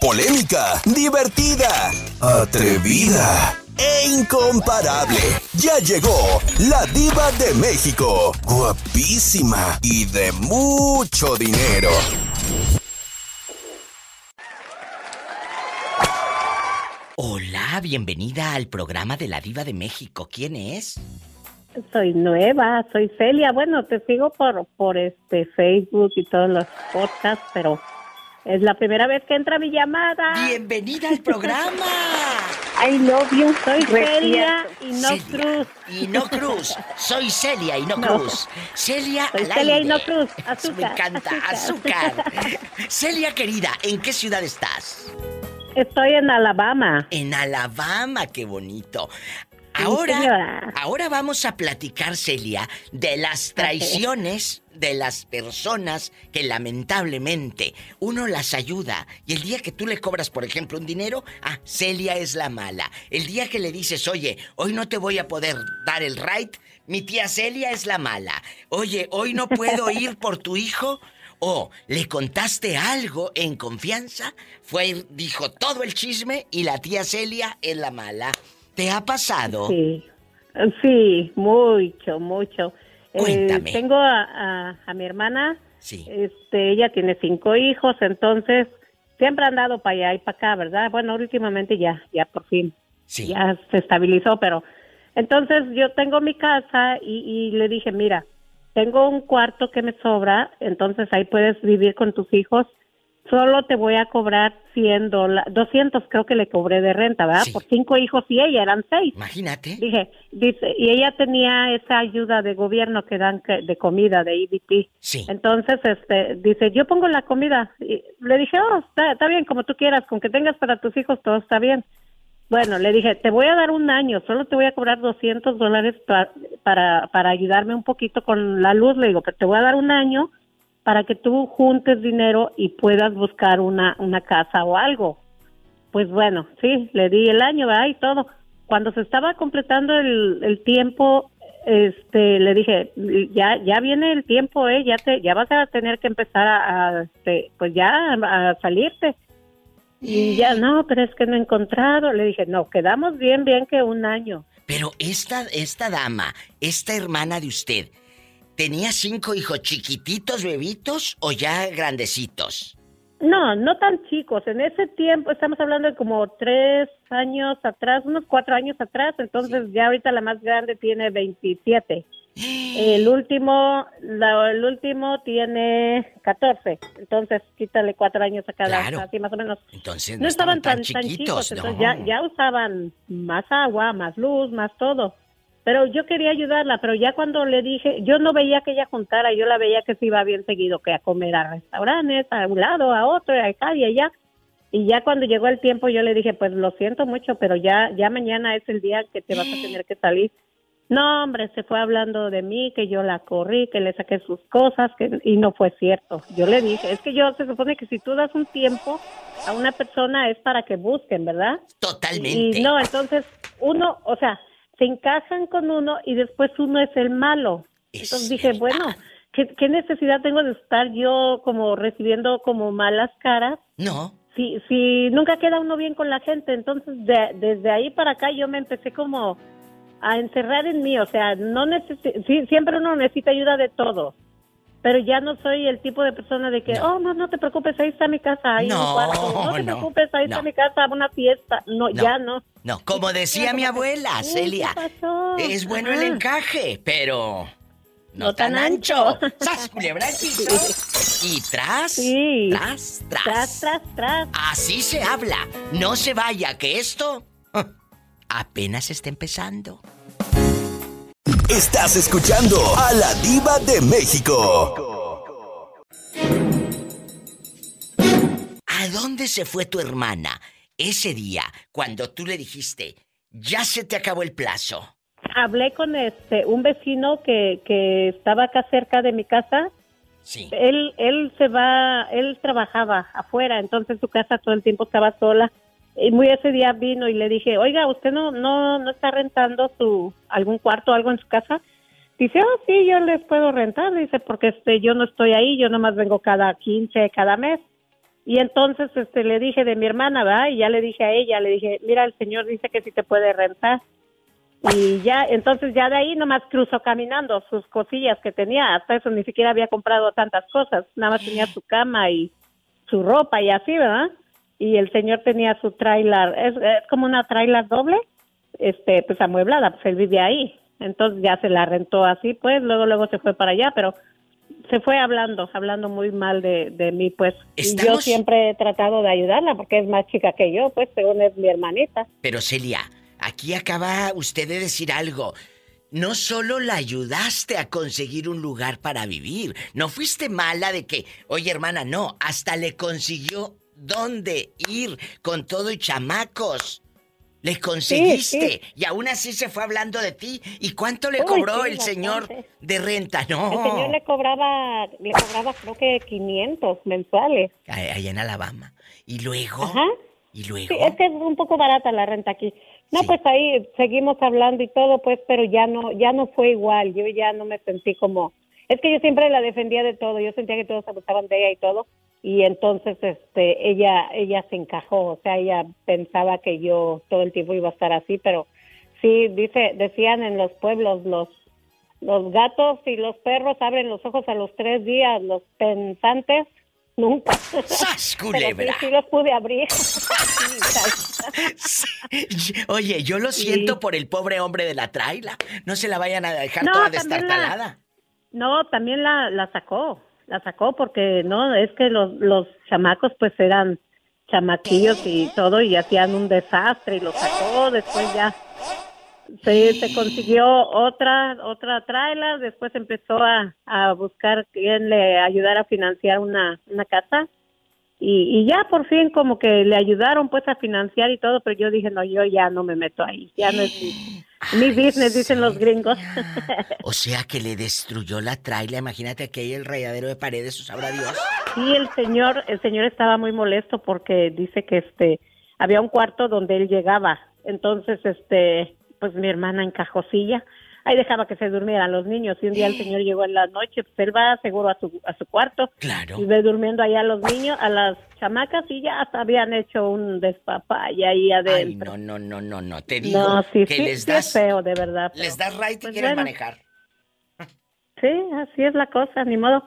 polémica, divertida, atrevida e incomparable. Ya llegó la diva de México, guapísima y de mucho dinero. Hola, bienvenida al programa de la diva de México. ¿Quién es? Soy nueva, soy Celia. Bueno, te sigo por, por este Facebook y todos los podcasts, pero es la primera vez que entra mi llamada. Bienvenida al programa. I love you. Soy Celia y no Cruz. Y no Cruz. Soy Celia y no, Cruz. Celia Soy Celia y no Cruz. Azúcar. Me encanta, azúcar. Celia querida, ¿en qué ciudad estás? Estoy en Alabama. En Alabama, qué bonito. Ahora, ahora vamos a platicar, Celia, de las traiciones de las personas que lamentablemente uno las ayuda y el día que tú le cobras, por ejemplo, un dinero, ah, Celia es la mala. El día que le dices, oye, hoy no te voy a poder dar el right, mi tía Celia es la mala. Oye, hoy no puedo ir por tu hijo. O le contaste algo en confianza, fue dijo todo el chisme y la tía Celia es la mala. ¿Te ha pasado? Sí, sí, mucho, mucho. Eh, Cuéntame. tengo a, mi hermana. Sí. Este, ella tiene cinco hijos, entonces siempre han dado para allá y para acá, ¿verdad? Bueno, últimamente ya, ya por fin. Sí. Ya se estabilizó, pero entonces yo tengo mi casa y, y le dije, mira, tengo un cuarto que me sobra, entonces ahí puedes vivir con tus hijos solo te voy a cobrar 100 dólares, 200 creo que le cobré de renta, ¿verdad? Por cinco hijos y ella eran seis. Imagínate. Dije, dice, y ella tenía esa ayuda de gobierno que dan de comida, de EBT. Sí. Entonces, este, dice, yo pongo la comida. Y le dije, oh, está, está bien, como tú quieras, con que tengas para tus hijos, todo está bien. Bueno, le dije, te voy a dar un año, solo te voy a cobrar 200 dólares para, para, para ayudarme un poquito con la luz. Le digo, pero te voy a dar un año para que tú juntes dinero y puedas buscar una, una casa o algo. Pues bueno, sí, le di el año, ¿verdad? Y todo. Cuando se estaba completando el, tiempo, este, le dije, ya, ya viene el tiempo, ¿eh? Ya te, ya vas a tener que empezar a, este, pues ya a salirte. Y ya, no, pero es que no he encontrado. Le dije, no, quedamos bien, bien que un año. Pero esta, esta dama, esta hermana de usted, ¿Tenía cinco hijos chiquititos, bebitos o ya grandecitos? No, no tan chicos. En ese tiempo, estamos hablando de como tres años atrás, unos cuatro años atrás, entonces ya ahorita la más grande tiene 27. El último, el último tiene 14, entonces quítale cuatro años a cada, claro. así más o menos. Entonces no, estaban tan, chicos, entonces ya, ya usaban más agua, más luz, más todo. Pero yo quería ayudarla, pero ya cuando le dije, yo no veía que ella juntara, yo la veía que se iba bien seguido, que a comer a restaurantes, a un lado, a otro, acá y allá. Y ya cuando llegó el tiempo yo le dije, pues lo siento mucho, pero ya, ya mañana es el día que te vas a tener que salir. No, hombre, se fue hablando de mí, que yo la corrí, que le saqué sus cosas, que, y no fue cierto. Yo le dije, es que yo se supone que si tú das un tiempo a una persona es para que busquen, ¿verdad? Totalmente. Y no, entonces uno, o sea, se encajan con uno y después uno es el malo. Entonces dije, bueno, ¿qué, necesidad tengo de estar yo como recibiendo como malas caras? No. Si, si nunca queda uno bien con la gente, entonces desde ahí para acá yo me empecé como a encerrar en mí, o sea, no sí, siempre uno necesita ayuda de todos pero ya no soy el tipo de persona de que, oh, no, no te preocupes, ahí está mi casa, ahí no, cuarto. No te preocupes, ahí está mi casa, una fiesta. No, ya no. No, como decía mi abuela, Celia, es bueno el encaje, pero no, tan, ancho. ¡Sas, culebra Y tras, tras, tras. Tras, tras, tras. Así se habla. No se vaya, que esto apenas está empezando. Estás escuchando a la diva de México. ¿A dónde se fue tu hermana ese día cuando tú le dijiste, ya se te acabó el plazo? Hablé con este un vecino que, que estaba acá cerca de mi casa. Sí. Él, él se va, él trabajaba afuera, entonces su casa todo el tiempo estaba sola y muy ese día vino y le dije, oiga, ¿usted no, no, no está rentando su algún cuarto o algo en su casa? Dice, oh, sí, yo les puedo rentar. Dice, porque este, yo no estoy ahí, yo nomás vengo cada 15, cada mes. Y entonces este le dije de mi hermana, ¿va? Y ya le dije a ella, le dije, mira, el señor dice que sí te puede rentar. Y ya, entonces ya de ahí nomás cruzó caminando sus cosillas que tenía, hasta eso ni siquiera había comprado tantas cosas, nada más tenía su cama y su ropa y así, ¿verdad? Y el señor tenía su trailer, es, como una trailer doble, este, pues amueblada, pues él vivía ahí. Entonces ya se la rentó así, pues luego luego se fue para allá, pero se fue hablando, hablando muy mal de, de mí, pues. Y yo siempre he tratado de ayudarla porque es más chica que yo, pues, según es mi hermanita. Pero Celia, aquí acaba usted de decir algo. No solo la ayudaste a conseguir un lugar para vivir, no fuiste mala de que, oye hermana, no, hasta le consiguió dónde ir con todo y chamacos. Le conseguiste y aún así se fue hablando de ti. ¿Y cuánto le cobró el señor de renta? No. El señor le cobraba, le cobraba creo que 500 mensuales. Allá en Alabama. Y luego. Ajá. Y luego. Es que es un poco barata la renta aquí. No, pues ahí seguimos hablando y todo, pues, pero ya no, ya no fue igual. Yo ya no me sentí como, es que yo siempre la defendía de todo. Yo sentía que todos abusaban de ella y todo y entonces este ella ella se encajó o sea ella pensaba que yo todo el tiempo iba a estar así pero sí dice decían en los pueblos los los gatos y los perros abren los ojos a los tres días los pensantes nunca. ¡Sas, culebra! sí, los pude abrir. Oye yo lo siento por el pobre hombre de la traila. No se la vayan a dejar toda destartalada. No también la la sacó la sacó porque no, es que los, los chamacos pues eran chamaquillos y todo y hacían un desastre y lo sacó, después ya se, se consiguió otra otra trailer, después empezó a, a buscar quien le ayudara a financiar una, una casa y, y ya por fin como que le ayudaron pues a financiar y todo, pero yo dije, no, yo ya no me meto ahí, ya no es mi, mi business, dicen los gringos. O sea que le destruyó la traila. Imagínate que hay el rayadero de paredes, ¿o sabrá Dios? Sí, el señor, el señor estaba muy molesto porque dice que este había un cuarto donde él llegaba. Entonces, este, pues mi hermana encajó silla ahí dejaba que se durmieran los niños. Y un día el señor llegó en la noche, pues él va seguro a su, a su cuarto. Claro. Y ve durmiendo allá a los niños, a las chamacas, y ya hasta habían hecho un y ahí adentro. Ay, no, no, no, no, no. Te digo no, sí, que les das... es feo, de verdad. Les das right y pues quieren manejar. Sí, así es la cosa, ni modo.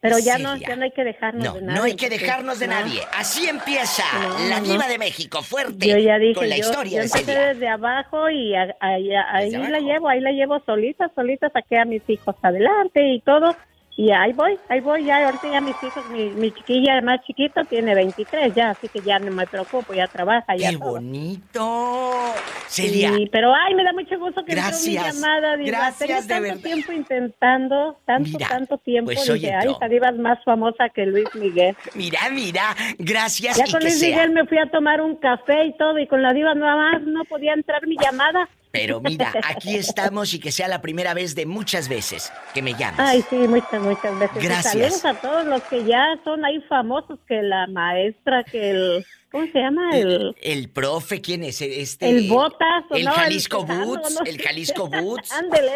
Pero ya no, ya no hay que dejarnos no, de nadie. No hay que dejarnos de nadie. Así empieza la diva de México, fuerte. Yo ya dije, con la historia yo, de desde abajo y ahí la llevo, ahí la llevo solita, solita, saqué a mis hijos adelante y todo. Y ahí voy, ahí voy, ya ahorita ya mis hijos, mi, mi chiquilla más chiquita tiene 23 ya, así que ya no me preocupo, ya trabaja, ya ¡Qué bonito! Celia. Sí, pero ay, me da mucho gusto que gracias, mi llamada, Diva. Gracias, Tengo de tanto tiempo intentando, tanto, tanto tiempo. Pues oye, ay, esta diva es más famosa que Luis Miguel. Mira, mira, gracias. Ya con Luis Miguel me fui a tomar un café y todo, y con la diva nada más no podía entrar mi llamada. Pero mira, aquí estamos y que sea la primera vez de muchas veces que me llames. Ay, sí, muchas, muchas veces. Gracias. saludos a todos los que ya son ahí famosos, que la maestra, que el... ¿Cómo se llama? El, el, profe, ¿quién es? Este, el Botas. El no, Jalisco Boots, el Jalisco Boots.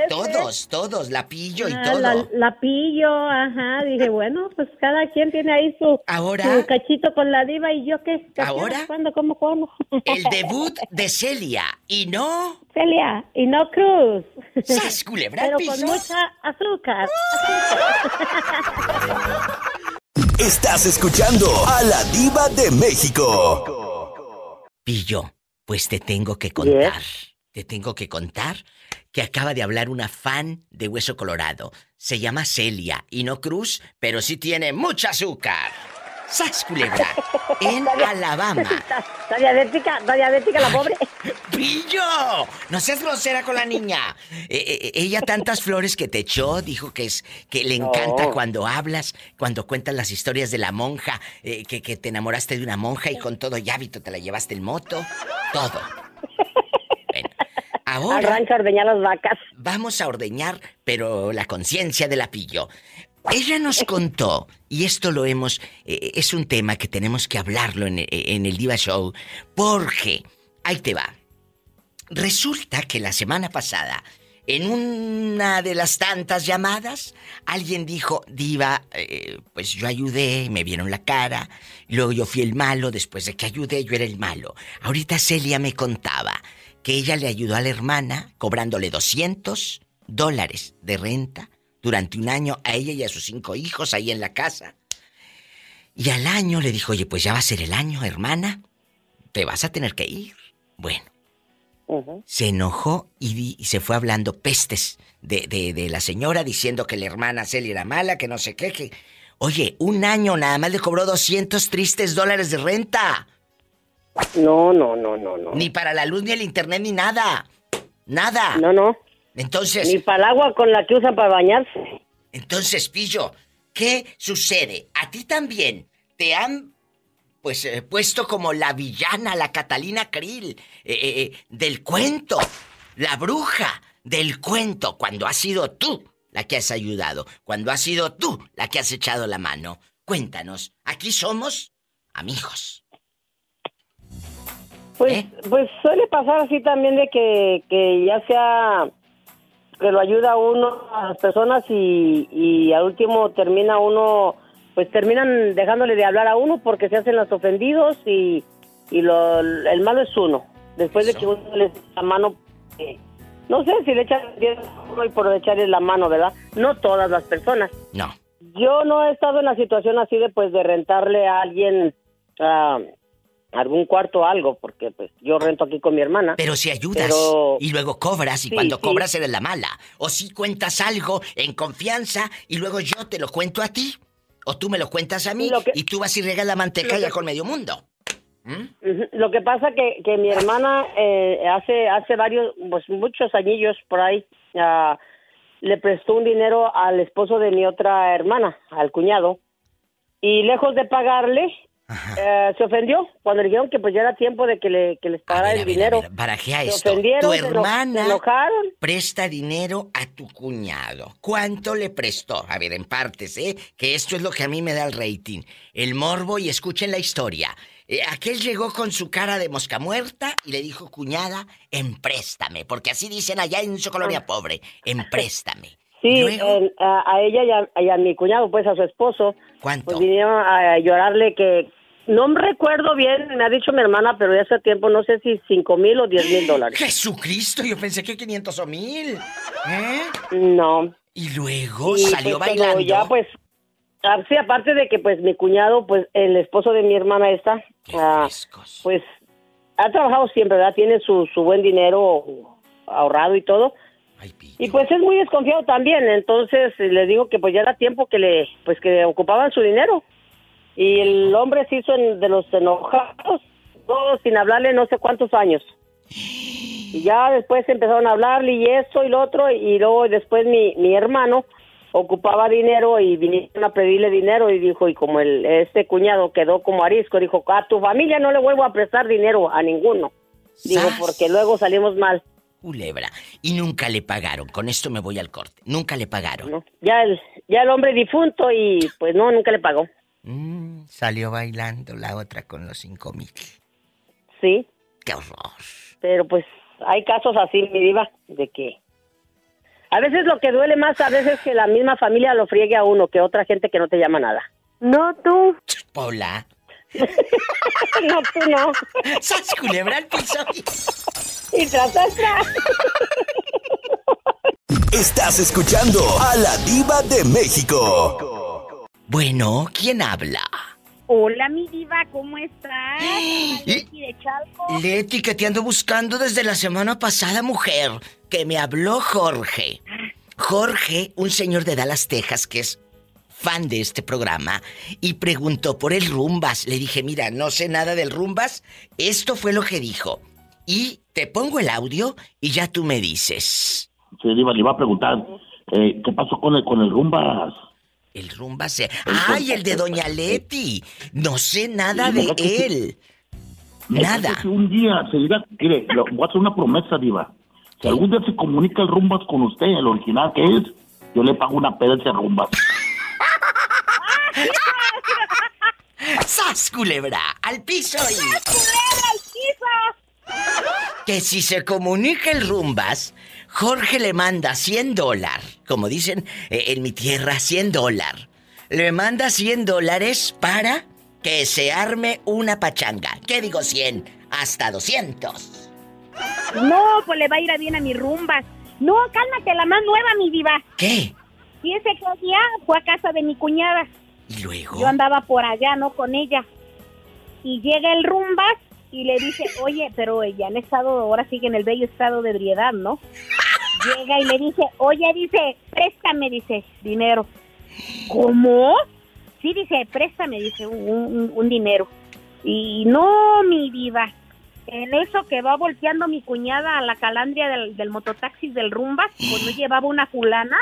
todos, todos, la pillo y ah, todo. La, la, pillo, ajá. Dije, bueno, pues cada quien tiene ahí su, ¿Ahora? su cachito con la diva y yo qué. ¿Ahora? ¿Cuándo? ¿Cómo? ¿Cómo? El debut de Celia y no... Celia y no Cruz. ¡Sas, culebra Pero con mucha azúcar. Estás escuchando a la diva de México. Pillo, pues te tengo que contar. Te tengo que contar que acaba de hablar una fan de Hueso Colorado. Se llama Celia y no Cruz, pero sí tiene mucha azúcar. ¡Sas, culebra! En Alabama. Está diabética, está diabética la pobre. ¡Pillo! No seas grosera con la niña. Eh, eh, ella tantas flores que te echó, dijo que es que le encanta cuando hablas, cuando cuentas las historias de la monja, eh, que, que te enamoraste de una monja y con todo y hábito te la llevaste el moto, todo. Bueno, ahora... Arranca a ordeñar las vacas. Vamos a ordeñar, pero la conciencia de la pillo. Ella nos contó, y esto lo hemos, eh, es un tema que tenemos que hablarlo en, en, el Diva Show, porque, ahí te va. Resulta que la semana pasada en una de las tantas llamadas, alguien dijo, Diva, eh, pues yo ayudé, me vieron la cara, luego yo fui el malo, después de que ayudé yo era el malo. Ahorita Celia me contaba que ella le ayudó a la hermana cobrándole 200 dólares de renta durante un año a ella y a sus cinco hijos ahí en la casa. Y al año le dijo, oye, pues ya va a ser el año, hermana, te vas a tener que ir. Bueno, se enojó y, se fue hablando pestes de, de, la señora diciendo que la hermana Celia era mala, que no sé qué, que... Oye, un año nada más le cobró 200 tristes dólares de renta. No, no, no, no, no. Ni para la luz, ni el internet, ni nada. Nada. No, no. Entonces... Ni para el agua con la que usan para bañarse. Entonces, Pillo, ¿qué sucede? ¿A ti también te han pues he puesto como la villana, la Catalina Krill, eh, eh, eh, del cuento, la bruja del cuento, cuando has sido tú la que has ayudado, cuando has sido tú la que has echado la mano. Cuéntanos, aquí somos amigos. Pues, pues suele pasar así también de que, que ya sea que lo ayuda uno a las personas y, y al último termina uno pues terminan dejándole de hablar a uno porque se hacen los ofendidos y, y lo, el malo es uno. Después de que uno le echa la mano, eh, no sé si le echan uno y por echarle la mano, ¿verdad? No todas las personas. No. Yo no he estado en la situación así de pues de rentarle a alguien uh, algún cuarto o algo, porque pues yo rento aquí con mi hermana. Pero si ayudas y luego cobras y cuando cobras eres la mala. O si cuentas algo en confianza y luego yo te lo cuento a ti. O tú me lo cuentas a mí y tú vas y regas la manteca ya con medio mundo. ¿Mm? Lo que pasa que, que mi hermana eh, hace hace varios, pues muchos añillos por ahí, uh, le prestó un dinero al esposo de mi otra hermana, al cuñado, y lejos de pagarle, eh, se ofendió cuando le dijeron que pues ya era tiempo de que, le, que les pagara el dinero. A barajea esto. Tu hermana presta dinero a tu cuñado. ¿Cuánto le prestó? A ver, en partes, ¿eh? Que esto es lo que a mí me da el rating. El morbo y escuchen la historia. Eh, aquel llegó con su cara de mosca muerta y le dijo, cuñada, empréstame. Porque así dicen allá en su colonia ah. pobre, empréstame. Sí, a, ella y a, mi cuñado, pues a su esposo. ¿Cuánto? Pues vinieron a llorarle que no me recuerdo bien, me ha dicho mi hermana, pero ya hace tiempo no sé si cinco mil o diez mil dólares. ¡Jesucristo! Yo pensé que 500 o mil. ¿Eh? No. Y luego salió pues, bailando. Ya pues, ah, sí, aparte de que pues mi cuñado, pues el esposo de mi hermana esta, ah, pues ha trabajado siempre, ¿verdad? Tiene su, su buen dinero ahorrado y todo. y pues es muy desconfiado también, entonces le digo que pues ya era tiempo que le, pues que ocupaban su dinero. Y el hombre se hizo de los enojados, todos sin hablarle no sé cuántos años. Y ya después empezaron a hablarle y eso y lo otro, y luego después mi, mi hermano ocupaba dinero y vinieron a pedirle dinero y dijo, y como el, este cuñado quedó como arisco, dijo, a tu familia no le vuelvo a prestar dinero a ninguno. Digo, porque luego salimos mal. Culebra. Y nunca le pagaron. Con esto me voy al corte. Nunca le pagaron. Ya el, ya el hombre difunto y pues no, nunca le pagó. Mm, salió bailando la otra con los cinco mil. Sí. Qué horror. Pero pues hay casos así, mi diva, de que a veces lo que duele más a veces que la misma familia lo friegue a uno que otra gente que no te llama nada. No tú. Hola. no, tú no. ¡Sas culebra al piso! y tras, tras, Estás escuchando a la diva de México. Bueno, ¿quién habla? Hola, mi diva, ¿cómo estás? Leti de Chalco. Leti, que te ando buscando desde la semana pasada, mujer. Que me habló Jorge. Jorge, un señor de Dallas, Texas, que es fan de este programa, y preguntó por el rumbas. Le dije, mira, no sé nada del rumbas. Esto fue lo que dijo. Y te pongo el audio y ya tú me dices. Sí, Diva, le iba a preguntar, eh, ¿qué pasó con el, con el rumbas? El rumba se... ¡Ay, el de Doña Leti! No sé nada de él. Nada. Si un día se diga, mire, voy a hacer una promesa, Diva. Si algún día se comunica el rumbas con usted, el original que es, yo le pago una peda de rumbas. ¡Sas, culebra! ¡Al piso y... ¡Sas, culebra, al piso! Que si se comunica el rumbas, Jorge le manda 100 dólares, como dicen eh, en mi tierra, 100 dólares. Le manda 100 dólares para que se arme una pachanga. ¿Qué digo 100? Hasta 200. No, pues le va a ir a bien a mi rumba. No, cálmate, la más nueva, mi diva. ¿Qué? Y ese día fue a casa de mi cuñada. ¿Y luego? Yo andaba por allá, ¿no? Con ella. Y llega el rumbas y le dice, oye, pero ya han estado, ahora sigue en el bello estado de ebriedad, ¿no? Llega y le dice, oye, dice, préstame, dice, dinero. ¿Cómo? Sí, dice, préstame, dice, un, dinero. Y no, mi diva, en eso que va volteando mi cuñada a la calandria del, del mototaxi del Rumbas, pues no llevaba una fulana.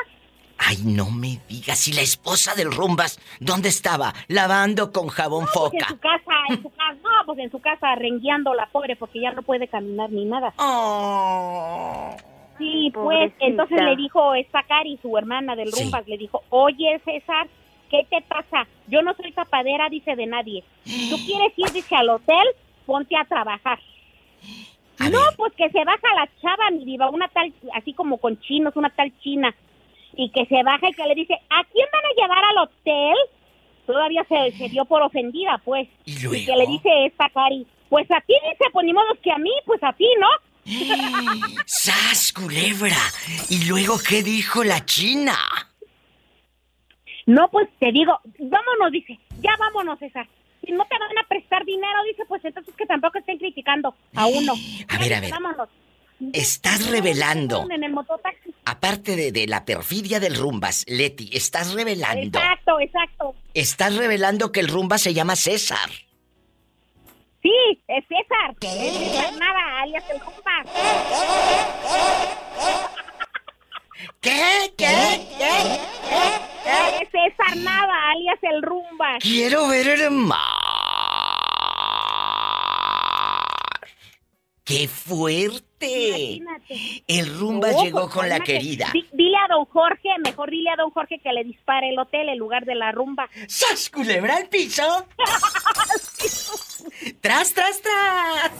Ay, no me digas, ¿y la esposa del Rumbas dónde estaba? Lavando con jabón pues foca. en su casa, en su casa, no, pues en su casa rengueando la pobre porque ya no puede caminar ni nada. Oh. Sí, pues entonces le dijo esta Cari, su hermana del Rumbas, le dijo, oye César, ¿qué te pasa? Yo no soy tapadera, dice de nadie. ¿Tú quieres ir, dice, al hotel? Ponte a trabajar. no, pues que se baja la chava, mi diva, una tal, así como con chinos, una tal china, y que se baja y que le dice, ¿a quién van a llevar al hotel? Todavía se, se dio por ofendida, pues. ¿Y, que le dice esta Cari, pues a ti dice, pues ni modo que a mí, pues a ti, ¿no? ¡Sas, culebra! ¿Y luego qué dijo la china? No, pues te digo, vámonos, dice, ya vámonos, César. Si no te van a prestar dinero, dice, pues entonces que tampoco estén criticando a uno. A ver, a ver. Vámonos. Estás revelando. En el mototaxi. Aparte de, de, la perfidia del Rumbas, Leti, estás revelando. Exacto, exacto. Estás revelando que el Rumbas se llama César. Sí, es César. Es César Nada, alias el compa. ¿Qué? ¿Qué? ¿Qué? Es César Nada, alias el Rumba. Quiero ver el ¡Qué fuerte! Imagínate. El rumba llegó pues, con la querida. dile a don Jorge, mejor dile a don Jorge que le dispare el hotel en lugar de la rumba. ¡Sas culebra al piso! ¡Tras, tras, tras!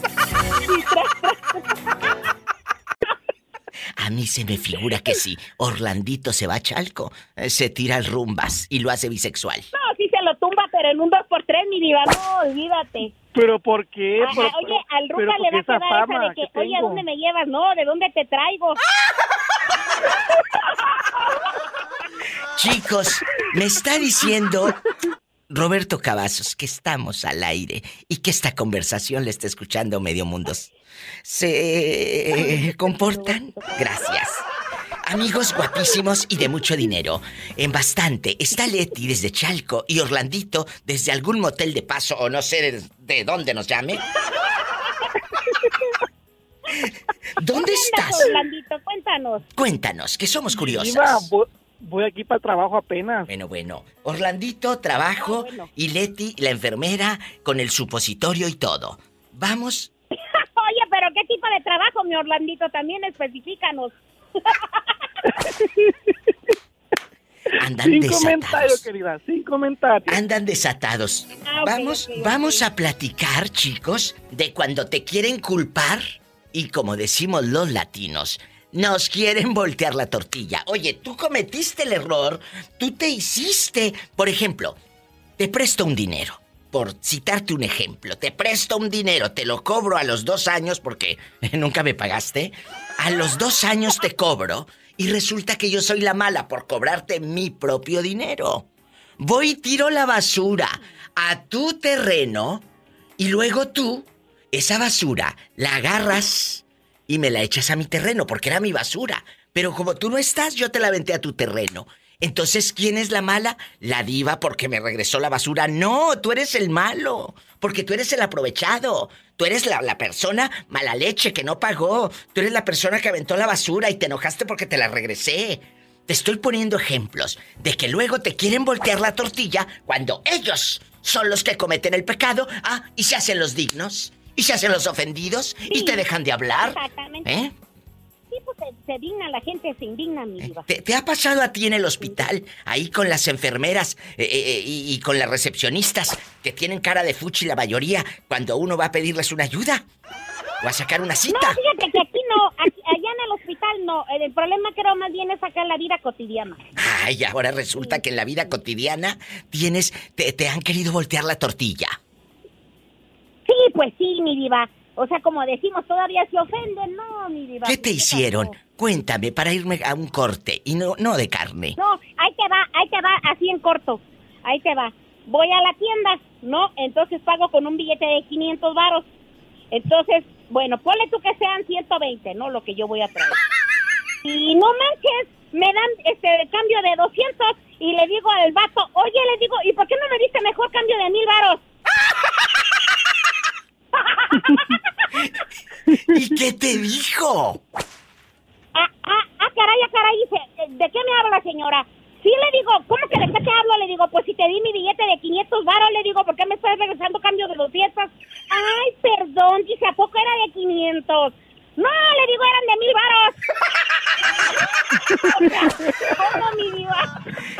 A mí se me figura que si Orlandito se va a Chalco, eh, se tira al rumbas y lo hace bisexual. No, sí lo tumba, pero en un 2x3, mi diva, no, olvídate. ¿Pero por qué? oye, al rumba le va a quedar esa de que, oye, ¿a dónde me llevas? No, ¿de dónde te traigo? Chicos, me está diciendo Roberto Cavazos que estamos al aire y que esta conversación le está escuchando medio mundos. ¿Se comportan? Gracias. Amigos guapísimos y de mucho dinero. En bastante. Está Leti desde Chalco y Orlandito desde algún motel de paso o no sé de, dónde nos llame. ¿Dónde estás? Orlandito, cuéntanos. Cuéntanos, que somos curiosos. voy aquí para el trabajo apenas. Bueno, bueno. Orlandito, trabajo ah, y Leti, la enfermera, con el supositorio y todo. Vamos. Oye, pero ¿qué tipo de trabajo, mi Orlandito? También especificanos. Andan sin desatados. comentarios, querida, sin comentarios. Andan desatados. Ah, vamos, vamos a platicar, chicos, de cuando te quieren culpar y como decimos los latinos, nos quieren voltear la tortilla. Oye, tú cometiste el error, tú te hiciste, por ejemplo, te presto un dinero. Por citarte un ejemplo, te presto un dinero, te lo cobro a los dos años porque nunca me pagaste. A los dos años te cobro y resulta que yo soy la mala por cobrarte mi propio dinero. Voy y tiro la basura a tu terreno y luego tú, esa basura, la agarras y me la echas a mi terreno porque era mi basura. Pero como tú no estás, yo te la aventé a tu terreno. Entonces, ¿quién es la mala? La diva porque me regresó la basura. No, tú eres el malo. Porque tú eres el aprovechado. Tú eres la, la, persona mala leche que no pagó. Tú eres la persona que aventó la basura y te enojaste porque te la regresé. Te estoy poniendo ejemplos de que luego te quieren voltear la tortilla cuando ellos son los que cometen el pecado. Ah, y se hacen los dignos. Y se hacen los ofendidos. y te dejan de hablar. Exactamente. ¿Eh? Sí, pues se, digna, la gente se indigna, mi diva. ¿Te, ha pasado a ti en el hospital, ahí con las enfermeras eh, eh, y, con las recepcionistas, que tienen cara de fuchi la mayoría, cuando uno va a pedirles una ayuda? ¿Va a sacar una cita? No, fíjate que aquí no, allá en el hospital no. El problema creo más bien es acá en la vida cotidiana. Ay, ahora resulta que en la vida cotidiana tienes, te, te han querido voltear la tortilla. Sí, pues sí, mi diva. O sea, como decimos, todavía se ofenden, no, mi diva. ¿Qué te hicieron? Cuéntame, para irme a un corte, y no, no de carne. No, ahí te va, ahí te va, así en corto. Ahí te va. Voy a la tienda, ¿no? Entonces pago con un billete de 500 varos. Entonces, bueno, ponle tú que sean 120, ¿no? Lo que yo voy a traer. Y no manches, me dan este cambio de 200 y le digo al vato, oye, le digo, ¿y por qué no me diste mejor cambio de mil varos? ¿Y qué te dijo? Ah, ah, ah, caray, ah, caray, dice, ¿de qué me habla, señora? Sí, le digo, ¿cómo que de qué te hablo? Le digo, pues si te di mi billete de 500 varos, le digo, ¿por qué me estás regresando cambio de 200? Ay, perdón, dice, ¿a poco era de 500? No, le digo, eran de mil varos. ¿Cómo, mi diva?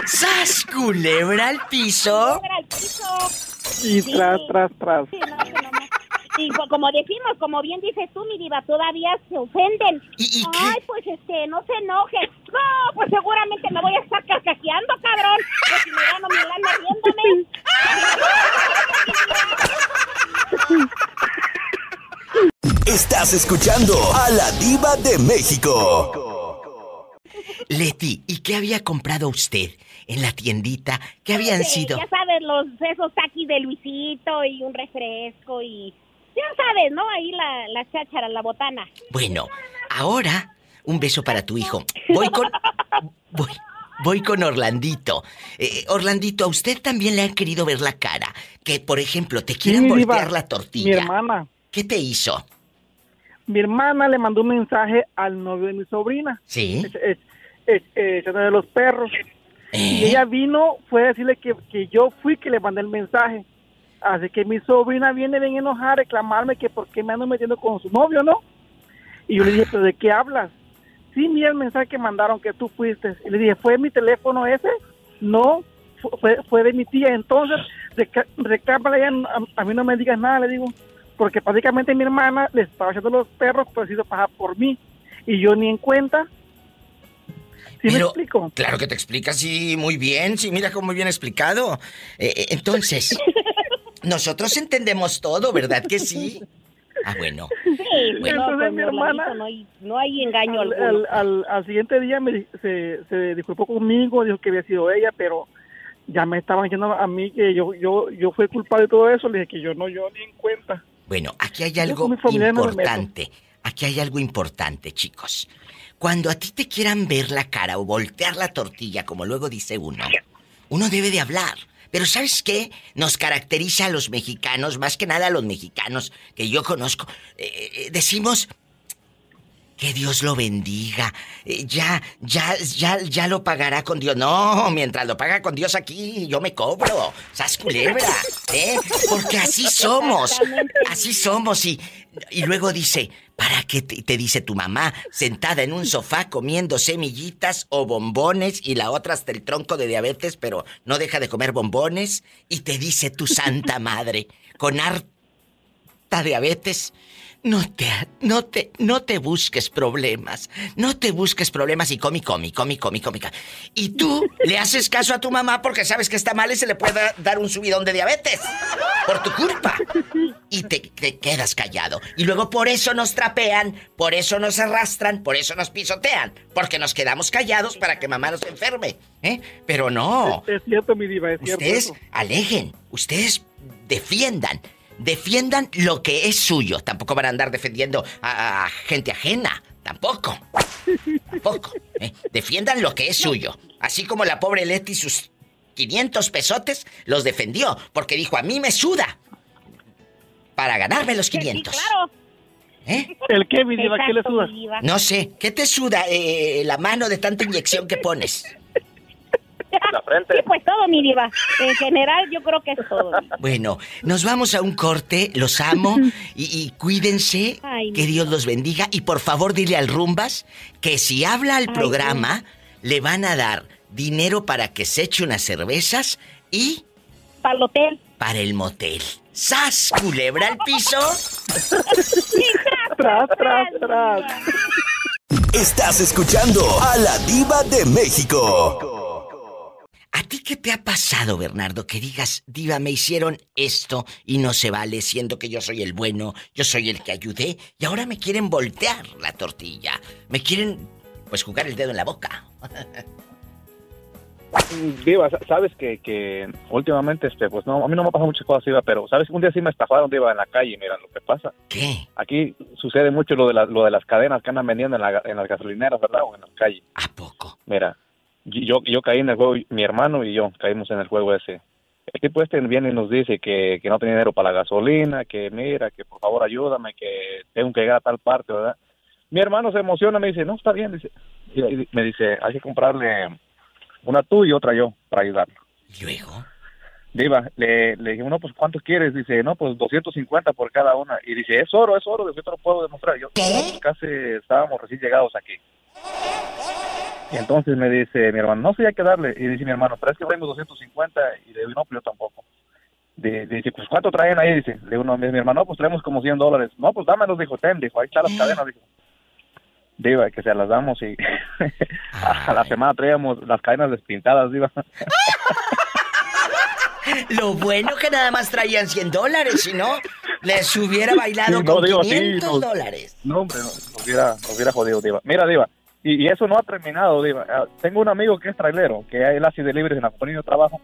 ¡Sas, culebra al piso! Culebra al piso. Y tras, tras, tras. Sí, no, no, no. Y como decimos, como bien dices tú, mi diva, todavía se ofenden. ¿Y, y Ay, pues este, no se enoje. No, pues seguramente me voy a estar carcajeando, cabrón. Pues si me gano mi lana riéndome. Estás escuchando a la diva de México. Leti, ¿y qué había comprado usted en la tiendita? ¿Qué habían Sí, sido? Ya sabes, los esos taquis de Luisito y un refresco y... Ya sabes, ¿no? Ahí la, la cháchara, la botana. Bueno, ahora un beso para tu hijo. Voy con. Voy, voy con Orlandito. Eh, Orlandito, a usted también le han querido ver la cara. Que, por ejemplo, te quieran Sí, voltear la Mi tortilla. hermana. ¿Qué te hizo? Mi hermana le mandó un mensaje al novio de mi sobrina. ¿Sí? Es, es, eh, de los perros. Y ¿Eh? ella vino, fue a decirle que, que yo fui que le mandé el mensaje. Así que mi sobrina viene bien enojada a reclamarme que por qué me ando metiendo con su novio, ¿no? Y yo le dije, ¿pero de qué hablas? Sí, mira el mensaje que mandaron que tú fuiste. Y le dije, ¿fue mi teléfono ese? No, fu- fue, fue de mi tía. Entonces, reca- reclámale ella, a, a mí no me digas nada, le digo. Porque prácticamente mi hermana le estaba echando los perros, pues se hizo pasar por mí. Y yo ni en cuenta. ¿Sí me Pero, explico? claro que te explicas, sí, muy bien, sí, mira cómo muy bien explicado. Eh, eh, entonces, nosotros entendemos todo, ¿verdad que sí? Ah, bueno. Sí, Bueno. no, Entonces, mi hermana- No hay, no hay engaño al, alguno. al, al- al siguiente día me, se, se disculpó conmigo, dijo que había sido ella, pero ya me estaban diciendo a mí que yo yo yo fui culpable de todo eso, le dije que yo no, yo ni en cuenta. Bueno, aquí hay algo importante. Aquí hay algo importante, chicos. Cuando a ti te quieran ver la cara o voltear la tortilla, como luego dice uno, uno debe de hablar. Pero ¿sabes qué? Nos caracteriza a los mexicanos, más que nada a los mexicanos que yo conozco. Eh, eh, decimos, que Dios lo bendiga. Eh, ya, ya, ya, ya lo pagará con Dios. No, mientras lo paga con Dios aquí, yo me cobro. ¡Sas culebra! ¿Eh? Porque así somos. Así somos. Y, y luego dice, ¿para qué te, te dice tu mamá sentada en un sofá comiendo semillitas o bombones y la otra hasta el tronco de diabetes, pero no deja de comer bombones? Y te dice tu santa madre, con harta diabetes, no te, no te, no te busques problemas. No te busques problemas y comi, comi, comi, comi, comi. ca- Y tú le haces caso a tu mamá porque sabes que está mal y se le puede dar un subidón de diabetes. Por tu culpa. Y te, te quedas callado. Y luego por eso nos trapean, por eso nos arrastran, por eso nos pisotean. Porque nos quedamos callados para que mamá nos enferme. ¿Eh? Pero no. Es cierto, mi diva, es cierto. Ustedes eso. alejen, ustedes defiendan, defiendan lo que es suyo. Tampoco van a andar defendiendo a, a gente ajena, tampoco. Tampoco. ¿eh? Defiendan lo que es suyo. Así como la pobre Leti sus 500 pesotes los defendió, porque dijo, a mí me suda. Para ganarme los Sí, 500. claro. ¿Eh? ¿El qué, mi diva? ¿Qué le suda? No sé, ¿qué te suda eh, la mano de tanta inyección que pones? La frente. Sí, pues todo, mi diva. En general, yo creo que es todo. Bueno, nos vamos a un corte, los amo y, y cuídense, Ay, que Dios los bendiga y por favor dile al Rumbas que si habla al Ay, programa le van a dar dinero para que se eche unas cervezas y Para el hotel. para el motel. ¡Sas! Culebra al piso. Tras, tras, tras. Estás escuchando a la diva de México. ¿A ti qué te ha pasado, Bernardo? Que digas, diva, me hicieron esto y no se vale, siendo que yo soy el bueno, yo soy el que ayudé, y ahora me quieren voltear la tortilla. Me quieren, pues, jugar el dedo en la boca. Diva, sabes que, que últimamente, este, pues no, a mí no me ha pasado muchas cosas, Diva, pero sabes un día sí me estafaron, Diva, en la calle, mira lo que pasa. ¿Qué? Aquí sucede mucho lo de, lo de las cadenas que andan vendiendo en, la, en las gasolineras, ¿verdad? O en la calle. ¿A poco? Mira, yo, yo caí en el juego, mi hermano y yo caímos en el juego ese. El tipo este viene y nos dice que, que no tiene dinero para la gasolina, que mira, que por favor ayúdame, que tengo que llegar a tal parte, ¿verdad? Mi hermano se emociona, me dice, no, está bien, dice, y me dice, hay que comprarle una tú y otra yo, para ayudarlo. ¿Y luego? Diva, le, le dije, no, pues ¿cuántos quieres? Dice, no, pues 250 por cada una. Y dice, es oro, es oro, yo te lo puedo demostrar. Yo, pues, casi estábamos recién llegados aquí. Y entonces me dice mi hermano, no sé, hay que darle. Y dice mi hermano, pero es que traemos 250. Y le digo, no, pues yo tampoco. dice, pues ¿cuánto traen ahí? Dice, le digo, no, mi hermano, no, pues traemos como 100 dólares. No, pues dámelos, dijo, ten, dijo, ahí está las cadenas, dijo. Diva, que se las damos y a la semana traíamos las cadenas despintadas, Diva. Lo bueno que nada más traían 100 dólares, si no, les hubiera bailado con 500 dólares. No, hombre, nos, hubiera, hubiera jodido, Diva. Mira, Diva, y, eso no ha terminado, Diva. Ah, tengo un amigo que es trailero, que él hace deliveries en la compañía de trabajo.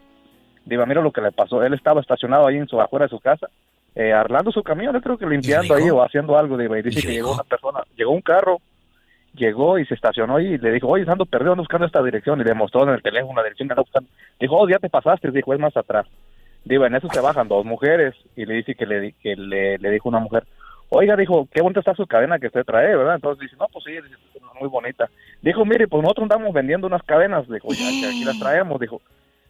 Diva, mira lo que le pasó. Él estaba estacionado ahí en su afuera de su casa, eh, arreglando su camión, yo creo que limpiando ahí o haciendo algo, Diva. Y dice que llegó una persona, llegó un carro llegó y se estacionó y le dijo, oye, ando perdido, ando buscando esta dirección. Y le mostró en el teléfono la dirección que anda buscando. Dijo, oh, ya te pasaste. Dijo, es más atrás. Digo, en eso se bajan dos mujeres y le dice que le, que le, le dijo una mujer, oiga, dijo, qué bonita está su cadena que usted trae, ¿verdad? Entonces dice, no, pues sí, muy bonita. Dijo, mire, pues nosotros andamos vendiendo unas cadenas. Dijo, ya que aquí las traemos. Dijo,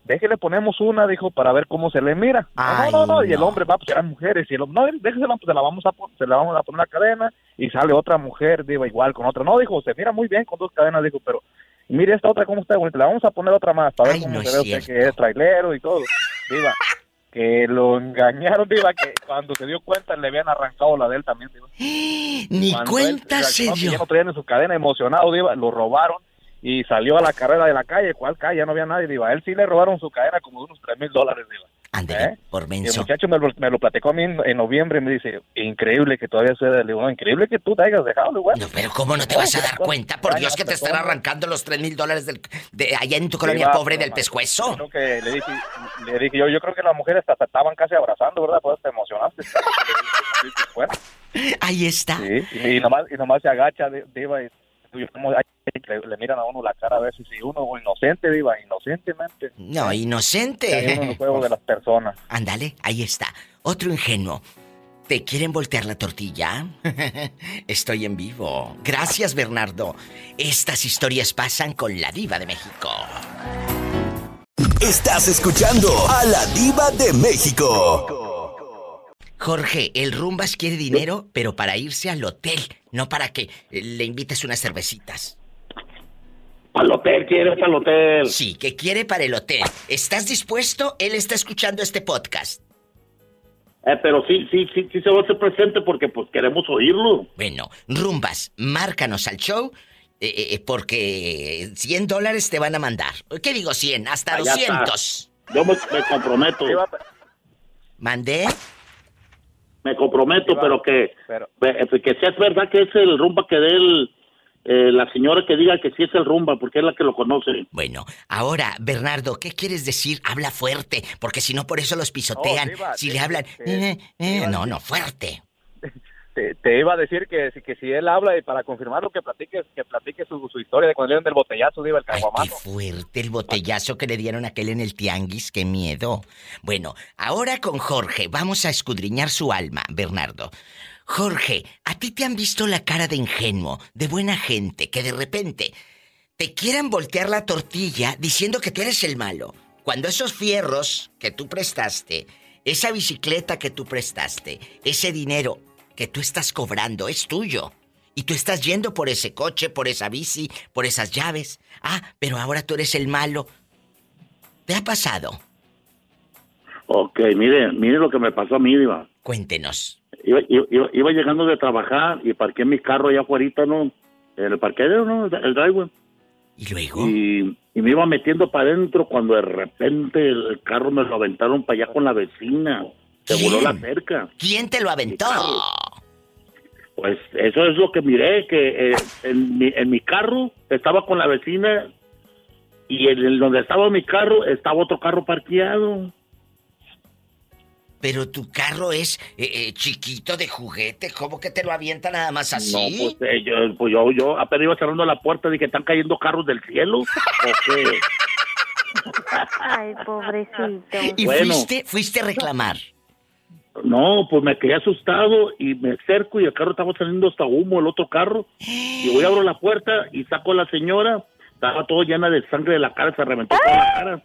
déjele ponemos una, dijo, para ver cómo se le mira. no, no, no, y el hombre va, pues eran mujeres, y el hombre, no, déjese, pues se la vamos a, se la vamos a poner una cadena, y sale otra mujer, digo, igual con otra. No, dijo, se mira muy bien con dos cadenas, dijo, pero mire esta otra cómo está bonita, la vamos a poner otra más, para ver cómo se ve usted que es trailero y todo. Diva, que lo engañaron, diva, que cuando se dio cuenta le habían arrancado la de él también, diva. Ni cuenta se dio. No, no traían en su cadena emocionado, diva, lo robaron y salió a la carrera de la calle. ¿Cuál calle? Ya no había nadie. Digo, a él sí le robaron su cadena como de unos tres mil dólares. Digo. ¿Eh? por menso. el muchacho me lo, me lo, platicó a mí en, noviembre y me dice, increíble que todavía sea. Le digo, increíble que tú te hayas dejado, No, pero ¿cómo no te vas a dar cuenta? Por Dios que te están arrancando los tres mil dólares del, de allá en tu colonia pobre del pescuezo. Creo que le dije, le dije yo, yo creo que las mujeres hasta estaban casi abrazando, ¿verdad? Pues te emocionaste. Ahí está. Sí, y, nomás, y nomás se agacha, de, le, miran a uno la cara a veces si uno inocente viva inocentemente no inocente en el juego de las personas ándale ahí está otro ingenuo ¿Te quieren voltear la tortilla? Estoy en vivo. Gracias, Bernardo. Estas historias pasan con la diva de México. Estás escuchando a la diva de México. Jorge, el Rumbas quiere dinero, pero para irse al hotel, no para que le invites unas cervecitas. Al hotel, quiere al hotel. Sí, que quiere para el hotel. ¿Estás dispuesto? Él está escuchando este podcast. Eh, pero sí, sí, sí, sí se va a hacer presente porque pues queremos oírlo. Bueno, Rumbas, márcanos al show eh, eh, porque 100 dólares te van a mandar. ¿Qué digo 100? Hasta 200. Yo me, me comprometo. ¿Mandé? Me comprometo, pero que, eh, que sea verdad que es el rumba que dé el, eh, la señora que diga que sí es el rumba, porque es la que lo conoce. Bueno, ahora, Bernardo, ¿qué quieres decir? Habla fuerte, porque si no por eso los pisotean. si le hablan... Eh, no, no, fuerte te, iba a decir que, que si él habla y para confirmar lo que platiques, que platique su, historia de cuando le dieron del botellazo, diva el caguamazo. qué fuerte el botellazo que le dieron a aquel en el tianguis, qué miedo. Bueno, ahora con Jorge, vamos a escudriñar su alma, Bernardo. Jorge, ¿a ti te han visto la cara de ingenuo, de buena gente, que de repente te quieran voltear la tortilla diciendo que tú eres el malo? Cuando esos fierros que tú prestaste, esa bicicleta que tú prestaste, ese dinero, que tú estás cobrando es tuyo. Y tú estás yendo por ese coche, por esa bici, por esas llaves. Ah, pero ahora tú eres el malo. ¿Te ha pasado? Ok, mire, mire lo que me pasó a mí, Diva. Cuéntenos. Iba, iba, llegando de trabajar y parqué mi carro allá afuera, ¿no? En el parqueadero, ¿no? El driveway. ¿Y luego? Y, me iba metiendo para adentro cuando de repente el carro me lo aventaron para allá con la vecina. Se voló la cerca. ¿Quién te lo aventó? Pues eso es lo que miré, que eh, en, mi, en mi carro estaba con la vecina y en donde estaba mi carro estaba otro carro parqueado. Pero tu carro es eh, eh, chiquito de juguete, ¿cómo que te lo avienta nada más así? No, pues, eh, yo, pues yo, yo apenas iba cerrando la puerta de que están cayendo carros del cielo. ¿O qué? Ay, pobrecito. ¿Y fuiste, fuiste a reclamar? No, pues me quedé asustado y me acerco y el carro estaba saliendo hasta humo, el otro carro. Y voy a abrir la puerta y saco a la señora. Estaba todo llena de sangre de la cara, se reventó toda la cara.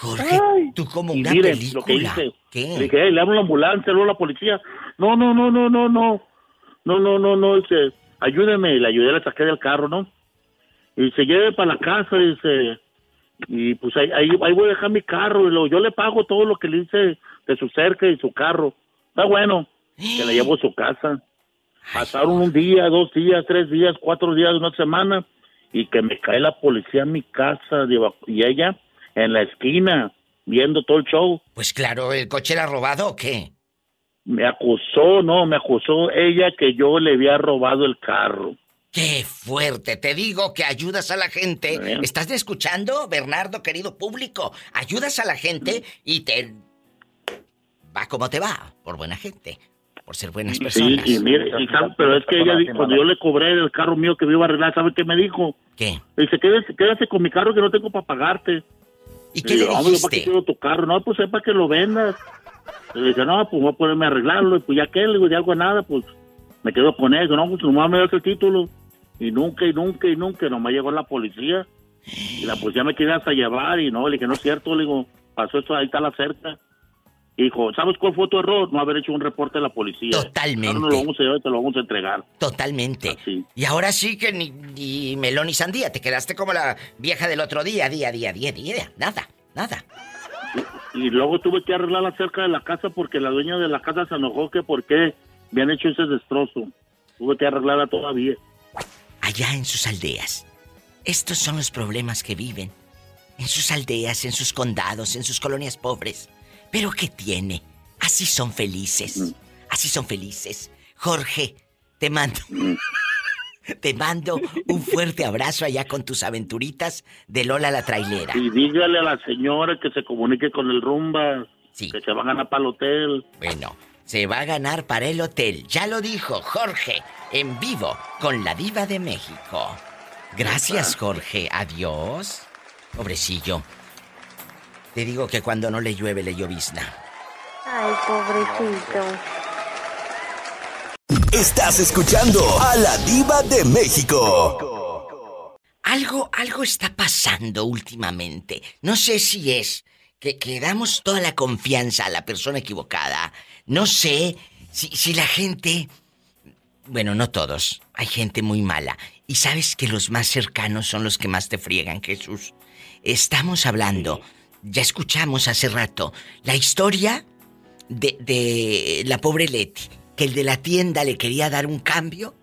Jorge, tú como una miren, película. Lo que hice. ¿Qué? Le dije, le hablo a la ambulancia, hablo a la policía. No, no, no, no, no, no. No, no, no, no. Dice, ayúdeme. Le ayudé, le saqué del carro, ¿no? Y se lleve para la casa, dice. Y pues ahí, ahí, voy a dejar mi carro. Y lo, yo le pago todo lo que le hice de su cerca y su carro. Está bueno. Que le llevo a su casa. Pasaron un día, dos días, tres días, cuatro días, una semana. Y que me cae la policía en mi casa. Y ella en la esquina viendo todo el show. Pues claro, ¿el coche era robado o qué? Me acusó, no, me acusó ella que yo le había robado el carro. ¡Qué fuerte! Te digo que ayudas a la gente. ¿Estás escuchando, Bernardo, querido público? Ayudas a la gente y te... Va como te va, por buena gente, por ser buenas personas. Sí, y mire, pero es que ella, cuando yo le cobré el carro mío que me iba a arreglar, ¿sabe qué me dijo? ¿Qué? Dice, quédate, quédate con mi carro que no tengo para pagarte. ¿Y qué le, le dijiste? ¿para qué tu carro? No, pues es para que lo vendas. Le dije, no, pues voy a ponerme a arreglarlo. Y pues ya que, le digo, de algo a nada, pues me quedo con eso. No, pues nomás me da el título. Y nunca, y nunca, y nunca, nomás llegó la policía. Y la policía me quería hasta llevar. Y no, le dije, no es cierto. Le digo, pasó esto, ahí está la cerca. Y dijo, ¿sabes cuál fue tu error? No haber hecho un reporte a la policía. Totalmente. No, no lo vamos a llevar, te lo vamos a entregar. Totalmente. Y ahora sí que ni, ni, melón ni sandía. Te quedaste como la vieja del otro día, día, día, día, día. Nada, nada. Y, luego tuve que arreglar la cerca de la casa porque la dueña de la casa se enojó que por qué habían hecho ese destrozo. Tuve que arreglarla todavía. Allá en sus aldeas. Estos son los problemas que viven. En sus aldeas, en sus condados, en sus colonias pobres pero ¿qué tiene? Así son felices. Mm. Así son felices. Jorge, te mando. Mm. Te mando un fuerte abrazo allá con tus aventuritas de Lola la trailera. Y dígale a la señora que se comunique con el rumba. Sí. Que se va a ganar para el hotel. Bueno, se va a ganar para el hotel. Ya lo dijo Jorge, en vivo, con la diva de México. Gracias, Jorge. Adiós. Pobrecillo. Te digo que cuando no le llueve, le llovizna. Ay, pobrecito. Estás escuchando a la diva de México. Algo, algo está pasando últimamente. No sé si es que, que damos toda la confianza a la persona equivocada. No sé si, si la gente... Bueno, no todos. Hay gente muy mala. Y sabes que los más cercanos son los que más te friegan, Jesús. Estamos hablando ya escuchamos hace rato la historia de, la pobre Leti, que el de la tienda le quería dar un cambio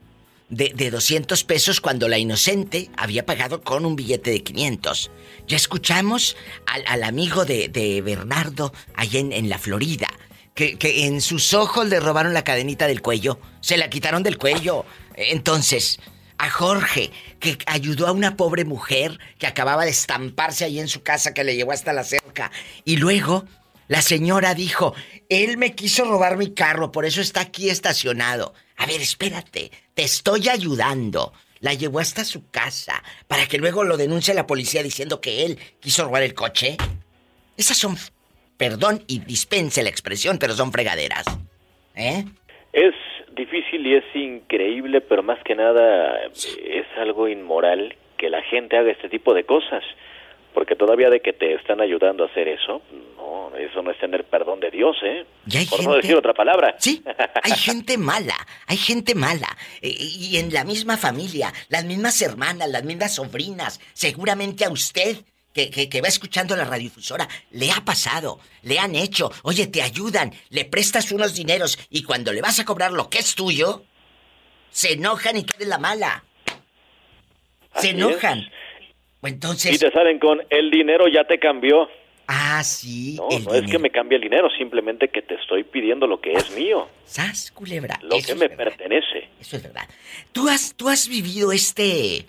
de, de 200 pesos cuando la inocente había pagado con un billete de 500. Ya escuchamos al, amigo de, Bernardo allá en, en la Florida, que, que, en sus ojos le robaron la cadenita del cuello, se la quitaron del cuello. Entonces, a Jorge, que ayudó a una pobre mujer que acababa de estamparse ahí en su casa que le llevó hasta la cerca. Y luego la señora dijo, él me quiso robar mi carro, por eso está aquí estacionado. A ver, espérate, te estoy ayudando. La llevó hasta su casa para que luego lo denuncie la policía diciendo que él quiso robar el coche. Esas son, perdón y dispense la expresión, pero son fregaderas. ¿Eh? Es difícil y es increíble, pero más que nada es algo inmoral que la gente haga este tipo de cosas. Porque todavía de que te están ayudando a hacer eso, no, eso no es tener perdón de Dios, ¿eh? Por no decir otra palabra. Sí, hay gente mala, hay gente mala. Y, y en la misma familia, las mismas hermanas, las mismas sobrinas, seguramente a usted que, que, va escuchando la radiodifusora, le ha pasado, le han hecho, oye, te ayudan, le prestas unos dineros y cuando le vas a cobrar lo que es tuyo, se enojan y quede la mala. Se enojan. Entonces... Y te salen con el dinero ya te cambió. Ah, sí. No, no es que me cambie el dinero, simplemente que te estoy pidiendo lo que es mío. Sas, culebra. Lo que me pertenece. Eso es verdad. Tú has, tú has vivido este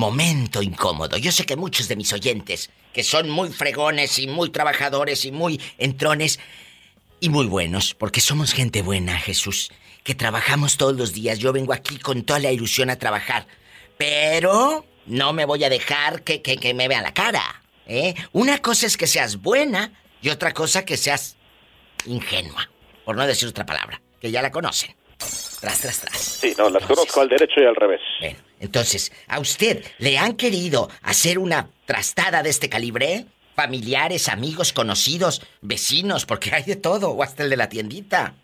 momento incómodo. Yo sé que muchos de mis oyentes, que son muy fregones y muy trabajadores y muy entrones y muy buenos, porque somos gente buena, Jesús, que trabajamos todos los días. Yo vengo aquí con toda la ilusión a trabajar, pero no me voy a dejar que, que, me vea la cara. ¿eh? Una cosa es que seas buena y otra cosa que seas ingenua, por no decir otra palabra, que ya la conocen. Tras, tras, tras. Sí, no, las conozco al derecho y al revés. Bueno, entonces, ¿a usted le han querido hacer una trastada de este calibre? Familiares, amigos, conocidos, vecinos, porque hay de todo, o hasta el de la tiendita.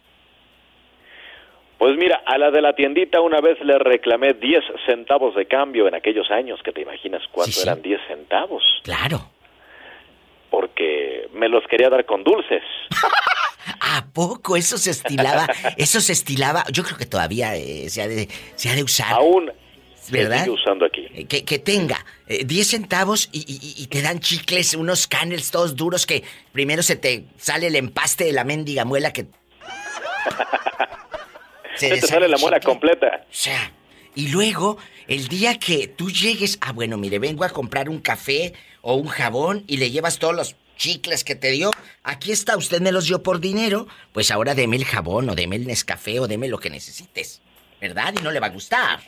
Pues mira, a la de la tiendita una vez le reclamé 10 centavos de cambio en aquellos años, que te imaginas cuánto eran 10 centavos. Claro porque me los quería dar con dulces. ¿A poco? Eso se estilaba, eso se estilaba, yo creo que todavía eh, se, ha de, se, ha de, usar. Aún ¿verdad? Se usando aquí. Eh, que, que, tenga 10 eh, centavos y, te dan chicles, unos canels todos duros que primero se te sale el empaste de la mendiga muela que... se, te sale la muela completa. O sea, y luego, el día que tú llegues, ah, bueno, mire, vengo a comprar un café o un jabón y le llevas todos los chicles que te dio. Aquí está, usted me los dio por dinero, pues ahora deme el jabón o deme el Nescafé o deme lo que necesites. ¿Verdad? Y no le va a gustar.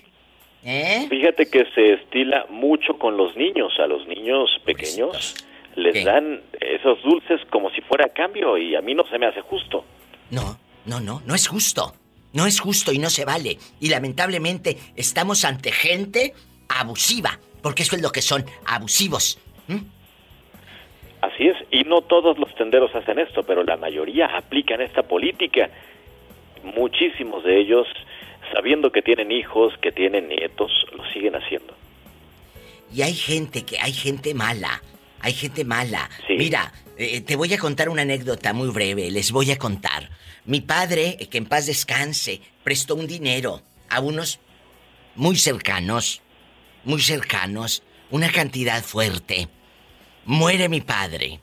¿Eh? Fíjate que se estila mucho con los niños. A los niños pequeños les dan esos dulces como si fuera cambio y a mí no se me hace justo. No, no, no, no es justo. No es justo y no se vale. Y lamentablemente estamos ante gente abusiva, porque eso es lo que son, abusivos. ¿Mm? Y no todos los tenderos hacen esto, pero la mayoría aplican esta política. Muchísimos de ellos, sabiendo que tienen hijos, que tienen nietos, lo siguen haciendo. Y hay gente que hay gente mala, hay gente mala. Mira, eh, te voy a contar una anécdota muy breve, les voy a contar. Mi padre, que en paz descanse, prestó un dinero a unos muy cercanos, muy cercanos, una cantidad fuerte muere mi padre.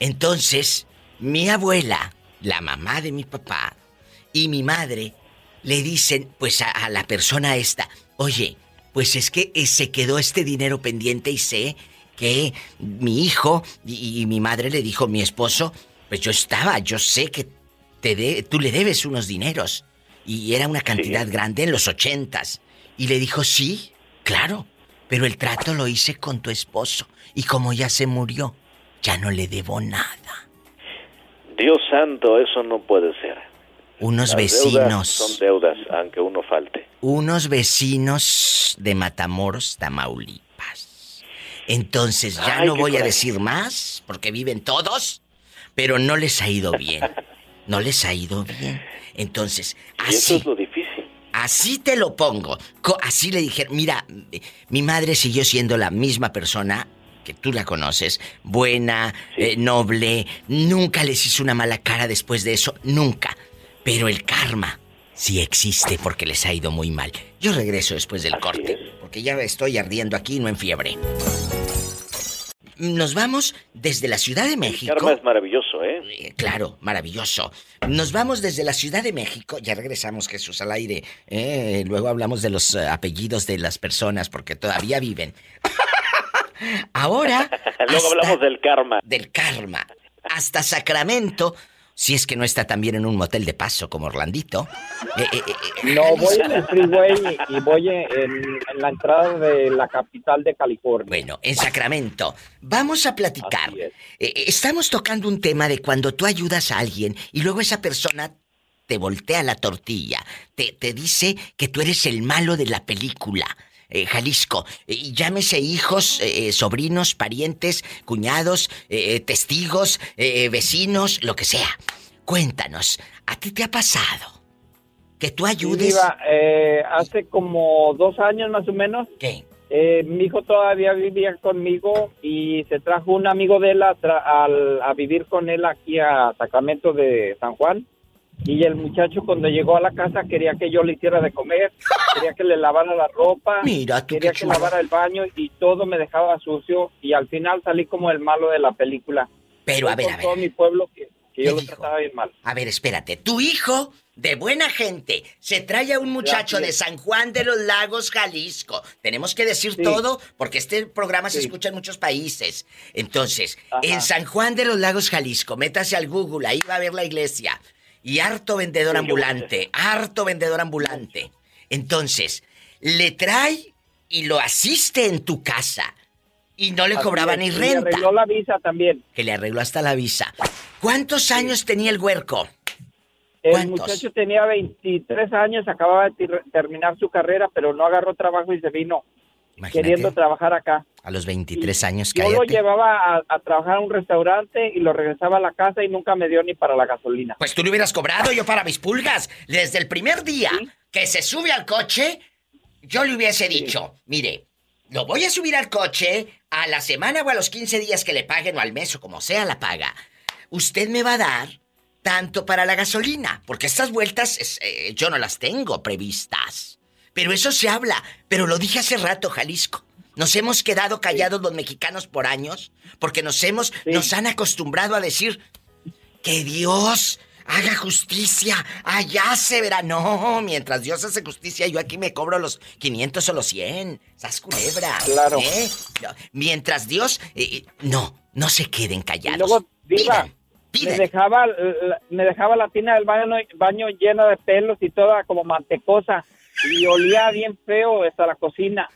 Entonces, mi abuela, la mamá de mi papá, y mi madre le dicen, pues a, la persona esta, oye, pues es que eh, se quedó este dinero pendiente y sé que mi hijo y, mi madre le dijo, mi esposo, pues yo estaba, yo sé que te de, tú le debes unos dineros. Y era una cantidad grande en los ochentas. Y le dijo, sí, claro, pero el trato lo hice con tu esposo. Y como ya se murió, ya no le debo nada. Dios santo, eso no puede ser. Unos vecinos. son deudas, aunque uno falte. Unos vecinos de Matamoros, Tamaulipas. Entonces ya no voy a decir más, porque viven todos, pero no les ha ido bien. No les ha ido bien. Entonces, así. eso es lo difícil. Así te lo pongo. Así le dije, mira, mi madre siguió siendo la misma persona que tú la conoces, buena, eh, noble, nunca les hizo una mala cara después de eso, nunca. Pero el karma sí existe porque les ha ido muy mal. Yo regreso después del corte, porque ya estoy ardiendo aquí, no en fiebre. Nos vamos desde la Ciudad de México. El karma es maravilloso, ¿eh? ¿eh? Claro, maravilloso. Nos vamos desde la Ciudad de México. Ya regresamos, Jesús, al aire. ¿eh? Luego hablamos de los apellidos de las personas porque todavía viven. Ahora. Luego hablamos del karma. Del karma. Hasta Sacramento si es que no está también en un motel de paso como Orlandito. Eh, eh, eh, no, voy en el freeway y voy en, la entrada de la capital de California. Bueno, en Sacramento. Vamos a platicar. estamos tocando un tema de cuando tú ayudas a alguien y luego esa persona te voltea la tortilla, te, te dice que tú eres el malo de la película. Jalisco. llámese hijos, sobrinos, parientes, cuñados, testigos, vecinos, lo que sea. Cuéntanos, ¿a ti te ha pasado? Que tú ayudes. hace como dos años más o menos. ¿Qué? eh, mi hijo todavía vivía conmigo y se trajo un amigo de él a, a, vivir con él aquí a Sacramento de San Juan. Y el muchacho cuando llegó a la casa quería que yo le hiciera de comer, quería que le lavara la ropa, quería que lavara el baño y todo me dejaba sucio y al final salí como el malo de la película. Pero a ver, a ver. todo mi pueblo que, yo lo trataba bien mal. A ver, espérate, tu hijo de buena gente se trae a un muchacho de San Juan de los Lagos, Jalisco. Tenemos que decir todo porque este programa se escucha en muchos países. Entonces, en San Juan de los Lagos, Jalisco, métase al Google, ahí va a ver la iglesia. Y harto vendedor ambulante, harto vendedor ambulante. Entonces, le trae y lo asiste en tu casa. Y no le cobraba ni renta. Le arregló la visa también. Que le arregló hasta la visa. ¿Cuántos años tenía el huerco? El muchacho tenía 23 años, acababa de terminar su carrera, pero no agarró trabajo y se vino queriendo trabajar acá. A los 23 años, Yo lo llevaba a, trabajar a un restaurante y lo regresaba a la casa y nunca me dio ni para la gasolina. Pues tú le hubieras cobrado yo para mis pulgas. Desde el primer día que se sube al coche, yo le hubiese dicho, mire, lo voy a subir al coche a la semana o a los 15 días que le paguen o al mes o como sea la paga. Usted me va a dar tanto para la gasolina, porque estas vueltas eh, yo no las tengo previstas. Pero eso se habla, pero lo dije hace rato, Jalisco. Nos hemos quedado callados los mexicanos por años porque nos hemos nos han acostumbrado a decir que Dios haga justicia, allá se verá. No, mientras Dios hace justicia, yo aquí me cobro los 500 o los 100. Sas culebra. Claro. ¿eh? Mientras Dios. Eh, no, no se queden callados. luego, me dejaba, me dejaba la tina del baño, baño llena de pelos y toda como mantecosa. Y olía bien feo hasta la cocina.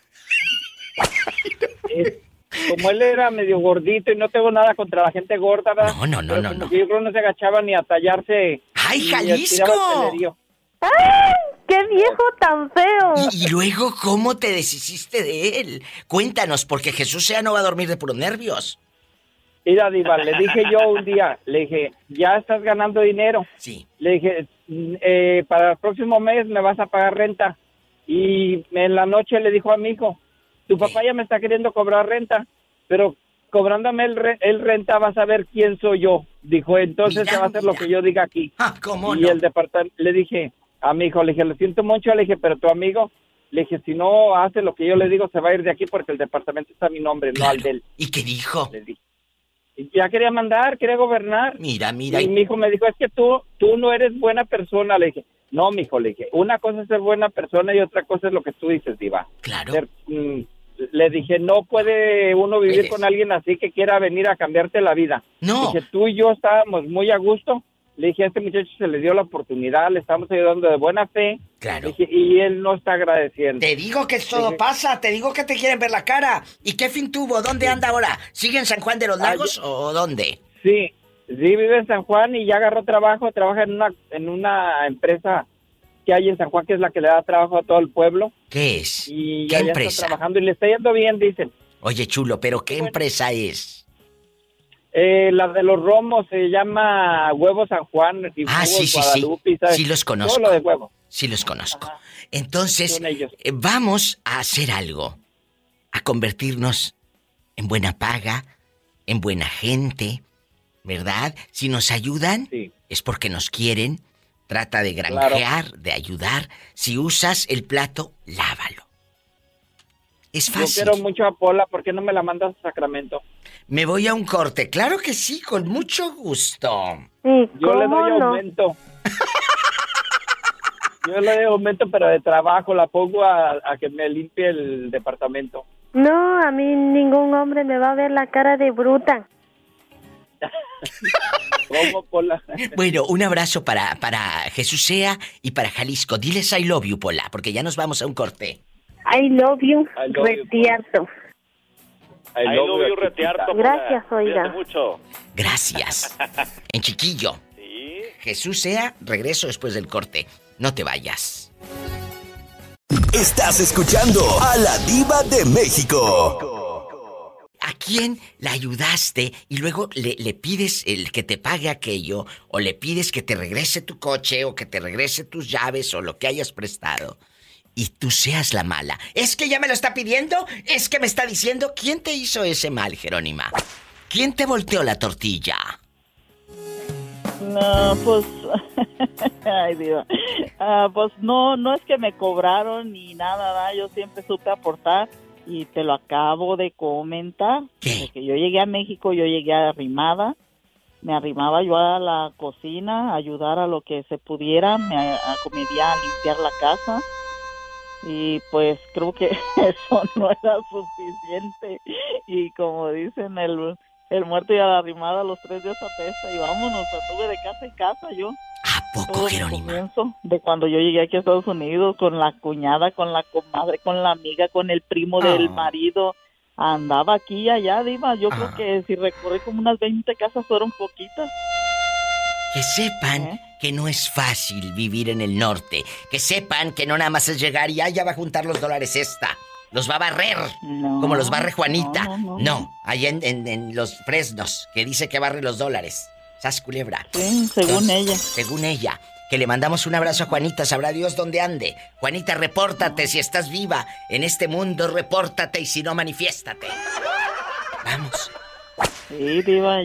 como él era medio gordito y no tengo nada contra la gente gorda, ¿verdad? No, no, no, no, no. Yo creo que no se agachaba ni a tallarse. ¡Ay, Jalisco! ¡Ay! ¡Qué viejo tan feo! Y, luego, ¿cómo te deshiciste de él? Cuéntanos, porque Jesús ya no va a dormir de puros nervios. Mira, Diva, le dije yo un día, le dije, ya estás ganando dinero. Sí. Le dije, eh, para el próximo mes me vas a pagar renta. Y en la noche le dijo a mi hijo, tu papá ya me está queriendo cobrar renta, pero cobrándome el, renta vas a ver quién soy yo. Dijo, entonces se va a hacer lo que yo diga aquí. Ah, ¿cómo y el departamento, le dije a mi hijo, le dije, lo siento mucho, le dije, pero tu amigo, le dije, si no hace lo que yo le digo, se va a ir de aquí porque el departamento está a mi nombre, no al de él. ¿Y qué dijo? Le dije, ya quería mandar, quería gobernar. Mira, mira. Y mi hijo me dijo, es que tú, tú no eres buena persona. Le dije, no, mi hijo, le dije, una cosa es ser buena persona y otra cosa es lo que tú dices, Diva. Claro. Mm, le dije, no puede uno vivir con alguien así que quiera venir a cambiarte la vida. No. Dije, tú y yo estábamos muy a gusto le dije, a este muchacho se le dio la oportunidad, le estamos ayudando de buena fe. Claro. y él no está agradeciendo. Te digo que todo pasa, te digo que te quieren ver la cara. ¿Y qué fin tuvo? ¿Dónde anda ahora? ¿Sigue en San Juan de los ah, Lagos o dónde? Sí, sí, vive en San Juan y ya agarró trabajo, trabaja en una, en una empresa que hay en San Juan que es la que le da trabajo a todo el pueblo. ¿Qué es? Y ¿Qué ya empresa? está trabajando y le está yendo bien, dicen. Oye, chulo, pero ¿qué empresa es? Eh, la de los romos se llama Huevo San Juan y ah, sí, sí, sí. Sí los conozco. Todo lo de huevo. Sí los conozco. Entonces, eh, vamos a hacer algo. A convertirnos en buena paga, en buena gente, ¿verdad? Si nos ayudan, es porque nos quieren. Trata de granjear, de ayudar. Si usas el plato, lávalo. Es fácil. Yo quiero mucho a Pola, ¿por qué no me la mandas a Sacramento? Me voy a un corte. Claro que sí, con mucho gusto. Yo le doy aumento. Yo le doy aumento, pero de trabajo. La pongo a, que me limpie el departamento. No, a mí ningún hombre me va a ver la cara de bruta. ¿Cómo, Pola? bueno, un abrazo para, para Jesús Sea y para Jalisco. Diles I love you, Pola, porque ya nos vamos a un corte. I love you, Retierto. I love, you, Retierto. Gracias, oiga. mucho. Gracias. en chiquillo. ¿Sí? Jesús sea, regreso después del corte. No te vayas. Estás escuchando a la diva de México. ¿A quién la ayudaste y luego le, le, pides el que te pague aquello o le pides que te regrese tu coche o que te regrese tus llaves o lo que hayas prestado? Y tú seas la mala. Es que ya me lo está pidiendo, es que me está diciendo, ¿quién te hizo ese mal, Jerónima? ¿Quién te volteó la tortilla? No, pues, ay Dios, ah, pues no, no es que me cobraron ni nada, yo siempre supe aportar y te lo acabo de comentar. ¿Qué? Que yo llegué a México, yo llegué arrimada, me arrimaba yo a la cocina, a ayudar a lo que se pudiera, me acomedía a limpiar la casa y pues creo que eso no era suficiente y como dicen el el muerto y a la arrimada los tres días apesta y vámonos, estuve de casa en casa yo. ¿A poco, Jerónima? De cuando yo llegué aquí a Estados Unidos con la cuñada, con la comadre, con la amiga, con el primo del Ah. marido. Andaba aquí y allá, Diva. Yo Ah. creo que si recorrí como unas 20 casas fueron poquitas. Que sepan ¿Eh? que no es fácil vivir en el norte. Que sepan que no nada más es llegar y "Ay, ya va a juntar los dólares esta. Los va a barrer. No, como los barre Juanita. no, no, allá en, en- en los fresnos, que dice que barre los dólares. Sas culebra. Sí, según ella. Según ella. Que le mandamos un abrazo a Juanita, sabrá Dios dónde ande. Juanita, repórtate si estás viva. En este mundo, repórtate y si no, manifiéstate. Vamos. Sí, Diva.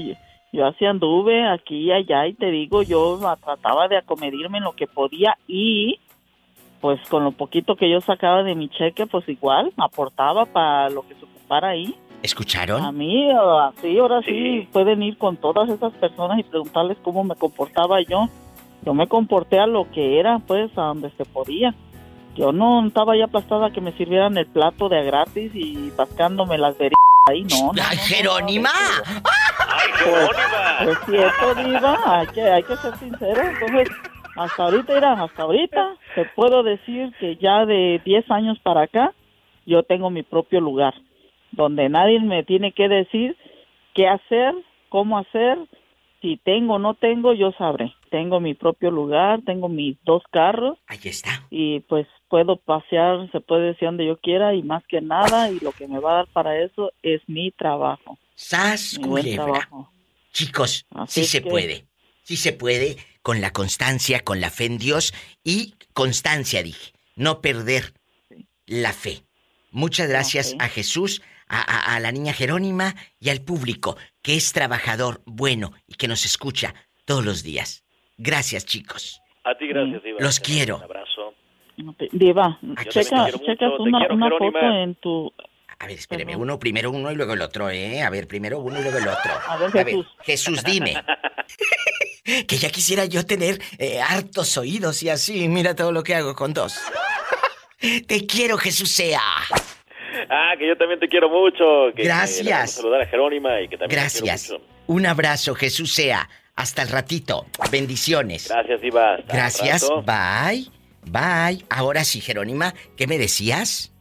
Yo, así anduve aquí y allá y te digo, yo trataba de acomedirme en lo que podía y pues con lo poquito que yo sacaba de mi cheque, pues igual aportaba para lo que se ocupara ahí. A ¿Escucharon? mí, así, ahora sí. pueden ir con todas esas personas y preguntarles cómo me comportaba yo. Yo me comporté a lo que era, pues, a donde se podía. Yo no estaba ya aplastada que me sirvieran el plato de a gratis y pascándome las veritas ahí, no. no, ¡Ay, no, no, Pues, Jerónima! es cierto, Diva, hay que, hay que ser sincero. Entonces, hasta ahorita, mira, hasta ahorita, te puedo decir que ya de 10 años para acá, yo tengo mi propio lugar, donde nadie me tiene que decir qué hacer, cómo hacer, si tengo o no tengo, yo sabré. Tengo mi propio lugar, tengo mis dos carros Ahí está. y pues puedo pasear, se puede decir donde yo quiera y más que nada, y lo que me va a dar para eso es mi trabajo. Sas culebra. Chicos, Así sí se que- puede. Sí se puede con la constancia, con la fe en Dios y constancia, dije. No perder la fe. Muchas gracias a Jesús, a, a- a la niña Jerónima y al público que es trabajador, bueno y que nos escucha todos los días. Gracias, chicos. A ti gracias, Diva. Los quiero. Un abrazo. Diva, checa, checas una, foto en tu... A ver, espéreme, uno, primero uno y luego el otro, ¿eh? A ver, primero uno y luego el otro. A ver, Jesús. Jesús, dime. que ya quisiera yo tener eh, hartos oídos y así, mira todo lo que hago con dos. Te quiero, Jesús sea. Ah, que yo también te quiero mucho. Que, Gracias. Saludar a Jerónima y que también Gracias. te quiero mucho. Un abrazo, Jesús sea. Hasta el ratito. Bendiciones. Gracias. Hasta Gracias. Bye. Bye. Ahora sí, Jerónima, ¿qué me decías?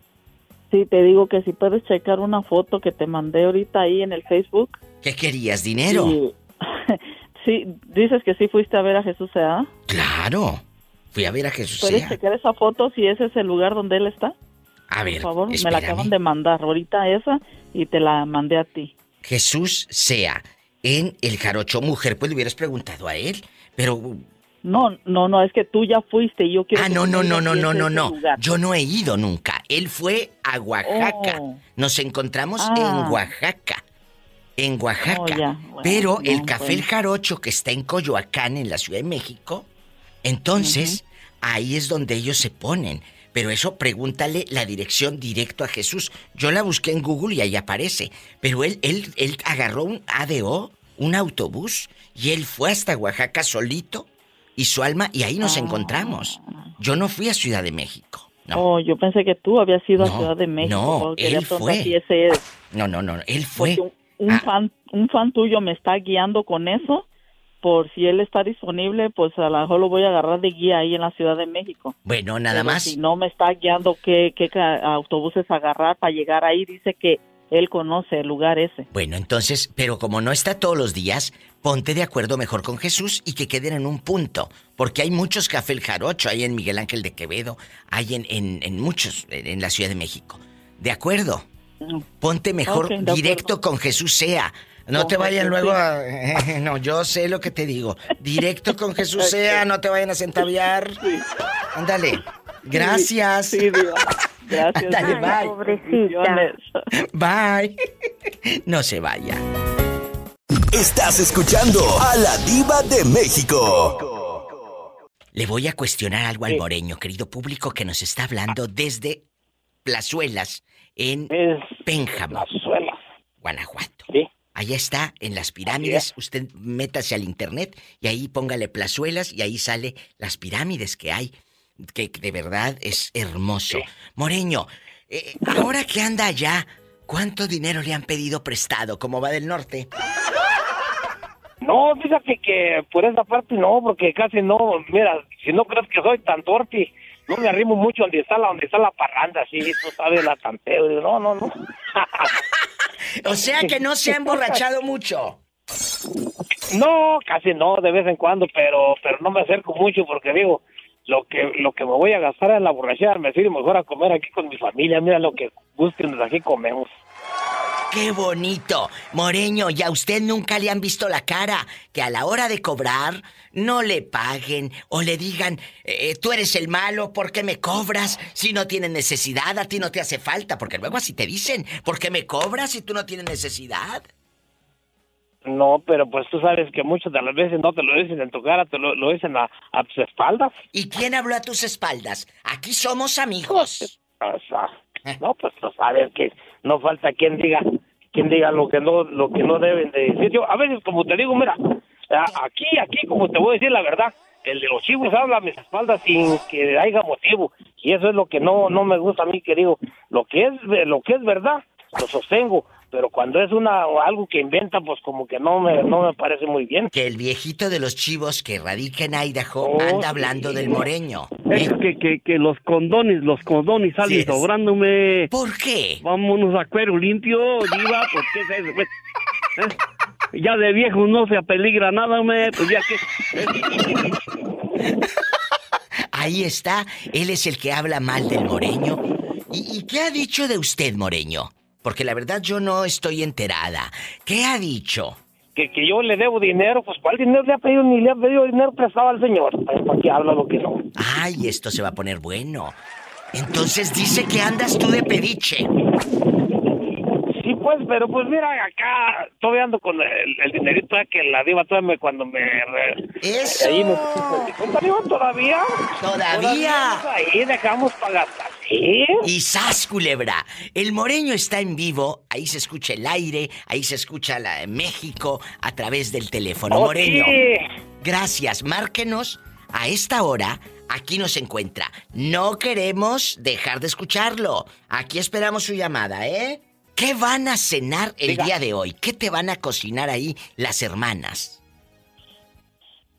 Sí, te digo que si puedes checar una foto que te mandé ahorita ahí en el Facebook. ¿Qué querías? ¿Dinero? Y- sí, dices que sí fuiste a ver a Jesús, ¿ah? Claro. Fui a ver a Jesús ¿Puedes sea. checar esa foto si ese es el lugar donde él está? A ver, Por favor, me la acaban de mandar ahorita esa y te la mandé a ti. Jesús sea en el jarocho mujer, pues le hubieras preguntado a él, pero No, no, no, es que tú ya fuiste y yo quiero ah no no no no no no no, lugar. yo no he ido nunca. Él fue a Oaxaca. Oh. Nos encontramos Ah. en Oaxaca. En Oaxaca. Oh. Bueno, Pero el café El. Jarocho que está en Coyoacán en la Ciudad de México, entonces ahí es donde ellos se ponen. Pero eso pregúntale la dirección directo a Jesús. Yo la busqué en Google y ahí aparece. Pero él, él, él agarró un ADO, un autobús, y él fue hasta Oaxaca solito y su alma, y ahí nos Ah. encontramos. Yo no fui a Ciudad de México. No, Oh, yo pensé que tú habías ido No, a Ciudad de México. no, él fue. si ese es. no, no, no. Él fue. Porque un, un Ah. fan, un fan tuyo me está guiando con eso. Por si él está disponible, pues a lo mejor lo voy a agarrar de guía ahí en la Ciudad de México. Bueno, nada Pero más. Si no me está guiando qué, qué autobuses agarrar para llegar ahí, dice que él conoce el lugar ese. Bueno, entonces, pero como no está todos los días, ponte de acuerdo mejor con Jesús y que queden en un punto. Porque hay muchos café el jarocho, hay en Miguel Ángel de Quevedo, hay en, en, en muchos, en, la Ciudad de México. ¿De acuerdo? Ponte mejor directo con Jesús sea. No Con te vayan Jesús, luego a... No, yo sé lo que te digo. Directo con Jesús sea, no te vayan a centaviar. Ándale. Gracias. Sí, Diva. Gracias. Dale, bye. Pobrecita. Bye. No se vaya. Estás escuchando a la diva de México. Le voy a cuestionar algo al moreño, querido público, que nos está hablando desde Plazuelas, en Pénjamo, Guanajuato. Allá está, en las pirámides. Usted métase al internet y ahí póngale Plazuelas y ahí sale las pirámides que hay, que de verdad es hermoso. Moreño, eh, ahora que anda allá, ¿cuánto dinero le han pedido prestado? ¿Cómo va del norte? No, fíjate que por esa parte no, porque casi no, mira, si no crees que soy tan torpe, no me arrimo mucho donde está la, donde está la parranda, así, tú sabes, la tanteo, no, no, no. o sea que no se ha emborrachado mucho. No, casi no, de vez en cuando, pero, pero no me acerco mucho porque digo, lo que, lo que me voy a gastar en la borrachera me sirve mejor a comer aquí con mi familia, mira lo que busquen, aquí comemos. ¡Qué bonito! Moreño, ¿y a usted nunca le han visto la cara? Que a la hora de cobrar no le paguen o le digan, eh, tú eres el malo, ¿por qué me cobras? Si no tienes necesidad, a ti no te hace falta. Porque luego así te dicen, ¿por qué me cobras si tú no tienes necesidad? No, pero pues tú sabes que muchas de las veces no te lo dicen en tu cara, te lo, lo dicen a, a, tus espaldas. ¿Y quién habló a tus espaldas? Aquí somos amigos. O sea, no, pues tú sabes que no falta quien diga, quien diga lo que no, lo que no deben de decir. Yo a veces como te digo, mira, aquí, aquí como te voy a decir la verdad, el de los chivos habla a mis espaldas sin que haya motivo y eso es lo que no, no me gusta a mí que digo, lo que es, lo que es verdad lo sostengo pero cuando es una algo que inventa, pues como que no me, no me parece muy bien. Que el viejito de los chivos que radica en Idaho anda hablando del moreño. Es que, que, que los condones, los condones salen sobrándome. ¿Por qué? Vámonos a cuero limpio, diva, ¿por qué es eso? ¿Eh? Ya de viejo no se apeligra nada, me, pues ya que... Ahí está, él es el que habla mal del moreño. ¿Y, ¿Y qué ha dicho de usted, moreño? Porque la verdad yo no estoy enterada. ¿Qué ha dicho? Que, que yo le debo dinero, pues ¿cuál dinero le ha pedido? Ni le ha pedido dinero prestado al señor. ¿Para qué habla lo que no? Ay, esto se va a poner bueno. Entonces dice que andas tú de pediche. Sí, pues, pero pues mira, acá todavía ando con el, el dinerito que la diva todavía me, cuando me... ¡Eso! Ahí me, ¿Todavía? ¿Todavía? Ahí dejamos para gastar. Y sas, culebra. El moreño está en vivo. Ahí se escucha el aire. Ahí se escucha la, México a través del teléfono. Oh, moreño. sí. Gracias. Márquenos a esta hora. Aquí nos encuentra. No queremos dejar de escucharlo. Aquí esperamos su llamada, ¿eh? ¿Qué van a cenar el Diga. día de hoy? ¿Qué te van a cocinar ahí las hermanas?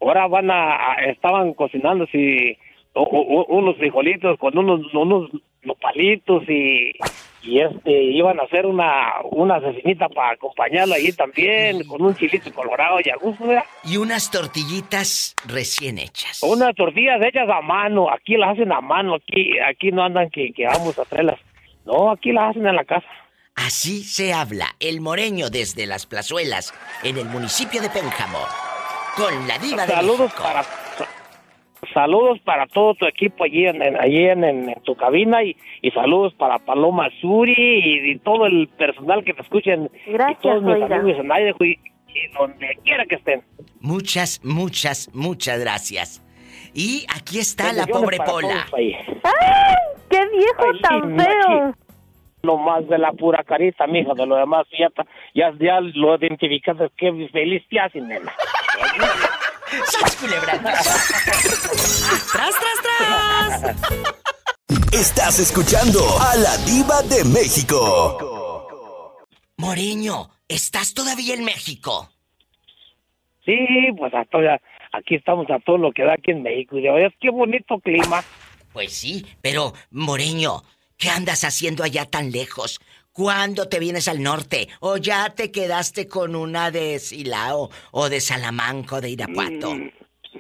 Ahora van a, estaban cocinando si unos frijolitos con unos unos nopalitos y y este iban a hacer una una cecinita para acompañarlo allí también con un chilito colorado y a gusto, ¿verdad? Y unas tortillitas recién hechas. Unas tortillas hechas a mano, aquí las hacen a mano, aquí aquí no andan que, que vamos a traerlas. No, aquí las hacen en la casa. Así se habla el moreño desde las plazuelas en el municipio de Pénjamo. Con la diva de Saludos México. para saludos para todo tu equipo allí en, en- allí en, en- en tu cabina y, y saludos para Paloma Suri y, y todo el personal que te escuchen Gracias, y todos mis oiga. amigos en Idaho y, y donde quiera que estén. Muchas, muchas, muchas gracias. Y aquí está la pobre Pola. ¡Ay! ¡Qué viejo Ay, tan machi. feo! Lo más de la pura carita, mijo, de lo demás ya, ya, ya lo identificaste, qué feliz te haces, nena. ¡Sas, culebra! ¡Tras, tras, tras! Estás escuchando a la diva de México. Moreño, ¿estás todavía en México? Sí, pues a toda- aquí estamos a todo lo que da aquí en México. Y de verdad, qué bonito clima. Pues sí, pero, Moreño, ¿qué andas haciendo allá tan lejos? ¿Cuándo te vienes al norte? ¿O ya te quedaste con una de Silao o de Salamanca o de Irapuato?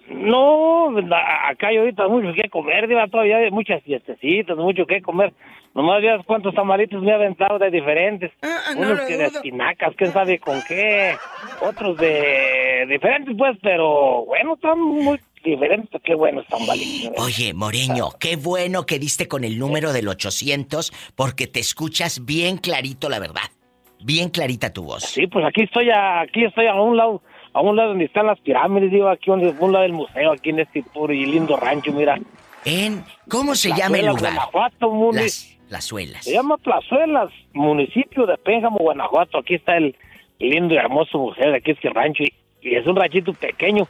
No, a- acá hay ahorita mucho que comer, diva, todavía hay muchas fiestecitas, mucho que comer. Nomás ya cuántos tamalitos me he aventado de diferentes. Ah, no Unos que de espinacas, quién sabe con qué. Otros de diferentes, pues, pero bueno, están muy... diferentes, qué bueno están, vale. Oye, Moreño, qué bueno que diste con el número del 800 porque te escuchas bien clarito, la verdad. Bien clarita tu voz. Sí, pues aquí estoy, a, aquí estoy a un lado, a un lado donde están las pirámides, digo, aquí a un lado del museo, aquí en este puro y lindo rancho, mira. En, ¿cómo se llama el lugar? Guanajuato, las, Plazuelas. Se llama Plazuelas, municipio de Pénjamo, Guanajuato. Aquí está el lindo y hermoso museo de aquí es que rancho y, es un ranchito pequeño.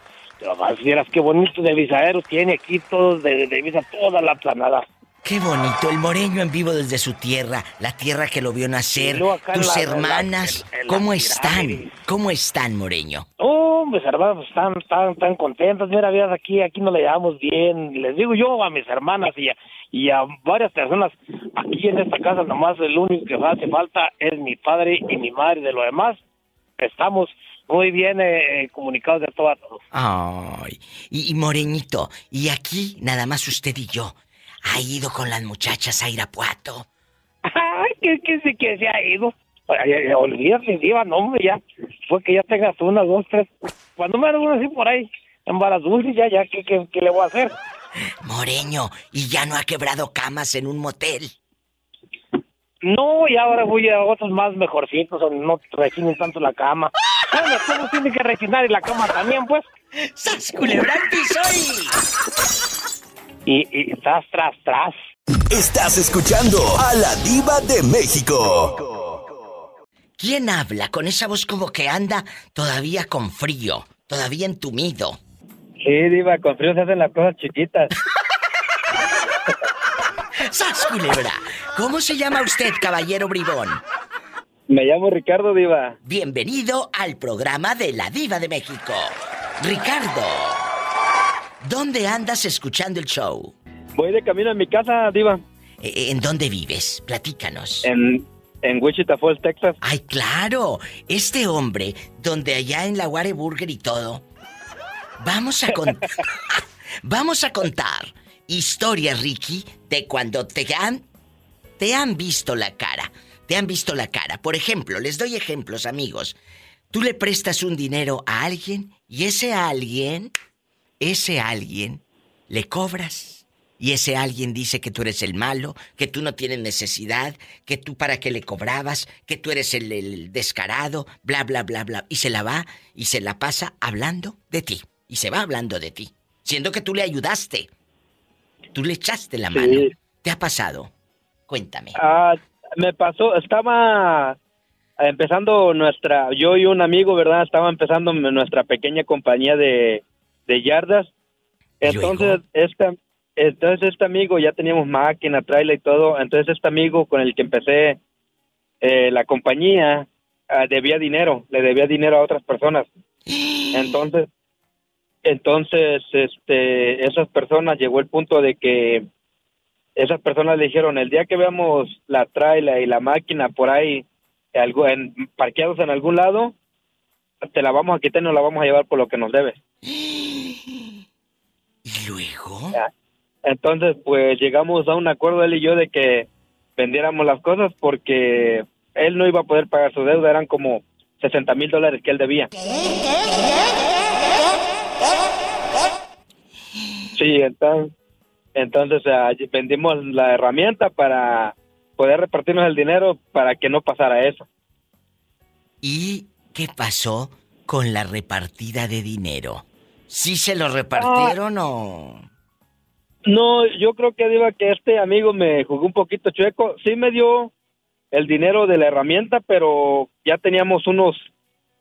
Vieras qué bonito de visadero tiene aquí todo de, de visa toda la planada. Qué bonito, el moreño en vivo desde su tierra, la tierra que lo vio nacer. Tus hermanas, ¿cómo están? ¿Cómo están, moreño? Oh, mis hermanos están tan, tan contentos. Mira, veas aquí, aquí nos le llevamos bien. Les digo yo a mis hermanas y a, y a varias personas aquí en esta casa, nomás el único que hace falta es mi padre y mi madre. De lo demás, estamos muy bien eh, comunicados de todo a todos. Ay, y, y Moreñito, y aquí nada más usted y yo ha ido con las muchachas a Irapuato. Ay, que, que, que se ha ido. Olvídate, Diva, no, hombre, ya. Fue que ya tengas una, dos, tres. Cuando me uno así por ahí, en balas dulces, ya, ya, ¿qué, ¿qué, qué, le voy a hacer? Moreño, ¿y ya no ha quebrado camas en un motel? No, y ahora voy a otros más mejorcitos, donde no rechinen tanto la cama. Bueno, ¿cómo tiene que rechinar y la cama también, pues? ¡Sas culebrante soy! y, tras, tras, tras. Estás escuchando a la diva de México. ¿Quién habla con esa voz como que anda todavía con frío, todavía entumido? Sí, diva, con frío se hacen las cosas chiquitas. ¡Sas, culebra! ¿Cómo se llama usted, caballero bribón? Me llamo Ricardo Diva. Bienvenido al programa de la Diva de México. Ricardo, ¿Dónde andas escuchando el show? Voy de camino a mi casa, Diva. Eh, eh, ¿En dónde vives? Platícanos. En, en Wichita Falls, Texas. Ay, claro. Este hombre, donde allá en la Wareburger y todo. Vamos a contar. vamos a contar historias, Ricky, de cuando te han. Te han visto la cara. Te han visto la cara. Por ejemplo, les doy ejemplos, amigos. Tú le prestas un dinero a alguien y ese alguien ese alguien le cobras y ese alguien dice que tú eres el malo, que tú no tienes necesidad, que tú para qué le cobrabas, que tú eres el, descarado, bla, bla, bla, bla. Y se la va y se la pasa hablando de ti. Y se va hablando de ti. Siendo que tú le ayudaste. Tú le echaste la mano. ¿Te ha pasado? Cuéntame. Ah, me pasó, estaba empezando nuestra, yo y un amigo, ¿verdad? Estaba empezando nuestra pequeña compañía de, de yardas. Entonces, este, entonces este amigo, ya teníamos máquina, trailer y todo, entonces este amigo con el que empecé eh, la compañía ah, debía dinero, le debía dinero a otras personas. Entonces, entonces, este, esas personas llegó el punto de que esas personas le dijeron, el día que veamos la trailer y la máquina por ahí, algo, en, parqueados en algún lado, te la vamos a quitar y nos la vamos a llevar por lo que nos debes. ¿Y luego? Entonces, pues llegamos a un acuerdo él y yo de que vendiéramos las cosas porque él no iba a poder pagar su deuda, eran como 60 mil dólares que él debía. Sí, entonces, entonces vendimos la herramienta para poder repartirnos el dinero para que no pasara eso. ¿Y qué pasó con la repartida de dinero? ¿Sí se lo repartieron o...? No, yo creo que diga que este amigo me jugó un poquito chueco. Sí me dio el dinero de la herramienta, pero ya teníamos unos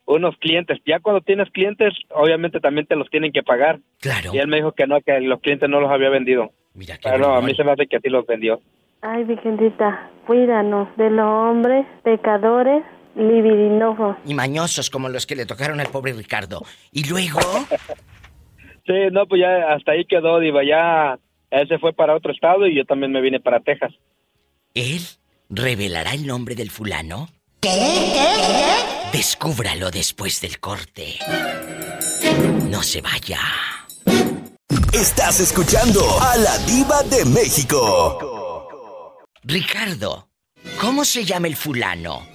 unos clientes. Ya cuando tienes clientes, obviamente también te los tienen que pagar. Claro. Y él me dijo que no, que los clientes no los había vendido. Mira Pero a mí se me hace que así los vendió. Ay, Virgencita, cuídanos de los hombres pecadores libidinosos. Y mañosos como los que le tocaron al pobre Ricardo. ¿Y luego? Sí, no, pues ya hasta ahí quedó, Diva. Ya él se fue para otro estado y yo también me vine para Texas. ¿Él revelará el nombre del fulano? Descúbralo después del corte. No se vaya. Estás escuchando a la Diva de México. Ricardo, ¿cómo se llama el fulano?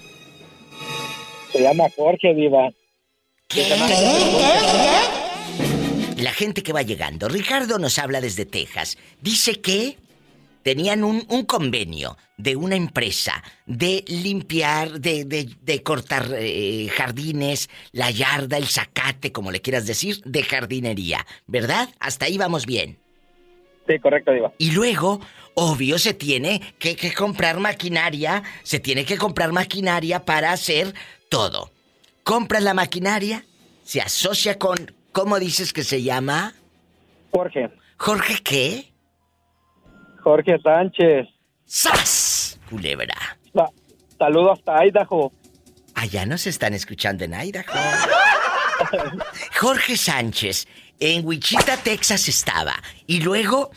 Se llama Jorge Diva. ¿Qué? la gente que va llegando. Ricardo nos habla desde Texas. Dice que tenían un, convenio de una empresa de limpiar, de, de, cortar eh, jardines, la yarda, el zacate, como le quieras decir, de jardinería, ¿verdad? Hasta ahí vamos bien. Sí, correcto, Diva. Y luego, obvio, se tiene que, que comprar maquinaria, se tiene que comprar maquinaria para hacer todo. Compras la maquinaria, se asocia con, ¿cómo dices que se llama? Jorge. ¿Jorge qué? Jorge Sánchez. ¡Sas! Culebra. saludos hasta Idaho. Allá nos están escuchando en Idaho. Jorge Sánchez, en Wichita, Texas estaba. Y luego,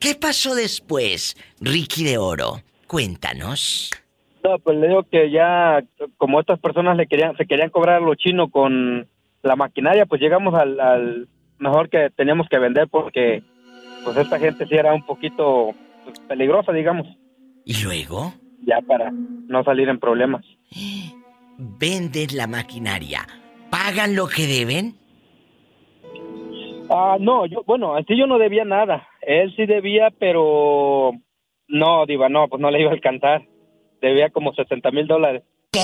¿qué pasó después, Ricky de Oro? Cuéntanos. No, pues le digo que ya, como estas personas le querían, se querían cobrar a lo chino con la maquinaria, pues llegamos al, al mejor que teníamos que vender porque pues esta gente sí era un poquito pues, peligrosa, digamos. ¿Y luego? Ya para no salir en problemas. Venden la maquinaria. ¿Pagan lo que deben? Ah, no, yo, bueno, así yo no debía nada. Él sí debía, pero no, Diva, no, pues no le iba a alcanzar. Debía como 60 mil dólares. ¿Qué?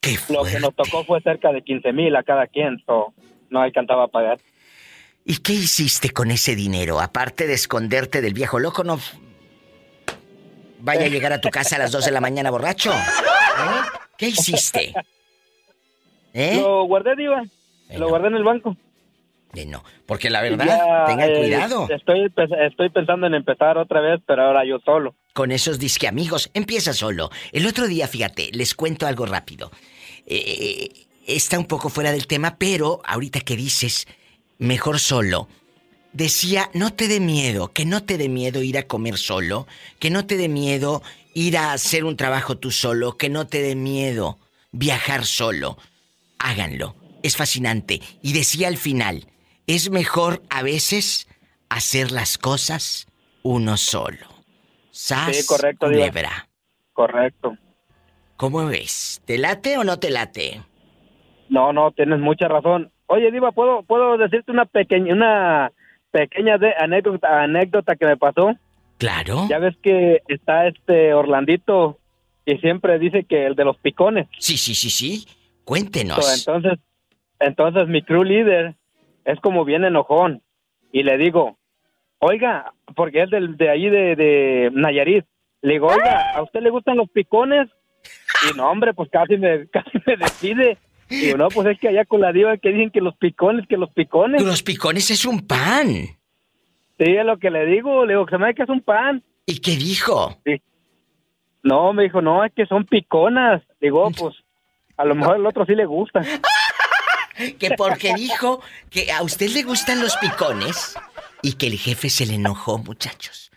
¿Qué? Lo que nos tocó fue cerca de 15 mil a cada quien, so no alcanzaba a pagar. ¿Y qué hiciste con ese dinero? Aparte de esconderte del viejo loco, no vaya a llegar a tu casa a las 2 de la mañana borracho. ¿Eh? ¿Qué hiciste? ¿Eh? Lo guardé, Diva. Lo guardé en el banco. Eh, no, porque la verdad, tenga eh, cuidado. Estoy, estoy pensando en empezar otra vez, pero ahora yo solo. Con esos disque amigos, empieza solo. El otro día, fíjate, les cuento algo rápido. está un poco fuera del tema, pero ahorita que dices, mejor solo. Decía, no te dé miedo, que no te dé miedo ir a comer solo, que no te dé miedo ir a hacer un trabajo tú solo, que no te dé miedo viajar solo. Háganlo, es fascinante. Y decía al final, es mejor a veces hacer las cosas uno solo. Sas sí, correcto, Correcto. ¿Cómo ves? ¿Te late o no te late? No, no, tienes mucha razón. Oye, Diva, ¿puedo, puedo decirte una pequeña, una pequeña de anécdota, anécdota que me pasó? Claro. Ya ves que está este Orlandito y siempre dice que el de los picones. Sí, sí, sí, sí. Cuéntenos. entonces, entonces mi crew leader es como bien enojón y le digo, oiga, porque es del, de ahí de, de Nayarit, le digo, oiga, ¿a usted le gustan los picones? Y no, hombre, pues casi me, casi me decide. Digo, no, pues es que allá con la diva que dicen que los picones, que los picones. Los picones es un pan. Sí, es lo que le digo, le digo se me que es un pan. ¿Y qué dijo? Sí. No, me dijo, no, es que son piconas. Digo, pues, a lo mejor el otro sí le gusta. que porque dijo que a usted le gustan los picones y que el jefe se le enojó, muchachos.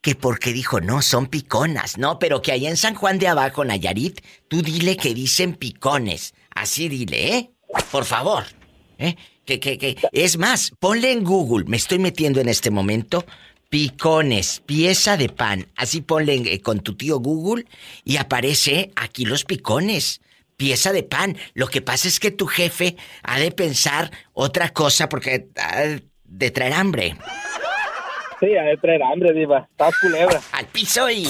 Que porque dijo, no, son piconas, no, pero que allá en San Juan de Abajo, Nayarit, tú dile que dicen picones. Así dile, ¿eh? Por favor. ¿Eh? Que, que, que. Es más, ponle en Google, me estoy metiendo en este momento, picones, pieza de pan. Así ponle eh, con tu tío Google y aparece aquí los picones. Pieza de pan. Lo que pasa es que tu jefe ha de pensar otra cosa porque ha de traer hambre. Sí, ha de traer hambre, diva. Está culebra. Al piso y...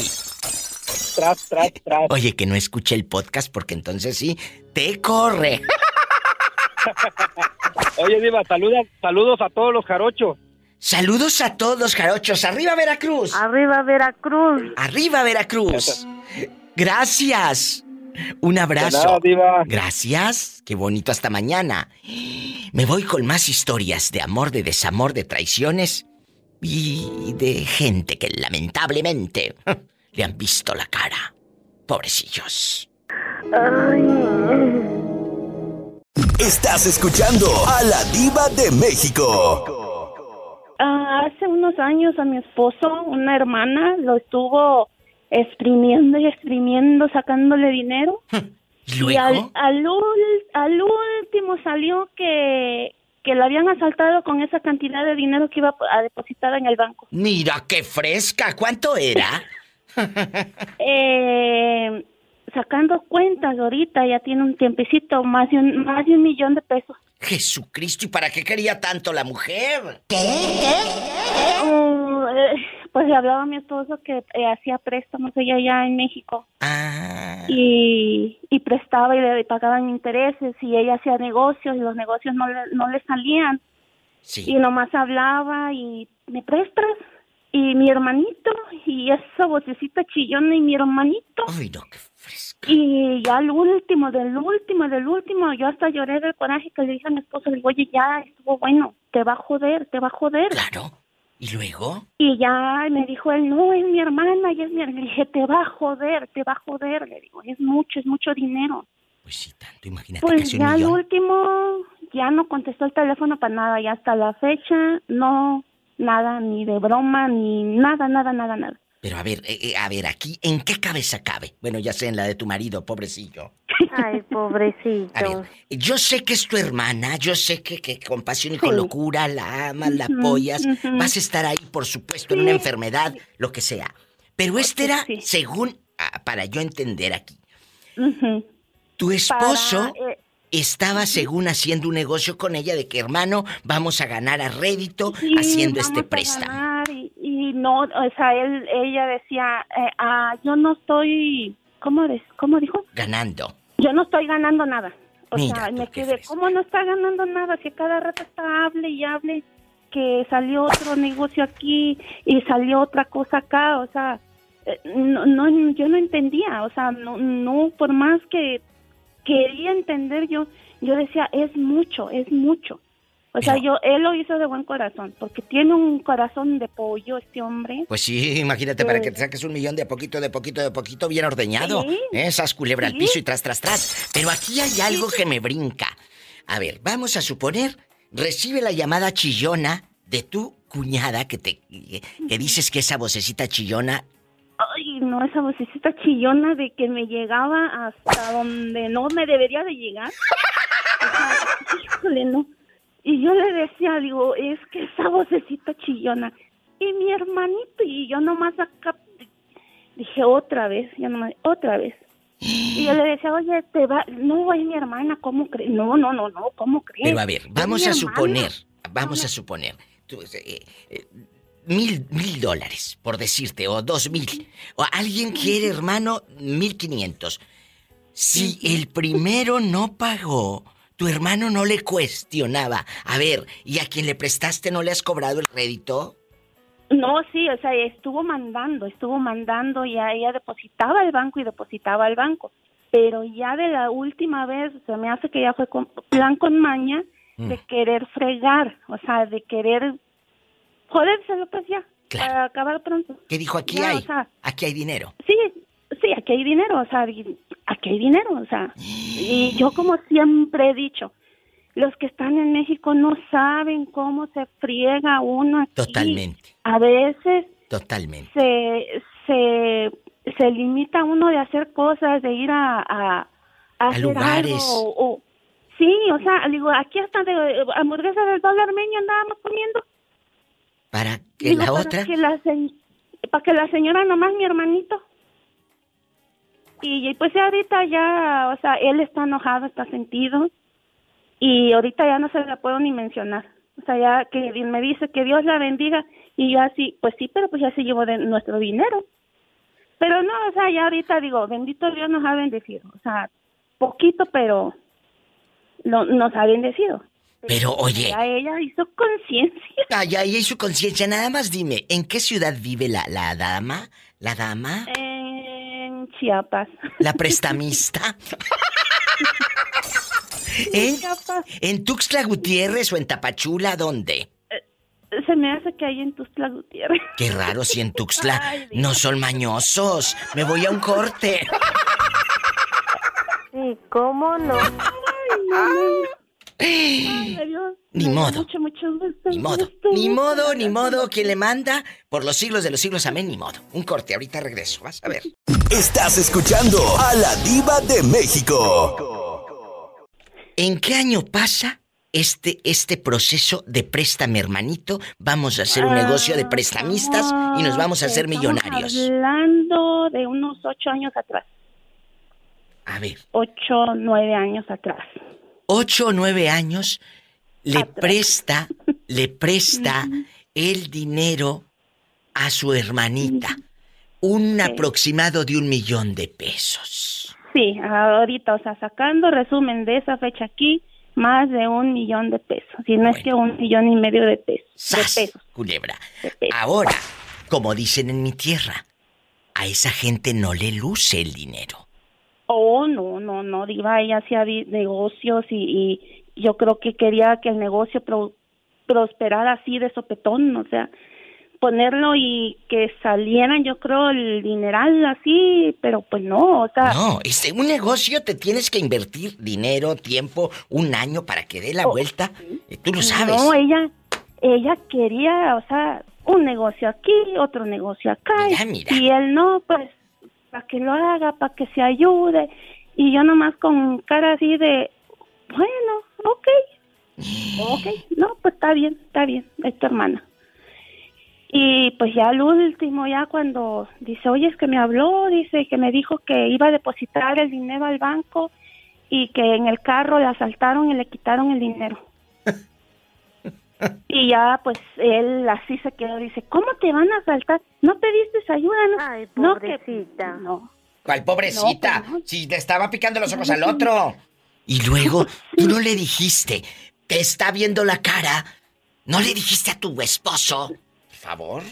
Tras, tras, tras. Oye, que no escuche el podcast porque entonces sí, te corre. Oye, Diva, saluda, saludos a todos los jarochos. Saludos a todos los jarochos. ¡Arriba Veracruz! ¡Arriba Veracruz! ¡Arriba Veracruz! Gracias. Un abrazo. Gracias. Qué bonito hasta mañana. Me voy con más historias de amor, de desamor, de traiciones y de gente que lamentablemente le han visto la cara. Pobrecillos. Estás escuchando a la diva de México. Ah, hace unos años a mi esposo, una hermana, lo estuvo exprimiendo y exprimiendo, sacándole dinero. ¿Luego? Y al, al, último salió que, que la habían asaltado con esa cantidad de dinero que iba a depositar en el banco. Mira, qué fresca. ¿Cuánto era? eh, sacando cuentas ahorita, ya tiene un tiempecito, más de un, más de un millón de pesos. Jesucristo, ¿y para qué quería tanto la mujer? ¿Qué? Mm, eh, pues le hablaba a mi esposo que eh, hacía préstamos ella allá en México. Ah. Y, y prestaba y le pagaban intereses y ella hacía negocios y los negocios no le, no le salían. Y nomás hablaba y me prestas y mi hermanito y esa vocecita chillona y mi hermanito. Ay, no, qué y ya el último, del último, del último, yo hasta lloré del coraje que le dije a mi esposo, le digo, oye, ya estuvo bueno, te va a joder, te va a joder. Claro. ¿Y luego? Y ya me dijo él, no, es mi hermana, y es mi hermana. Le dije, te va a joder, te va a joder. Le digo, es mucho, es mucho dinero. Pues sí, tanto, imagínate. Pues ya el último, ya no contestó el teléfono para nada, y hasta la fecha, no, nada, ni de broma, ni nada, nada, nada, nada. Pero a ver, eh, eh, a ver, aquí, ¿en qué cabeza cabe? Bueno, ya sé en la de tu marido, pobrecillo. Ay, pobrecito. A ver, yo sé que es tu hermana, yo sé que, que con pasión y con locura la amas, la apoyas, vas a estar ahí, por supuesto, en una enfermedad, lo que sea. Pero este era, según, ah, para yo entender aquí, tu esposo eh, estaba, según, haciendo un negocio con ella de que, hermano, vamos a ganar a rédito haciendo este préstamo no, o sea, él, ella decía, eh, ah, yo no estoy, ¿cómo, ¿cómo dijo? Ganando. Yo no estoy ganando nada. O sea, me quedé, ¿cómo no está ganando nada? Si cada rato está hable y hable que salió otro negocio aquí y salió otra cosa acá, o sea, eh, no, no yo no entendía, o sea, no, no por más que quería entender yo, yo decía, es mucho, es mucho. O sea, yo, él lo hizo de buen corazón, porque tiene un corazón de pollo este hombre. Pues sí, imagínate, para que te saques un millón de poquito, de poquito, de poquito, bien ordeñado. ¿Sí? ¿eh? Esas culebra al piso y tras, tras, tras. Pero aquí hay algo que me brinca. A ver, vamos a suponer, recibe la llamada chillona de tu cuñada que te que dices que esa vocecita chillona no, esa vocecita chillona de que me llegaba hasta donde no me debería de llegar. O híjole, no. Y yo le decía, digo, es que esa vocecita chillona. Y mi hermanito, y yo nomás acá, dije, otra vez, ya nomás, otra vez. Y yo le decía, oye, te va, no, es mi hermana, ¿cómo crees? No, no, no, no, ¿cómo crees? Pero a ver, vamos a suponer, vamos a suponer, eh, eh, mil, mil dólares, por decirte, o dos mil. O alguien quiere, hermano, mil quinientos. Si el primero no pagó, tu hermano no le cuestionaba. A ver, ¿y a quien le prestaste no le has cobrado el crédito? No, sí, o sea, estuvo mandando, estuvo mandando, y ella depositaba al banco y depositaba al banco. Pero ya de la última vez, se me hace que ya fue con plan con maña de mm. querer fregar, o sea, de querer jodérselo pues ya, para acabar pronto. ¿Qué dijo? Aquí hay, aquí hay dinero. Sí, sí, aquí hay dinero, o sea, aquí hay dinero, o sea, y yo como siempre he dicho, los que están en México no saben cómo se friega uno aquí. Totalmente. A veces. Totalmente. Se, se, se limita uno de hacer cosas, de ir a, a, a, lugares. o, sí, o sea, digo, aquí hasta de hamburguesa del dólar meño andábamos comiendo. ¿Para que la otra? Que la para que la señora nomás, mi hermanito, y pues ahorita ya, o sea, él está enojado, está sentido y ahorita ya no se la puedo ni mencionar. O sea, ya que me dice que Dios la bendiga y yo así, pues sí, pero pues ya se llevó de nuestro dinero. Pero no, o sea, ya ahorita digo, bendito Dios nos ha bendecido. O sea, poquito, pero no, nos ha bendecido. Pero oye. Ya ella hizo conciencia. Ah, ya ella hizo conciencia. Nada más dime, ¿en qué ciudad vive la, la dama? ¿La dama? Eh, Chiapas. La prestamista. ¿En, ¿En Tuxtla Gutiérrez o en Tapachula? ¿Dónde? Eh, se me hace que hay en Tuxtla Gutiérrez. Qué raro si en Tuxtla no son mañosos. Me voy a un corte. Sí, ¿cómo no? Ni modo. Ni modo. Ni modo, ni modo. Quien le manda por los siglos de los siglos, amén, ni modo. Un corte, ahorita regreso. Vas a ver. Estás escuchando a la Diva de México. ¿En qué año pasa este, este proceso de préstame, hermanito? Vamos a hacer un negocio de prestamistas y nos vamos a hacer millonarios. Hablando de unos ocho años atrás. A ver. Ocho, nueve años atrás ocho o nueve años le presta, le presta el dinero a su hermanita. Un aproximado de un millón de pesos. Sí, ahorita, o sea, sacando resumen de esa fecha aquí, más de un millón de pesos. Si no es que un millón y medio de pesos. de pesos. Culebra. Ahora, como dicen en mi tierra, a esa gente no le luce el dinero. Oh, no, no, no, Diva, ella hacía negocios y, yo creo que quería que el negocio prosperara así de sopetón, o sea, ponerlo y que salieran, yo creo, el dineral así, pero pues no, o sea... No, este, un negocio te tienes que invertir dinero, tiempo, un año para que dé la oh, vuelta, tú lo sabes. No, ella, ella quería, o sea, un negocio aquí, otro negocio acá. Y él no, pues, para que lo haga, para que se ayude. Y yo nomás con cara así de, bueno, ok, ok, no, pues está bien, está bien, es tu hermana. Y pues ya al último, ya cuando dice, oye, es que me habló, dice que me dijo que iba a depositar el dinero al banco y que en el carro le asaltaron y le quitaron el dinero. Y ya, pues, él así se quedó, dice, ¿cómo te van a asaltar? ¿No pediste ayuda? No, Ay, pobrecita. No, ¿Cuál pobrecita? Pues si te estaba picando los ojos al otro. Y luego, tú no le dijiste, te está viendo la cara, ¿no le dijiste a tu esposo? Por favor.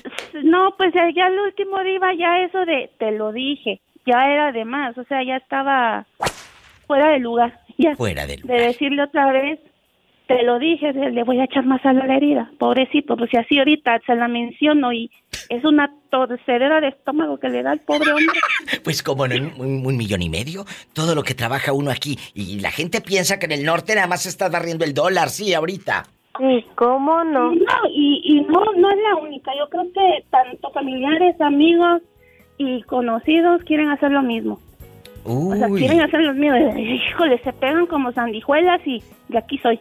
No, pues ya al último día ya eso de, te lo dije, ya era de más, o sea, ya estaba fuera de lugar. Ya, fuera de lugar. De decirle otra vez, te lo dije, le voy a echar más a la herida, pobrecito, pues si así ahorita se la menciono y es una torcedera de estómago que le da al pobre hombre. Pues como en un, millón y medio, todo lo que trabaja uno aquí y la gente piensa que en el norte nada más está barriendo el dólar, sí, ahorita. Sí, ¿cómo no? No, y, y no, no es la única, yo creo que tanto familiares, amigos y conocidos quieren hacer lo mismo. O sea, quieren hacer los míos. Híjole, se pegan como sandijuelas y de aquí soy.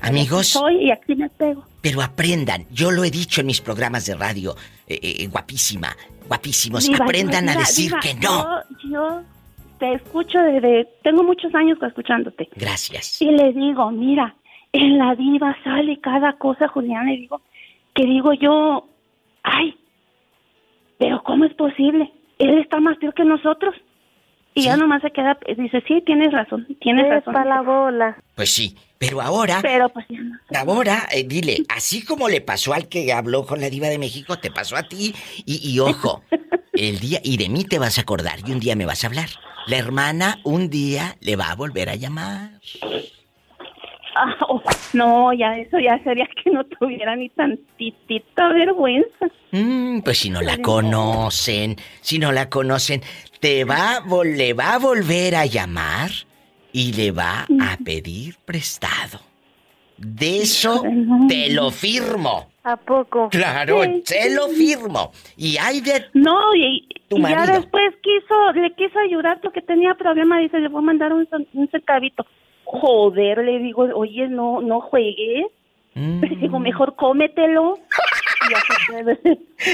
Amigos. soy y aquí me pego. Pero aprendan, yo lo he dicho en mis programas de radio, eh, eh, guapísima, guapísimos, aprendan a decir que no. Yo, te escucho desde, tengo muchos años escuchándote. Gracias. Y le digo, mira, en la diva sale cada cosa, Julián, le digo, que digo yo, ay, pero ¿cómo es posible? Él está más peor que nosotros. Y ya nomás se queda, dice, sí, tienes razón, tienes razón. para la bola. Pues sí, pero ahora... Pero pues Ahora, eh, dile, así como le pasó al que habló con la diva de México, te pasó a ti. Y, ojo, el día, y de mí te vas a acordar, y un día me vas a hablar. La hermana un día le va a volver a llamar. Ah, oh, no, ya eso ya sería que no tuviera ni tantitita vergüenza. Mm, pues si no la conocen, si no la conocen, te va, le va a volver a llamar y le va a pedir prestado. De eso te lo firmo. ¿A poco? Claro, te lo firmo. Y hay de No, y, ya después quiso, le quiso ayudar porque tenía problema, dice, le voy a mandar un, un centavito. Joder, le digo, oye, no, no juegues. Mm. digo, mejor cómetelo.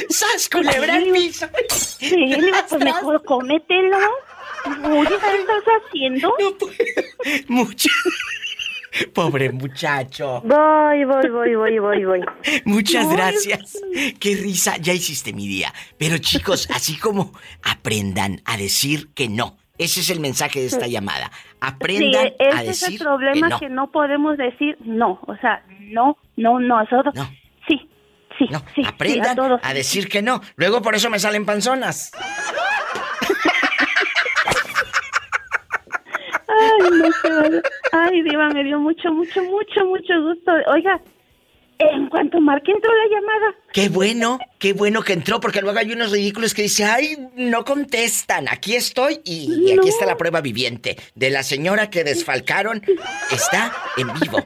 ¡Sas, culebra el piso! Sí, pues mejor cómetelo. Oye, ¿qué estás haciendo? Mucho. Pobre muchacho. Voy, voy, voy, voy, voy, voy. Muchas gracias. Qué risa, ya hiciste mi día. Pero chicos, así como aprendan a decir que no. Ese es el mensaje de esta llamada. Aprendan a decir ese es el problema que no. podemos decir no. O sea, no, no, no. Nosotros, no. Sí, sí, sí. Aprendan a, decir que no. Luego por eso me salen panzonas. Ay, no Ay, Diva, me dio mucho, mucho, mucho, mucho gusto. Oiga, en cuanto marque entró la llamada. Qué bueno, qué bueno que entró, porque luego hay unos ridículos que dicen, ay, no contestan, aquí estoy y, aquí está la prueba viviente de la señora que desfalcaron, está en vivo.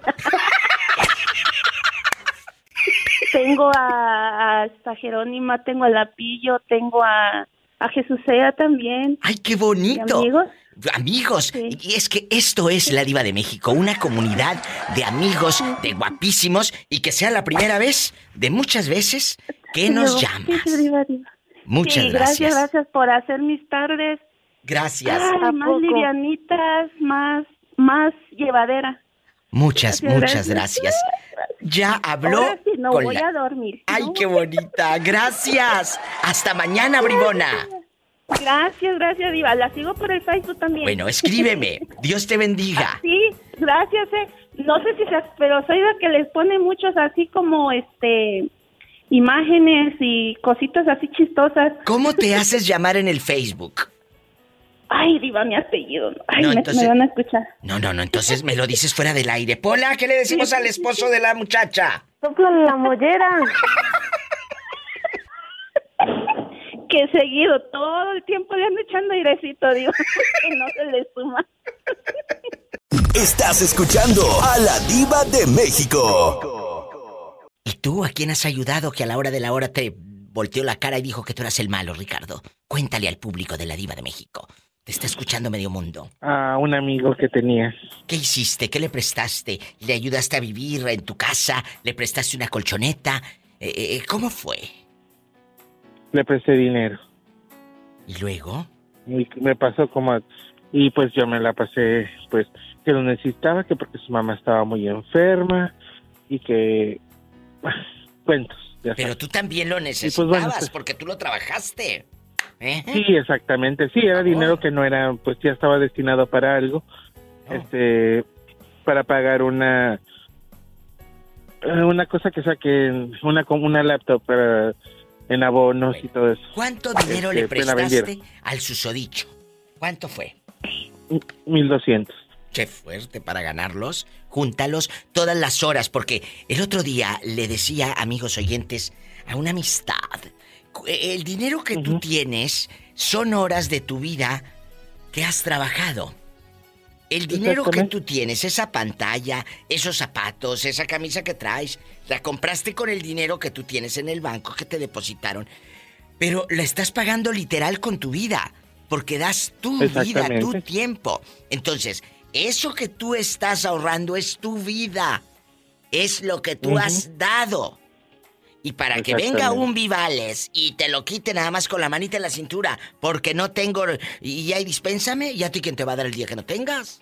tengo a, a Jerónima, tengo a Lapillo, tengo a, a Jesús Sea también. ¡Ay, qué bonito! Amigos. Amigos, y es que esto es la Diva de México, una comunidad de amigos, de guapísimos, y que sea la primera vez de muchas veces que nos llamas. Muchas sí, gracias. Gracias, gracias por hacer mis tardes. Gracias. más livianitas, más, más llevadera. Muchas, muchas gracias. Ya habló. Ahora sí, no voy a dormir. Ay, qué bonita. Gracias. Hasta mañana, bribona. Gracias, gracias, Diva. La sigo por el Facebook también. Bueno, escríbeme. Dios te bendiga. Sí, gracias. Eh. No sé si se, pero soy la que les pone muchos así como este imágenes y cositas así chistosas. ¿Cómo te haces llamar en el Facebook? Ay, diva, mi apellido. Ay, no, me, van a escuchar. No, no, no, entonces me lo dices fuera del aire. Pola, ¿qué le decimos al esposo de la muchacha? Sopla la mollera. que seguido, todo el tiempo le ando echando airecito, digo, que no se le suma. Estás escuchando a la diva de México. ¿Y tú a quién has ayudado que a la hora de la hora te volteó la cara y dijo que tú eras el malo, Ricardo? Cuéntale al público de la diva de México. Te está escuchando medio mundo. A un amigo que tenía. ¿Qué hiciste? ¿Qué le prestaste? ¿Le ayudaste a vivir en tu casa? ¿Le prestaste una colchoneta? Eh, eh, ¿Cómo fue? Le presté dinero. ¿Y luego? Y me pasó como... Y pues yo me la pasé, pues, que lo necesitaba, que porque su mamá estaba muy enferma y que... Cuentos. Pero tú también lo pues, necesitabas pues, porque tú lo trabajaste. ¿Eh? Sí, exactamente. Sí, era dinero que no era, pues ya estaba destinado para algo. Este, para pagar una eh, una cosa que saquen, una una laptop para en abonos y todo eso. ¿Cuánto dinero le este, prestaste al susodicho? ¿Cuánto fue? 1200. Qué fuerte para ganarlos. Júntalos todas las horas, porque el otro día le decía, amigos oyentes, a una amistad el dinero que tú tienes son horas de tu vida que has trabajado. El dinero que tú tienes, esa pantalla, esos zapatos, esa camisa que traes, la compraste con el dinero que tú tienes en el banco que te depositaron. Pero la estás pagando literal con tu vida, porque das tu vida, tu tiempo. Entonces, eso que tú estás ahorrando es tu vida. Es lo que tú has dado. Y para que venga un Vivales y te lo quite nada más con la manita en la cintura, porque no tengo. Y ya dispénsame, ¿y a ti quién te va a dar el día que no tengas?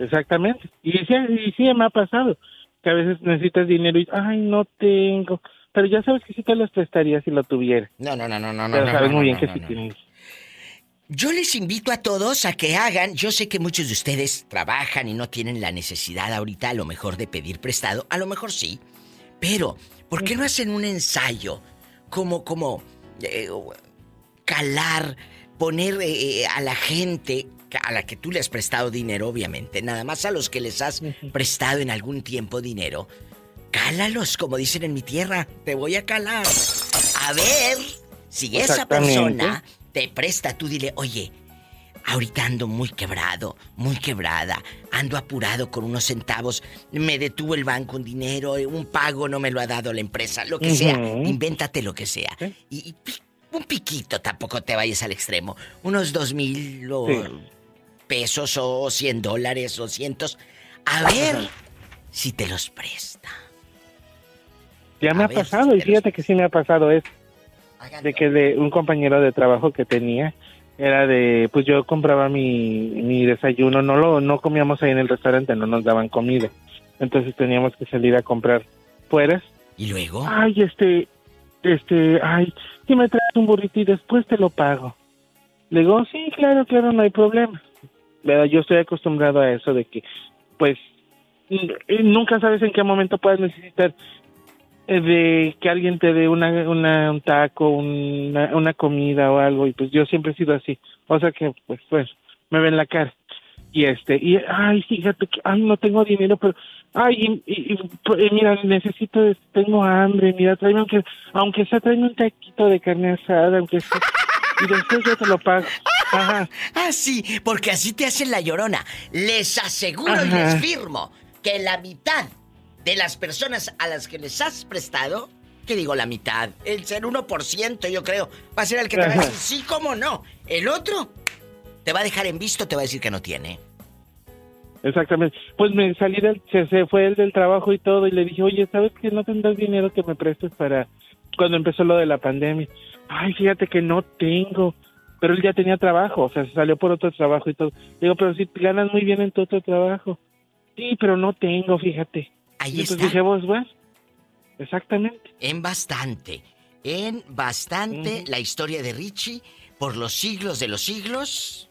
Exactamente. Y sí, y sí me ha pasado. Que a veces necesitas dinero y. Ay, no tengo. Pero ya sabes que sí te lo prestaría si lo tuviera. No, no, no, no, no. Pero sabes muy bien que sí tienes. Yo les invito a todos a que hagan, yo sé que muchos de ustedes trabajan y no tienen la necesidad ahorita a lo mejor de pedir prestado, a lo mejor sí, pero ¿Por qué no hacen un ensayo? Como, como, eh, calar, poner eh, a la gente a la que tú le has prestado dinero, obviamente, nada más a los que les has prestado en algún tiempo dinero, cálalos, como dicen en mi tierra, te voy a calar. A ver si esa persona te presta, tú dile, oye, Ahorita ando muy quebrado, muy quebrada. Ando apurado con unos centavos. Me detuvo el banco un dinero, un pago no me lo ha dado la empresa, lo que sea. Invéntate lo que sea. Y, un piquito tampoco te vayas al extremo. Unos dos mil pesos o cien dólares o cientos. A ver si te los presta. Ya me ha pasado, y fíjate que sí me ha pasado es de que de un compañero de trabajo que tenía, era de, pues yo compraba mi, mi desayuno, no lo, no comíamos ahí en el restaurante, no nos daban comida. Entonces teníamos que salir a comprar fuera. ¿Y luego? Ay, este, este, ay, si me traes un burrito y después te lo pago. Le digo, sí, claro, claro, no hay problema. pero Yo estoy acostumbrado a eso de que, pues, nunca sabes en qué momento puedes necesitar de que alguien te dé una, una, un taco, una, una comida o algo, y pues yo siempre he sido así. O sea que, pues, pues, me ven la cara. Y este, y, ay, fíjate que, ay, no tengo dinero, pero, ay, y, y, mira, necesito, tengo hambre, mira, tráeme, aunque, aunque sea, tráeme un taquito de carne asada, aunque sea, y después yo te lo pago. Ajá. Ah, sí, porque así te hacen la llorona. Les aseguro y les firmo que la mitad de las personas a las que les has prestado, que digo la mitad, el ser 1% yo creo, va a ser el que te va a decir sí, cómo no. El otro te va a dejar en visto, te va a decir que no tiene. Exactamente. Pues me salí del, se, fue él del trabajo y todo y le dije, oye, ¿sabes que no tendrás dinero que me prestes para cuando empezó lo de la pandemia? Ay, fíjate que no tengo. Pero él ya tenía trabajo, o sea, se salió por otro trabajo y todo. Digo, pero si ganas muy bien en tu otro trabajo. Sí, pero no tengo, fíjate. Ahí está. dije, vos, Exactamente. En bastante. En bastante la historia de Richie por los siglos de los siglos.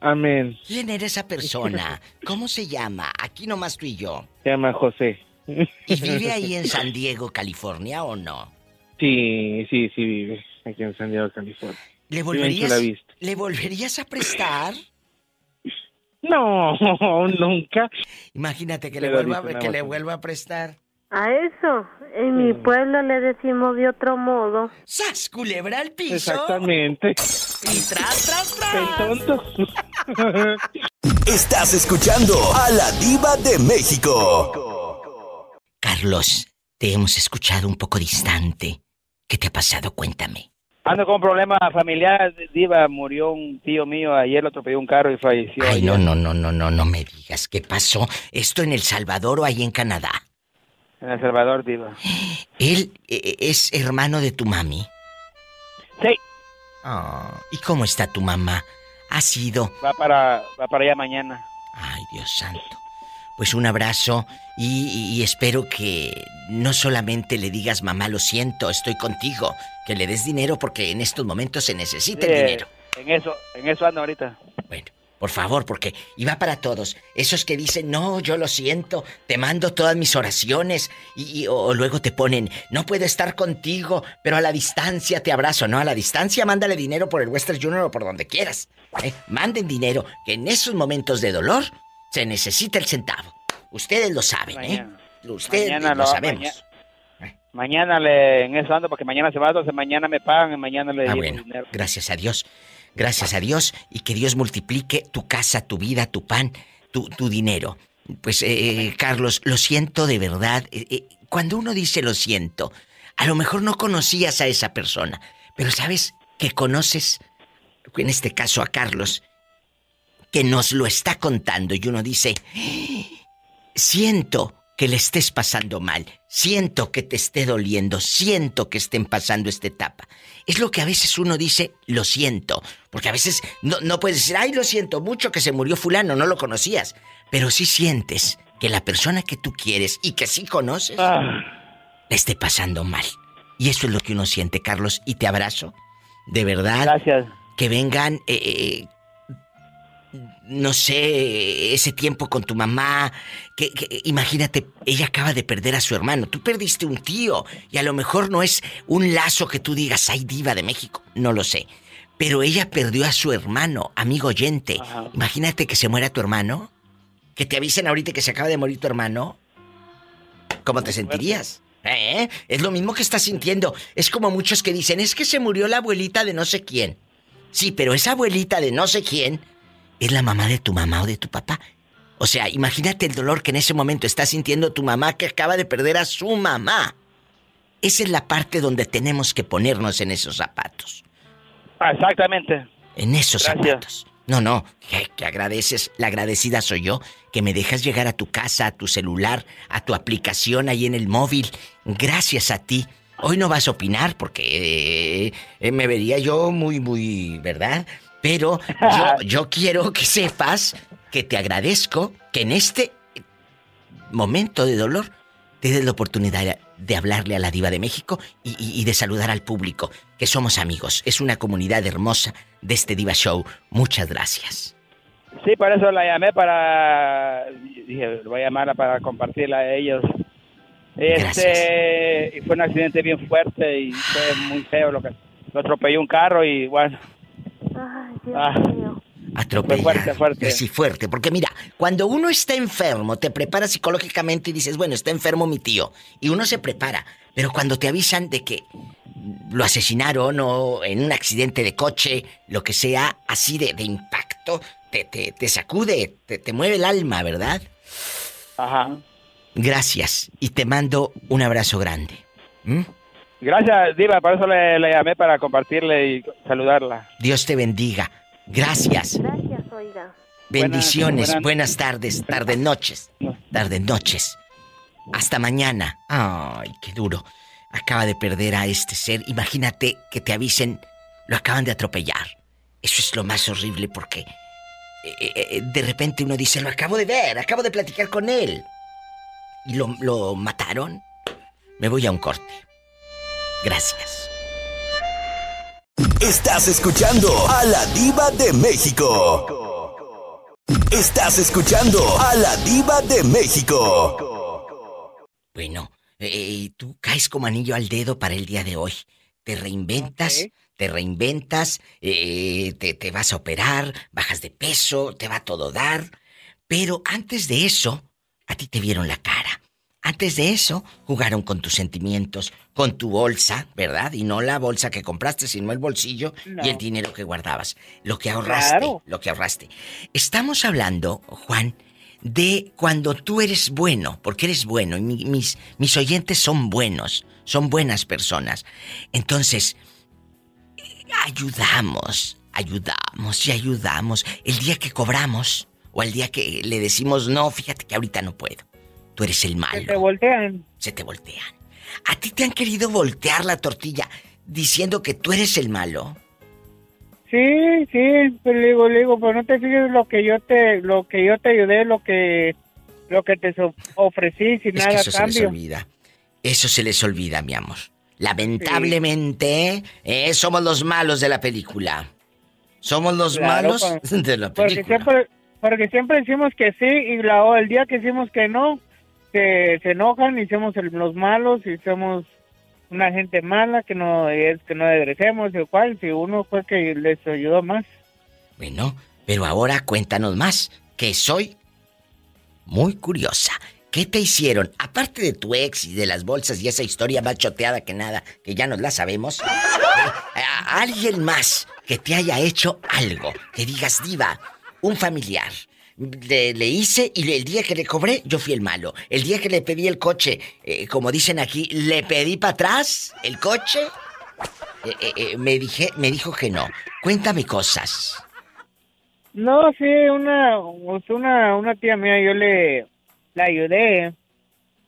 Amén. ¿Quién era esa persona? ¿Cómo se llama? Aquí nomás tú y yo. Se llama José. ¿Y vive ahí en San Diego, California o no? Sí, sí, sí vive aquí en San Diego, California. ¿Le volverías, ¿le volverías a prestar? No, nunca. Imagínate que, le vuelva, que le vuelva a prestar. A eso, en mi pueblo le decimos de otro modo. ¡Sas, culebra al piso! Exactamente. Y tras, tras, tras. tonto. Estás escuchando a la diva de México. Carlos, te hemos escuchado un poco distante. ¿Qué te ha pasado? Cuéntame. Ando con un problema familiar, Diva, murió un tío mío, ayer lo atropelló un carro y falleció. Ay, no, no, no, no, no, no me digas, ¿qué pasó? ¿Esto en El Salvador o ahí en Canadá? En El Salvador, Diva. ¿Él eh, eh, es hermano de tu mami? Sí. Ah, ¿Y cómo está tu mamá? ¿Ha sido? Va para, va para allá mañana. Ay, Dios santo. Pues un abrazo y, espero que no solamente le digas mamá lo siento, estoy contigo, que le des dinero porque en estos momentos se necesita el dinero. En eso, en eso ando ahorita. Bueno, por favor, porque iba para todos. Esos que dicen, no, yo lo siento, te mando todas mis oraciones. Y, o, luego te ponen, no puedo estar contigo, pero a la distancia te abrazo. No, a la distancia mándale dinero por el Western Junior o por donde quieras. ¿eh? Manden dinero, que en esos momentos de dolor se necesita el centavo. Ustedes lo saben, ¿eh? Ustedes lo, sabemos. Mañana, le, en eso ando porque mañana se va, entonces mañana me pagan y mañana le ah, bueno, dinero. Gracias a Dios. Gracias a Dios y que Dios multiplique tu casa, tu vida, tu pan, tu, tu dinero. Pues, eh, eh, Carlos, lo siento de verdad. Eh, cuando uno dice lo siento, a lo mejor no conocías a esa persona, pero sabes que conoces, en este caso a Carlos, que nos lo está contando y uno dice, siento que le estés pasando mal, siento que te esté doliendo, siento que estén pasando esta etapa. Es lo que a veces uno dice, lo siento, porque a veces no, no puedes decir, ay, lo siento mucho que se murió fulano, no lo conocías, pero sí sientes que la persona que tú quieres y que sí conoces, ah. le esté pasando mal. Y eso es lo que uno siente, Carlos, y te abrazo. De verdad. Gracias. Que vengan eh, eh, no sé, ese tiempo con tu mamá, que, imagínate, ella acaba de perder a su hermano, tú perdiste un tío y a lo mejor no es un lazo que tú digas, ay diva de México, no lo sé, pero ella perdió a su hermano, amigo oyente. Imagínate que se muera tu hermano, que te avisen ahorita que se acaba de morir tu hermano, ¿cómo te sentirías? ¿Eh? Es lo mismo que estás sintiendo. Es como muchos que dicen, es que se murió la abuelita de no sé quién. Sí, pero esa abuelita de no sé quién es la mamá de tu mamá o de tu papá. O sea, imagínate el dolor que en ese momento está sintiendo tu mamá que acaba de perder a su mamá. Esa es la parte donde tenemos que ponernos en esos zapatos. Ah, exactamente. En esos zapatos. No, no, que, agradeces, la agradecida soy yo, que me dejas llegar a tu casa, a tu celular, a tu aplicación ahí en el móvil. Gracias a ti. Hoy no vas a opinar porque eh, me vería yo muy, muy, ¿verdad? Pero yo, quiero que sepas que te agradezco que en este momento de dolor te des la oportunidad de hablarle a la diva de México y, de saludar al público, que somos amigos. Es una comunidad hermosa de este Diva Show. Muchas gracias. Sí, por eso la llamé para... Dije, voy a llamarla para compartirla a ellos. Este, y fue un accidente bien fuerte y fue muy feo lo que... Lo atropelló un carro y bueno... Dios ah. mío. Fuerte, fuerte. Sí, fuerte. Porque mira, cuando uno está enfermo, te preparas psicológicamente y dices, bueno, está enfermo mi tío. Y uno se prepara. Pero cuando te avisan de que lo asesinaron o en un accidente de coche, lo que sea, así de, impacto, te, te, sacude, te, te, mueve el alma, ¿verdad? Ajá. Gracias. Y te mando un abrazo grande. ¿Mm? Gracias, Diva, por eso le, llamé para compartirle y saludarla. Dios te bendiga. Gracias. Gracias, oiga. Bendiciones, buenas, tardes, tardes, noches. Tardes, noches. Hasta mañana. Ay, qué duro. Acaba de perder a este ser. Imagínate que te avisen, lo acaban de atropellar. Eso es lo más horrible porque eh, eh, de repente uno dice, lo acabo de ver, acabo de platicar con él. Y lo, lo mataron. Me voy a un corte. Gracias. Estás escuchando a la diva de México. Estás escuchando a la diva de México. Bueno, eh, tú caes como anillo al dedo para el día de hoy. Te reinventas, te reinventas, eh, te, te vas a operar, bajas de peso, te va a todo dar. Pero antes de eso, a ti te vieron la cara. Antes de eso, jugaron con tus sentimientos, con tu bolsa, ¿verdad? Y no la bolsa que compraste, sino el bolsillo y el dinero que guardabas. Lo que ahorraste, lo que ahorraste. Estamos hablando, Juan, de cuando tú eres bueno, porque eres bueno y mis, mis oyentes son buenos, son buenas personas. Entonces, ayudamos, ayudamos y ayudamos. El día que cobramos o el día que le decimos no, fíjate que ahorita no puedo. Tú eres el malo. Se te voltean. Se te voltean. ¿A ti te han querido voltear la tortilla diciendo que tú eres el malo? Sí, sí, pero le digo, le digo, pero no te fijes lo que yo te, lo que yo te ayudé, lo que, lo que te ofrecí sin nada eso se les olvida. Eso se les olvida, mi amor. Lamentablemente, eh, somos los malos de la película. Somos los malos de la película. Porque siempre, porque siempre decimos que sí y la, el día que decimos que no, se, se enojan y somos los malos y somos una gente mala que no es que no agradecemos igual si uno fue que les ayudó más. Bueno, pero ahora cuéntanos más, que soy muy curiosa. ¿Qué te hicieron? Aparte de tu ex y de las bolsas y esa historia más choteada que nada, que ya nos la sabemos. alguien más que te haya hecho algo, que digas diva, un familiar, le, hice y el día que le cobré, yo fui el malo. El día que le pedí el coche, eh, como dicen aquí, le pedí para atrás el coche. Eh, eh, me, dije, me dijo que no. Cuéntame cosas. No, sí, una, pues una, una tía mía, yo le la ayudé.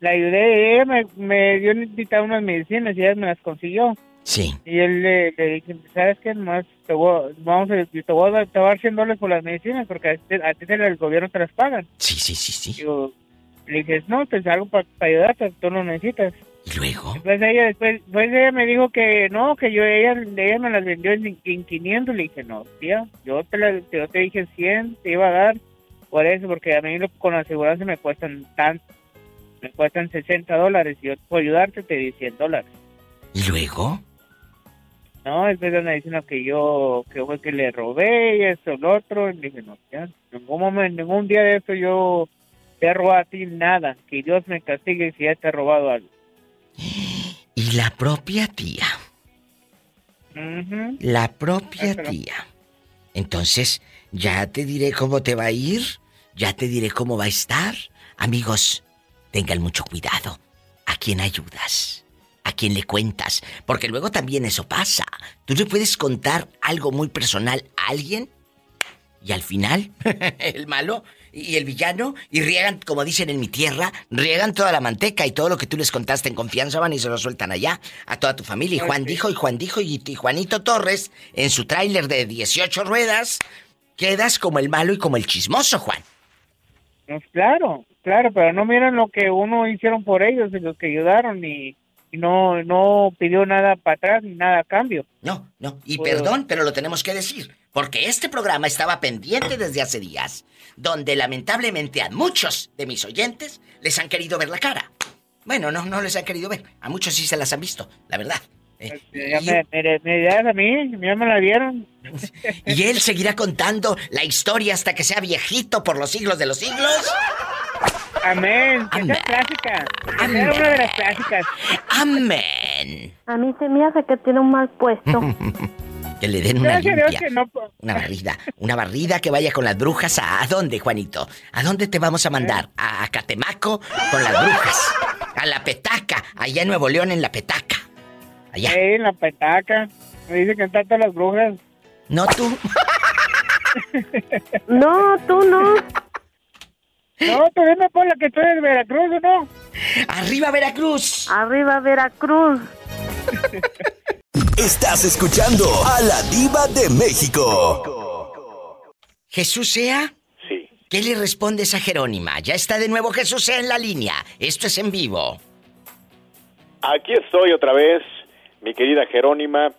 La ayudé, ella me, me dio necesitaba unas medicinas y ella me las consiguió. Sí. Y él le, le dije, ¿sabes qué? Más te voy, vamos a, te voy a, te voy a dar 100 dólares por las medicinas porque a ti, el gobierno te las pagan. Sí, sí, sí, sí. le dije, no, pues algo para, ayudarte, tú lo necesitas. ¿Y luego? Después ella, después, ella me dijo que no, que yo, ella, ella me las vendió en, 500. Le dije, no, tía, yo te, la, yo te dije 100, te iba a dar por eso, porque a mí con la aseguranza me cuestan tanto. Me cuestan 60 dólares y yo por ayudarte te di 100 dólares. ¿Y luego? No, después me diciendo que yo, que fue que le robé y eso, lo otro. Y dije, no, ya, ningún momento, ningún día de eso yo te he robado a ti nada. Que Dios me castigue si ya te he robado algo. Y la propia tía. La propia tía. Entonces, ya te diré cómo te va a ir. Ya te diré cómo va a estar. Amigos, tengan mucho cuidado. ¿A quién ayudas? A quién le cuentas, porque luego también eso pasa. Tú le puedes contar algo muy personal a alguien y al final el malo y el villano y riegan, como dicen en mi tierra, riegan toda la manteca y todo lo que tú les contaste en confianza van y se lo sueltan allá a toda tu familia. Y Juan dijo, y Juan dijo, y, Juanito Torres, en su tráiler de 18 ruedas, quedas como el malo y como el chismoso, Juan. Pues claro, claro, pero no miran lo que uno hicieron por ellos y los que ayudaron y no, no pidió nada para atrás ni nada a cambio. No, no. Y pues, perdón, pero lo tenemos que decir. Porque este programa estaba pendiente desde hace días, donde lamentablemente a muchos de mis oyentes les han querido ver la cara. Bueno, no, no les han querido ver. A muchos sí se las han visto, la verdad. Eh, pues, ya me, me, a mí, ya me la vieron. ¿Y él seguirá contando la historia hasta que sea viejito por los siglos de los siglos? Amén. Amén. Esa es clásica. Amén. Es una de las clásicas. Amén. A mí se me hace que tiene un mal puesto. que le den una limpia. Una barrida. Una barrida que vaya con las brujas. ¿A, dónde, Juanito? ¿A dónde te vamos a mandar? ¿A, Catemaco con las brujas? A la petaca. Allá en Nuevo León, en la petaca. Allá. Sí, en la petaca. Me dice que están todas las brujas. No tú. no, tú no. No, tú dime por la que tú eres de Veracruz, ¿o no? ¡Arriba Veracruz! ¡Arriba Veracruz! Estás escuchando a la diva de México. Jesús sea. Sí. ¿Qué le respondes a Jerónima? Ya está de nuevo Jesús sea en la línea. Esto es en vivo. Aquí estoy otra vez, mi querida Jerónima.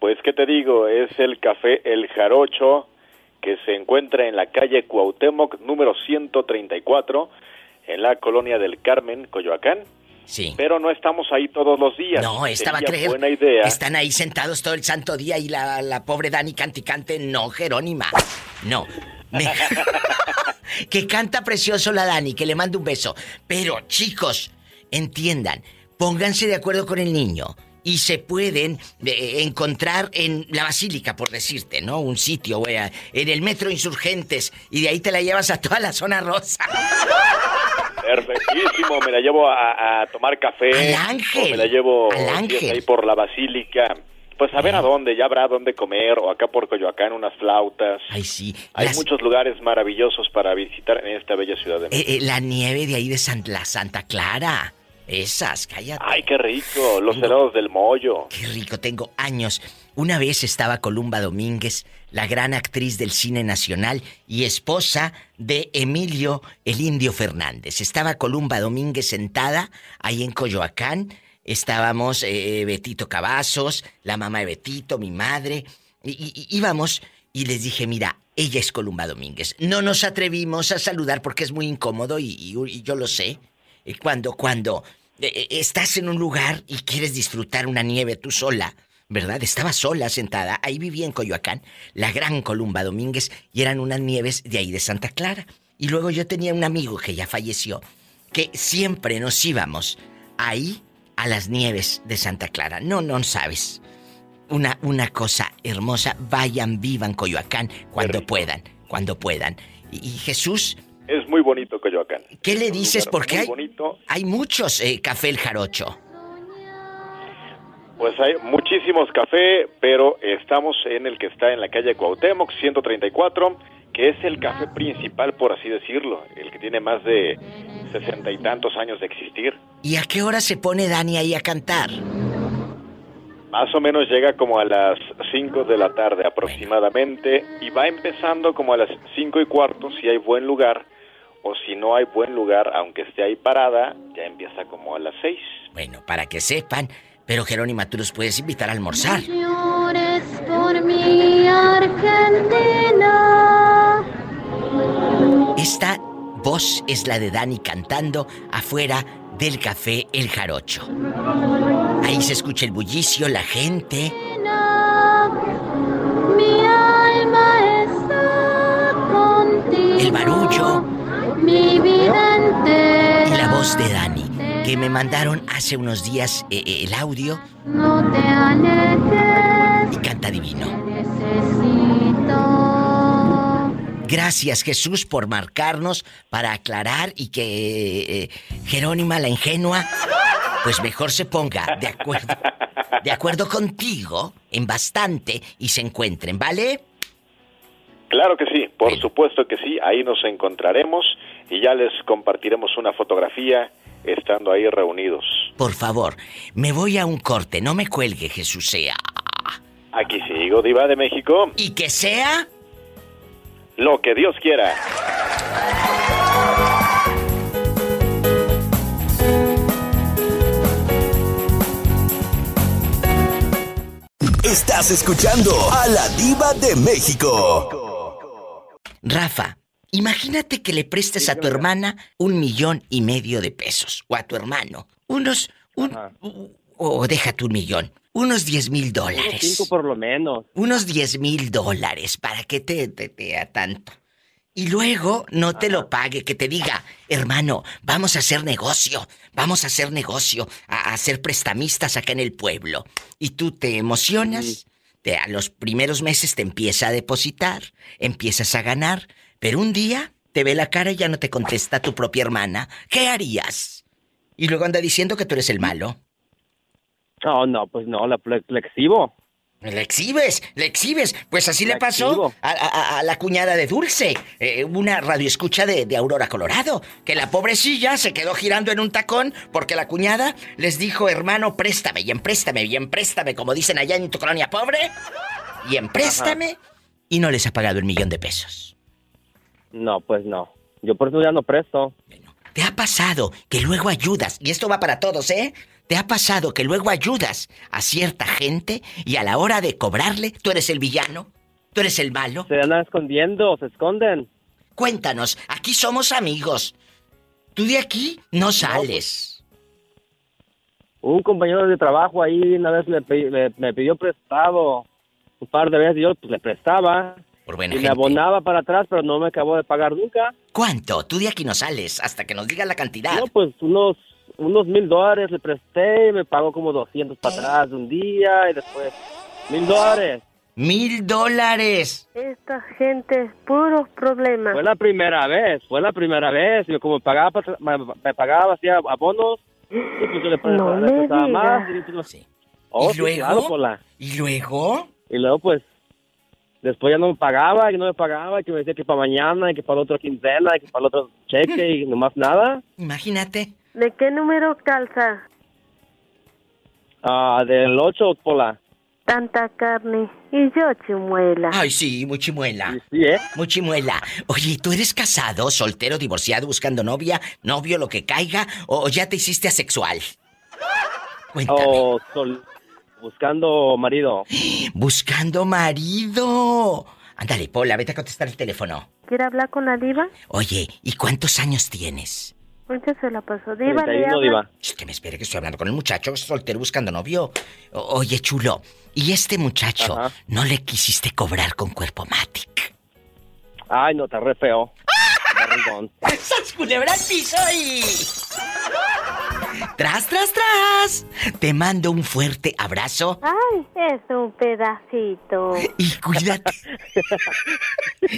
Pues, ¿qué te digo? Es el café El Jarocho, que se encuentra en la calle Cuauhtémoc, número 134, en la colonia del Carmen, Coyoacán. Sí. Pero no estamos ahí todos los días. No, estaba a creer. Buena idea. Están ahí sentados todo el santo día y la, la pobre Dani Canticante, no, Jerónima. No. que canta precioso la Dani, que le mando un beso. Pero, chicos, entiendan, pónganse de acuerdo con el niño y se pueden eh, encontrar en la basílica, por decirte, ¿no? Un sitio, wea, en el metro Insurgentes, y de ahí te la llevas a toda la zona rosa. Perfectísimo, me la llevo a, tomar café. Al ángel. O me la llevo ángel. ahí por la basílica. Pues a ver a dónde, ya habrá dónde comer, o acá por Coyoacán unas flautas. Ay, sí. Hay Las- muchos lugares maravillosos para visitar en esta bella ciudad de México. Eh, eh, la nieve de ahí de San- la Santa Clara. Esas, cállate. Ay, qué rico, los helados del mollo. Qué rico, tengo años. Una vez estaba Columba Domínguez, la gran actriz del cine nacional y esposa de Emilio el Indio Fernández. Estaba Columba Domínguez sentada ahí en Coyoacán. Estábamos eh, Betito Cavazos, la mamá de Betito, mi madre. Y, y- y íbamos y les dije, mira, ella es Columba Domínguez. No nos atrevimos a saludar porque es muy incómodo y yo lo sé. Eh, Cuando, cuando eh, eh, estás en un lugar y quieres disfrutar una nieve tú sola, ¿verdad? Estaba sola sentada, ahí vivía en Coyoacán, la gran Columba Domínguez, y eran unas nieves de ahí de Santa Clara. Y luego yo tenía un amigo que ya falleció, que siempre nos íbamos ahí a las nieves de Santa Clara. No, no sabes. Una, una cosa hermosa, vayan, vivan Coyoacán cuando puedan, cuando puedan. Y, y Jesús, Es muy bonito Coyoacán. ¿qué le dices? Porque hay, bonito. hay muchos eh, café el jarocho. Pues hay muchísimos café, pero estamos en el que está en la calle Cuauhtémoc, 134, que es el café principal, por así decirlo, el que tiene más de sesenta y tantos años de existir. ¿Y a qué hora se pone Dani ahí a cantar? Más o menos llega como a las 5 de la tarde aproximadamente y va empezando como a las 5 y cuarto si hay buen lugar o si no hay buen lugar, aunque esté ahí parada, ya empieza como a las 6. Bueno, para que sepan, pero Jerónima, tú los puedes invitar a almorzar. Llores por mi Argentina. Esta voz es la de Dani cantando afuera del café El Jarocho. Ahí se escucha el bullicio, la gente. Mi alma está contigo. El barullo. Mi vida entera. Y la voz de Dani, que me mandaron hace unos días eh, eh, el audio No te alejes. y canta divino. Necesito. Gracias Jesús por marcarnos para aclarar y que eh, Jerónima la ingenua pues mejor se ponga de acuerdo de acuerdo contigo en bastante y se encuentren, ¿vale? Claro que sí, por supuesto que sí, ahí nos encontraremos y ya les compartiremos una fotografía estando ahí reunidos. Por favor, me voy a un corte, no me cuelgue Jesús sea. Aquí sigo, Diva de México. Y que sea Lo que Dios quiera. Estás escuchando a la diva de México. Rafa, imagínate que le prestes a tu hermana un millón y medio de pesos. O a tu hermano. Unos. Un, o déjate un millón. Unos 10 mil dólares. Cinco por lo menos. Unos 10 mil dólares. ¿Para qué te, te, te a tanto? Y luego no te lo pague, que te diga, hermano, vamos a hacer negocio, vamos a hacer negocio, a, a ser prestamistas acá en el pueblo. Y tú te emocionas, te, a los primeros meses te empieza a depositar, empiezas a ganar, pero un día te ve la cara y ya no te contesta tu propia hermana. ¿Qué harías? Y luego anda diciendo que tú eres el malo. No, no, pues no, la, la, la exhibo. Le exhibes, le exhibes. Pues así le pasó a, a- a la cuñada de Dulce, eh, una radioescucha de, de Aurora, Colorado, que la pobrecilla se quedó girando en un tacón porque la cuñada les dijo, hermano, préstame, y empréstame, y empréstame, como dicen allá en tu colonia pobre, y empréstame, y no les ha pagado el millón de pesos. No, pues no. Yo por eso ya no presto. ¿Te ha pasado que luego ayudas? Y esto va para todos, ¿eh? ¿Te ha pasado que luego ayudas a cierta gente y a la hora de cobrarle, tú eres el villano? ¿Tú eres el malo? Se andan escondiendo, se esconden. Cuéntanos, aquí somos amigos. Tú de aquí no sales. Un compañero de trabajo ahí una vez le- me pidió prestado un par de veces y yo pues, le prestaba. Por buena y me gente. abonaba para atrás, pero no me acabó de pagar nunca. ¿Cuánto? Tú de aquí no sales hasta que nos digas la cantidad. No, pues unos unos mil dólares le presté, me pagó como 200 para atrás de un día y después mil dólares. ¡Mil dólares! Esta gente, puros problemas. Fue la primera vez, fue la primera vez. Y como me pagaba, me, me pagaba así abonos, y pues yo le, No le me prestaba más. Y, pues, Oh, ¿Y sí, luego? claro. ¿Y luego? Y luego, pues, después ya no me pagaba, y no me pagaba, y que me decía que para mañana, y que para la otra quincena, y que para el otro cheque, y nomás nada. Imagínate. ¿De qué número calza? Ah, del 8, Pola. Tanta carne. Y yo chimuela. Ay, sí, muy chimuela. Sí, ¿eh? Muy chimuela. Oye, ¿tú eres casado, soltero, divorciado, buscando novia, novio, lo que caiga, o ya te hiciste asexual? O sol- buscando marido. Buscando marido. Ándale, Pola, vete a contestar el teléfono. ¿Quiere hablar con la diva? Oye, ¿y cuántos años tienes? Mucho se la pasó. Diva, le 31, habla. diva. Que me espere que estoy hablando con el muchacho soltero buscando novio. O- oye, chulo, ¿y este muchacho no le quisiste cobrar con cuerpo matic? Ay, no, está re feo. Barrigón. ¡Sas culebra al piso y... ¡Tras, tras, tras! Te mando un fuerte abrazo Ay, es un pedacito. y cuídate.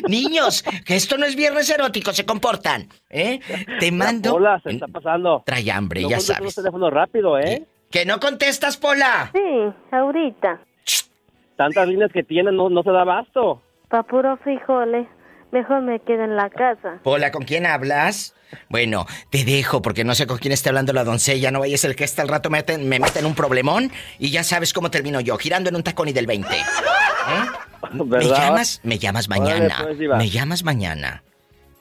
Niños, que esto no es viernes erótico, se comportan. ¿Eh? Te mando... Hola, se está pasando. Trae hambre, No ya sabes. los teléfonos rápido, ¿eh? ¿Que no contestas, Pola? Sí, ahorita. Tantas líneas que tienen, no, no se da abasto. Pa' puro frijoles. Mejor me quedo en la casa. Pola, ¿con quién hablas? Bueno, te dejo porque no sé con quién está hablando la doncella. No vayas el que hasta el rato me mete, me mete en un problemón y ya sabes cómo termino yo, girando en un tacón y del 20. ¿Eh? ¿Me llamas? Me llamas mañana. pues, me llamas mañana.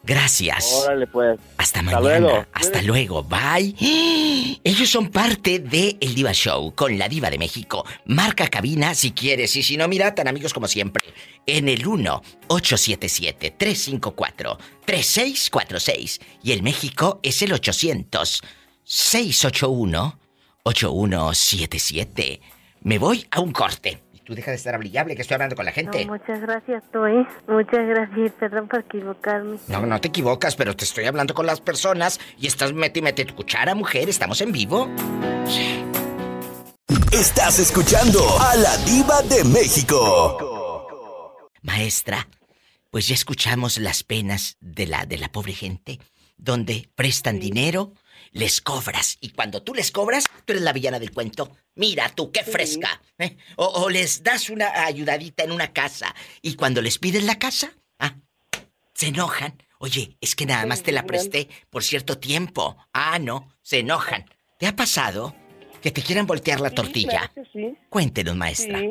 Gracias. Órale, pues. Hasta Hasta mañana. luego. Hasta luego. Bye. Ellos son parte de El Diva Show con la Diva de México. Marca cabina si quieres y si no, mira, tan amigos como siempre. En el 1-877-354-3646. Y el México es el 800-681-8177. Me voy a un corte. Tú deja de estar hablable que estoy hablando con la gente. No, muchas gracias, tú, ¿eh? Muchas gracias. Perdón por equivocarme. No, no te equivocas, pero te estoy hablando con las personas y estás mete mete tu cuchara, mujer. Estamos en vivo. Estás escuchando a la diva de México. Maestra, pues ya escuchamos las penas de la de la pobre gente, donde prestan dinero, les cobras y cuando tú les cobras, tú eres la villana del cuento. Mira tú, qué fresca. ¿eh? O, o les das una ayudadita en una casa y cuando les piden la casa, ah, se enojan. Oye, es que nada más te la presté por cierto tiempo. Ah, no, se enojan. ¿Te ha pasado que te quieran voltear la tortilla? Cuéntenos, maestra.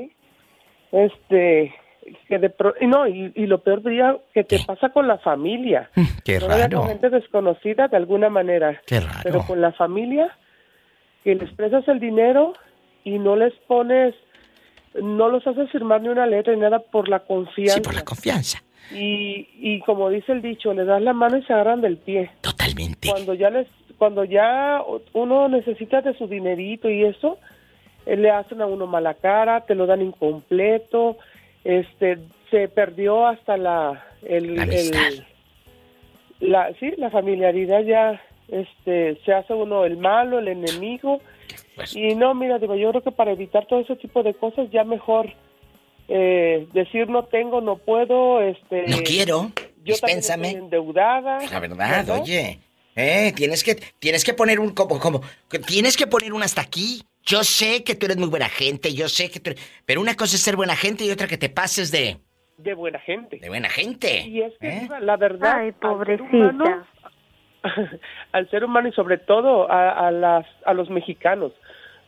Este, que de pro- y no, y, y lo peor diría que te pasa con la familia. Qué Todavía raro. Con gente desconocida de alguna manera. Qué raro. Pero con la familia, que les prestas el dinero y no les pones, no los haces firmar ni una letra ni nada por la confianza. Sí, por la confianza. Y, y como dice el dicho, le das la mano y se agarran del pie. Totalmente. Cuando ya les, cuando ya uno necesita de su dinerito y eso, eh, le hacen a uno mala cara, te lo dan incompleto, este, se perdió hasta la, el, La amistad. el- la, sí, la familiaridad ya, este, se hace uno el malo, el enemigo. Pues Y no, mira, digo, yo creo que para evitar todo ese tipo de cosas ya mejor eh, decir no tengo, no puedo, este... No quiero. Yo también Dispénsame. estoy endeudada. La verdad, oye. Eh, tienes que, tienes que poner un como, como, tienes que poner un hasta aquí. Yo sé que tú eres muy buena gente, yo sé que tú eres- Pero una cosa es ser buena gente y otra que te pases de, De buena gente. de buena gente. Y es que, ¿Eh? Diva, la verdad, Ay, al ser pobrecita. humano- al ser humano y sobre todo a, a las, a los mexicanos,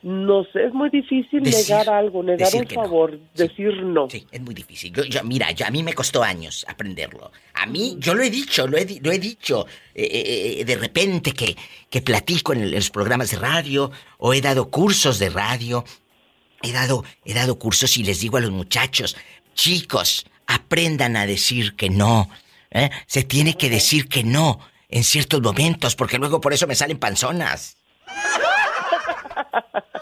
no sé, es muy difícil Decir- negar algo, negar un no. favor, decir no. Sí, es muy difícil. Yo, yo- mira, yo- a mí me costó años aprenderlo. A mí, yo lo he dicho, lo he, lo he dicho. eh, eh, eh, de repente que, que platico en, el- en los programas de radio o he dado cursos de radio. He dado, he dado cursos y les digo a los muchachos, chicos, aprendan a decir que no. ¿eh? Se tiene que decir que no en ciertos momentos, porque luego por eso me salen panzonas.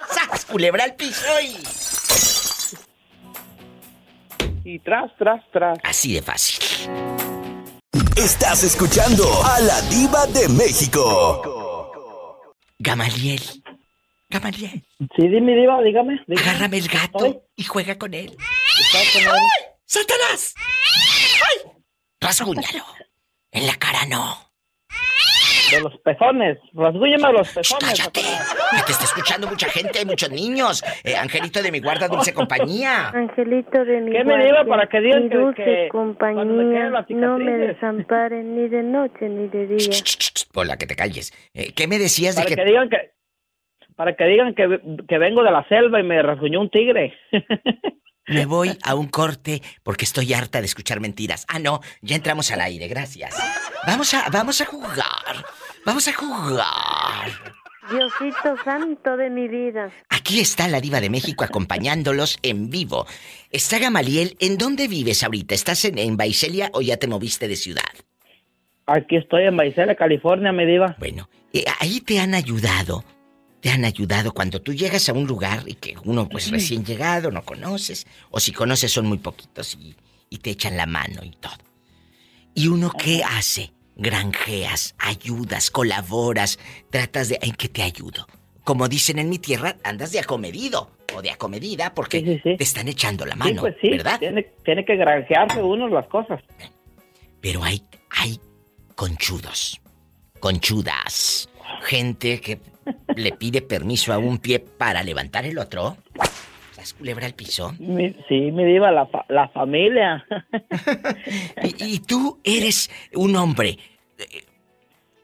¡Sas! Culebra al piso y... Y tras, tras, tras. Así de fácil. Estás escuchando a la diva de México. Gamaliel. Gamaliel. Sí, dime, diva, dígame. dígame. Agárrame el gato y juega con él. Con él. ¡Satanás! ¡Ay! Rasguñalo. En la cara no. De los pezones. Rasguñame los pezones. ¡Cállate! Que te está escuchando mucha gente, hay muchos niños. Eh, Angelito de mi guarda, dulce compañía. Angelito de mi ¿Qué me guardia, diga para que digan mi que- dulce que compañía, me no me desamparen ni de noche ni de día. Hola, que te calles. Eh, ¿Qué me decías de Para que... que digan que... Para que digan que, que vengo de la selva y me rasguñó un tigre. Me voy a un corte porque estoy harta de escuchar mentiras. Ah, no, ya entramos al aire, gracias. Vamos a, vamos a jugar. Vamos a jugar. Diosito santo de mi vida. Aquí está la diva de México acompañándolos en vivo. Está Gamaliel, ¿en dónde vives ahorita? ¿Estás en, en Baicelia o ya te moviste de ciudad? Aquí estoy en Baisela, California, me diva. Bueno, eh, ahí te han ayudado. Te han ayudado cuando tú llegas a un lugar y que uno pues recién llegado, no conoces, o si conoces son muy poquitos y, y te echan la mano y todo. ¿Y uno qué hace? Granjeas, ayudas, colaboras, tratas de... ¿En qué te ayudo? Como dicen en mi tierra, andas de acomedido o de acomedida porque te están echando la mano, pues sí, ¿verdad? Tiene, tiene que granjearse uno las cosas. Pero hay, hay conchudos, conchudas, gente que le pide permiso a un pie para levantar el otro. ¿Las culebra al piso? Mi- sí, me diva, la, fa- la familia. Y, y tú eres un hombre eh,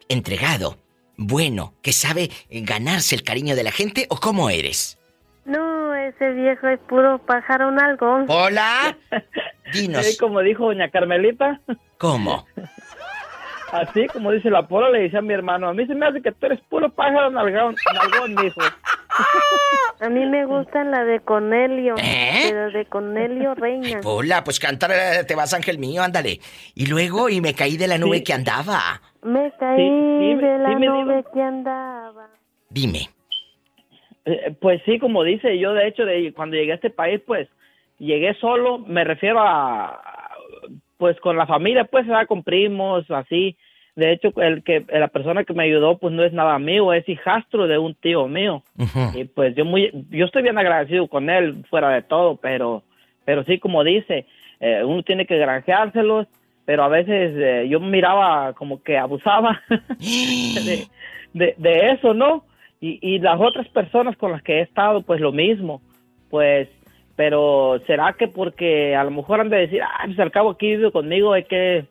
entregado, bueno, que sabe ganarse el cariño de la gente o cómo eres? No, ese viejo es puro pájaro nalgón. Hola. Dinos. Sí, como dijo doña Carmelita. ¿Cómo? Así como dice la pola, le dice a mi hermano, a mí se me hace que tú eres puro pájaro nalgón, nalgón mijo. A mí me gustan la de Cornelio, ¿Eh? pero de Cornelio Reina. Hola, pues cantar eh, Te vas ángel mío, ándale. Y luego, y me caí de la nube que andaba. Me caí Sí, sí, de la nube que andaba. Dime. Eh, Pues sí, como dice, yo de hecho, de, cuando llegué a este país, pues llegué solo, me refiero a, pues con la familia, pues, ¿verdad? con primos, así. De hecho, el que la persona que me ayudó, pues no es nada mío, es hijastro de un tío mío. Y pues yo muy, yo estoy bien agradecido con él, fuera de todo, pero, pero sí, como dice, eh, uno tiene que granjeárselos, pero a veces eh, yo miraba como que abusaba de, de, de eso, ¿no? Y, y las otras personas con las que he estado, pues lo mismo, pues, pero será que porque a lo mejor han de decir, ah, pues al cabo aquí vive conmigo, hay que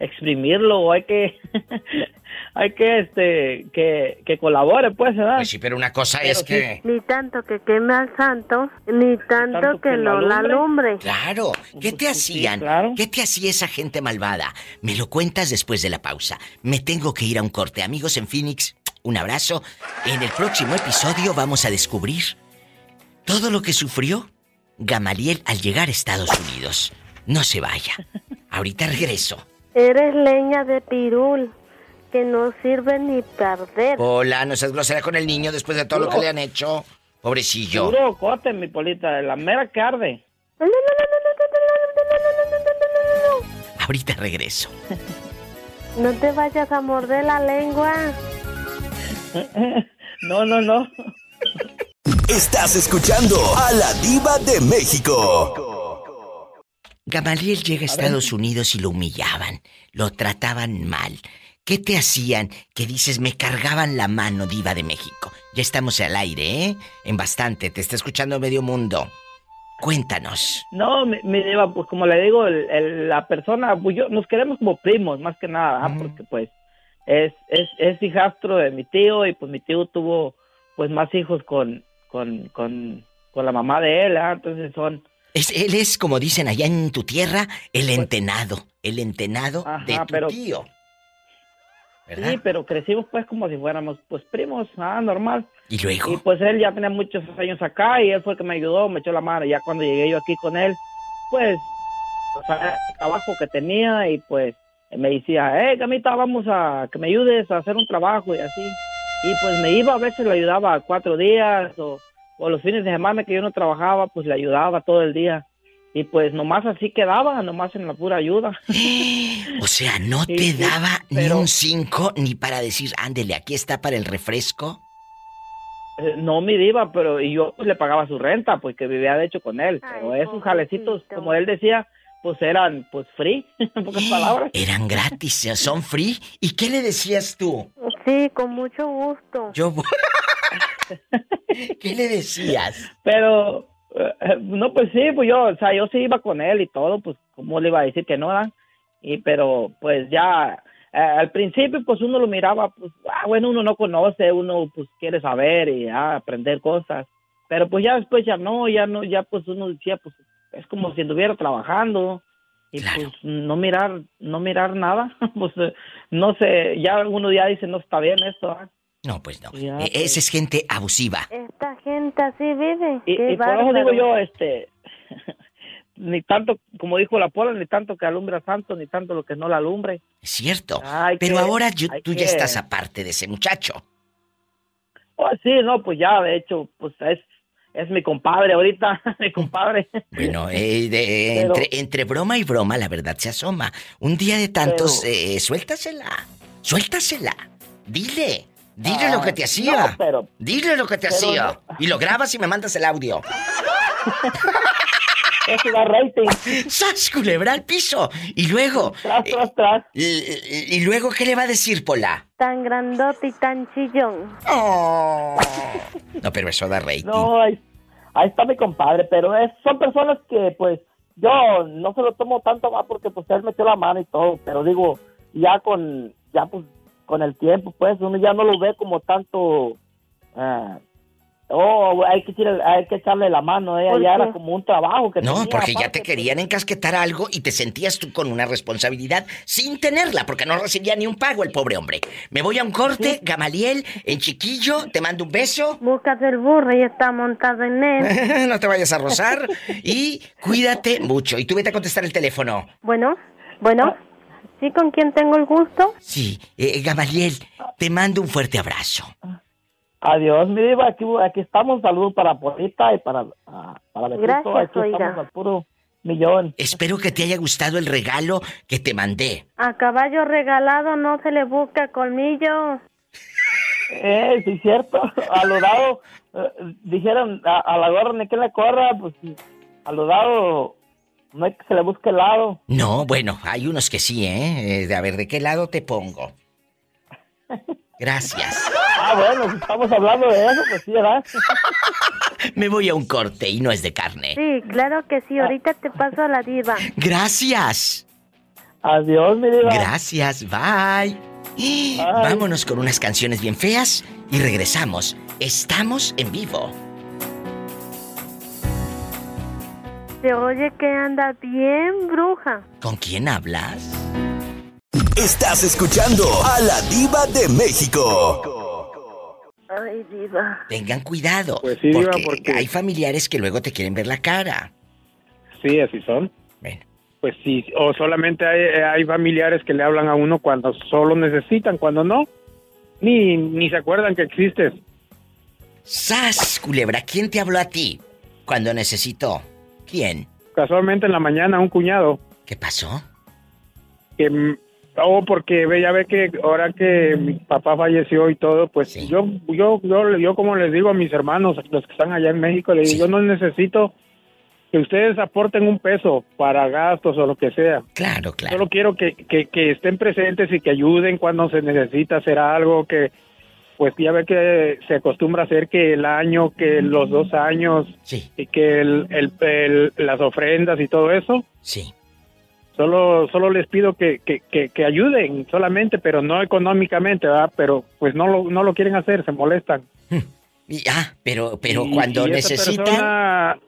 exprimirlo, o hay que, hay que, este, que, que colabore, pues, ¿verdad? Pues sí, pero una cosa Pero es sí. que... Ni tanto que queme al santo, ni tanto, que, no la alumbre. Claro, ¿qué te hacían? ¿Qué te hacía esa gente malvada? Me lo cuentas después de la pausa. Me tengo que ir a un corte. Amigos en Phoenix, un abrazo. En el próximo episodio vamos a descubrir todo lo que sufrió Gamaliel al llegar a Estados Unidos. No se vaya. Ahorita regreso. Eres leña de pirul, que no sirve ni perder. Hola, no seas grosera con el niño después de todo lo que le han hecho. Pobrecillo. Puro cote, mi polita, la mera que arde. Ahorita regreso. No te vayas a morder la lengua. No, no, no. Estás escuchando a la diva de México. Gamaliel llega a Estados Unidos y lo humillaban, lo trataban mal. ¿Qué te hacían? Que dices, me cargaban la mano, diva de México. Ya estamos al aire, ¿eh? En bastante, te está escuchando medio mundo. Cuéntanos. No, mi, mi diva, pues como le digo, el- el- la persona, pues yo, nos queremos como primos, más que nada, ¿ah? porque pues es, es, es hijastro de mi tío y pues mi tío tuvo pues más hijos con, con, con, con la mamá de él, ¿ah? entonces son... Es, él es, como dicen allá en tu tierra, el entenado. El entenado de tu pero- tío. ¿Verdad? Sí, pero crecimos pues como si fuéramos pues primos, ah, normal. ¿Y luego? Y pues él ya tenía muchos años acá y él fue el que me ayudó, me echó la mano. Ya cuando llegué yo aquí con él, pues, o sea, el trabajo que tenía y pues me decía, eh, Camita, vamos a que me ayudes a hacer un trabajo y así. Y pues me iba, a veces le ayudaba cuatro días o, o los fines de semana que yo no trabajaba, pues le ayudaba todo el día. Y pues nomás así quedaba, nomás en la pura ayuda. O sea, no Sí, te sí, daba ni pero- un cinco ni para decir, ándele, aquí está para el refresco. Eh, No, mi diva, pero y yo pues, le pagaba su renta, pues que vivía de hecho con él. Pero esos jalecitos, como él decía, pues eran pues free, en pocas palabras. Eran gratis, son free. ¿Y qué le decías tú? Sí, con mucho gusto. Yo. ¿Qué le decías? Pero, eh, no, pues sí, pues yo, o sea, yo sí iba con él y todo, pues cómo le iba a decir que no, ¿verdad? Y pero, pues ya, eh, al principio, pues uno lo miraba, pues, ah, bueno, uno no conoce, uno pues quiere saber y ah, aprender cosas. Pero pues ya después ya no, ya no, ya pues uno decía, pues es como si estuviera trabajando y pues no mirar, no mirar nada, pues no sé, ya uno ya dice, no está bien esto, ¿ah? No, pues no. Ya, E- pues. Esa es gente abusiva. Esta gente así vive. Y, Qué y por eso digo yo, este, ni tanto, como dijo la pola, ni tanto que alumbra santo, ni tanto lo que no la alumbre. Es cierto. Pero que- ahora yo- tú que- ya estás aparte de ese muchacho. Oh, sí, no, pues ya, de hecho, pues es, es mi compadre ahorita, mi compadre. Bueno, eh, de- Pero- entre, entre broma y broma la verdad se asoma. Un día de tantos, eh, suéltasela. Suéltasela. Dile. Dile Ah, lo que te hacía. no, pero- Dile lo que te pero hacía. Y lo grabas y me mandas el audio. Eso da rating. ¡Sas, culebra al piso! Y luego... Tras, tras, tras. Y, y- y luego, ¿qué le va a decir, Pola? Tan grandote y tan chillón. No, pero eso da rating. No, ahí, ahí está mi compadre, pero es, son personas que, pues, yo no se lo tomo tanto más porque, pues, él metió la mano y todo, pero digo, ya con, ya, pues, con el tiempo, pues, uno ya no lo ve como tanto, ah, oh, hay que, echarle, hay que echarle la mano, eh, ¿Por ya era como un trabajo que No, tenía porque ya te querían encasquetar algo y te sentías tú con una responsabilidad sin tenerla, porque no recibía ni un pago el pobre hombre. Me voy a un corte, Gamaliel, en chiquillo, te mando un beso. Buscas el burro y está montado en él. no te vayas a rozar y cuídate mucho. Y tú vete a contestar el teléfono. Bueno, bueno. ¿Sí con quién tengo el gusto? Sí, eh, Gamaliel, te mando un fuerte abrazo. Adiós, mi diva, aquí, aquí estamos, saludos para Polita y para, ah, para Betito, Gracias, aquí oiga. estamos al puro millón. Espero que te haya gustado el regalo que te mandé. A caballo regalado no se le busca colmillo. Eh, sí, cierto. A lo dado, eh, dijeron, a, a la gorra ni que le corra, pues a lo dado no hay que se le busque el lado. No, bueno, hay unos que sí, ¿eh? Eh, A ver, ¿de qué lado te pongo? Gracias. Ah, bueno, si estamos hablando de eso, pues sí, ¿verdad? Me voy a un corte y no es de carne. Sí, claro que sí. Ahorita te paso a la diva. Gracias. Adiós, mi diva. Gracias, bye. Vámonos con unas canciones bien feas y regresamos. Estamos en vivo. Se oye que anda bien bruja. ¿Con quién hablas? Estás escuchando a la diva de México. Ay, diva. Tengan cuidado. Pues sí, Diva, porque, porque- hay familiares que luego te quieren ver la cara. Sí, así son. Pues sí, o solamente hay, hay familiares que le hablan a uno cuando solo necesitan, cuando no, ni, ni se acuerdan que existes. ¡Sas, culebra! ¿Quién te habló a ti cuando necesitó? ¿Quién? Casualmente en la mañana un cuñado. ¿Qué pasó? Que, oh, porque ve, ya ve que ahora que mi papá falleció y todo, pues yo, yo, yo, yo como les digo a mis hermanos, los que están allá en México, les digo, yo no necesito que ustedes aporten un peso para gastos o lo que sea. Claro, claro. Solo quiero que, que, que estén presentes y que ayuden cuando se necesita hacer algo, que pues ya ve que se acostumbra a hacer que el año, que los dos años, y que el, el- el- las ofrendas y todo eso. Sí. Solo, solo les pido que, que, que, que ayuden solamente, pero no económicamente, ¿verdad? Pero pues no lo, no lo quieren hacer, se molestan. ah, pero, pero cuando necesitan...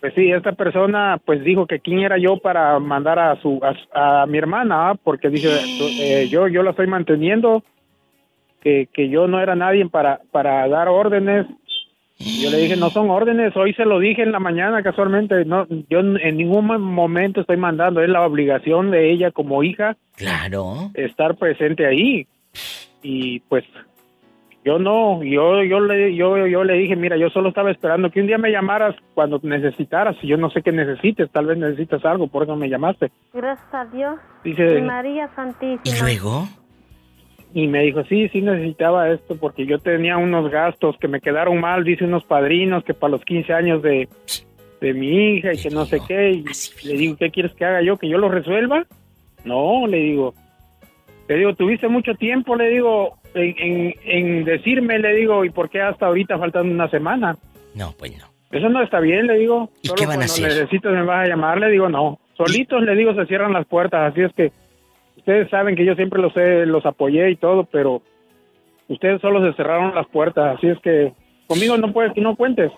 pues sí, esta persona pues dijo que quién era yo para mandar a su a, mi hermana, ¿ah? porque dice, eh, yo yo la estoy manteniendo, que, que yo no era nadie para, para dar órdenes. Yo le dije, no son órdenes, hoy se lo dije en la mañana casualmente, no, yo en ningún momento estoy mandando, es la obligación de ella como hija. Claro. Estar presente ahí. Y pues yo no, yo yo le yo yo le dije, mira, yo solo estaba esperando que un día me llamaras cuando necesitaras, y yo no sé qué necesites, tal vez necesitas algo, por eso me llamaste. Gracias a Dios. Dice, María Santísima. ¿Y luego? Y me dijo, sí, sí necesitaba esto porque yo tenía unos gastos que me quedaron mal, dice unos padrinos que para los 15 años de, de mi hija y que no sé qué. Y le digo, ¿qué quieres que haga yo? ¿Que yo lo resuelva? No, le digo. Le digo, tuviste mucho tiempo, le digo, en, en, decirme, le digo, ¿y por qué hasta ahorita faltando una semana? No, pues no. Eso no está bien, le digo. ¿Y qué van a hacer? necesitas me vas a llamar, le digo, no. Solitos, le digo, se cierran las puertas, así es que ustedes saben que yo siempre los, los apoyé y todo, pero ustedes solo se cerraron las puertas, así es que conmigo no puedes, no cuentes.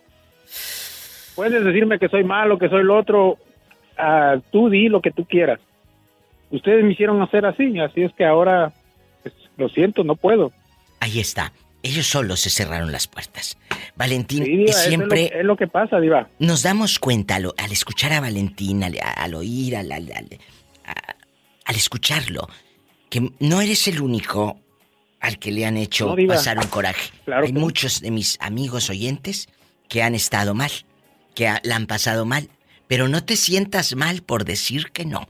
Puedes decirme que soy malo, que soy lo otro, uh, tú di lo que tú quieras. Ustedes me hicieron hacer así, así es que ahora, pues, lo siento, no puedo. Ahí está. Ellos solos se cerraron las puertas. Valentín siempre... Es lo, que pasa, Diva. Nos damos cuenta al, escuchar a Valentín, al, oír, al, al escucharlo, que no eres el único al que le han hecho pasar un coraje. Hay muchos de mis amigos oyentes que han estado mal, que la han pasado mal, pero no te sientas mal por decir que no.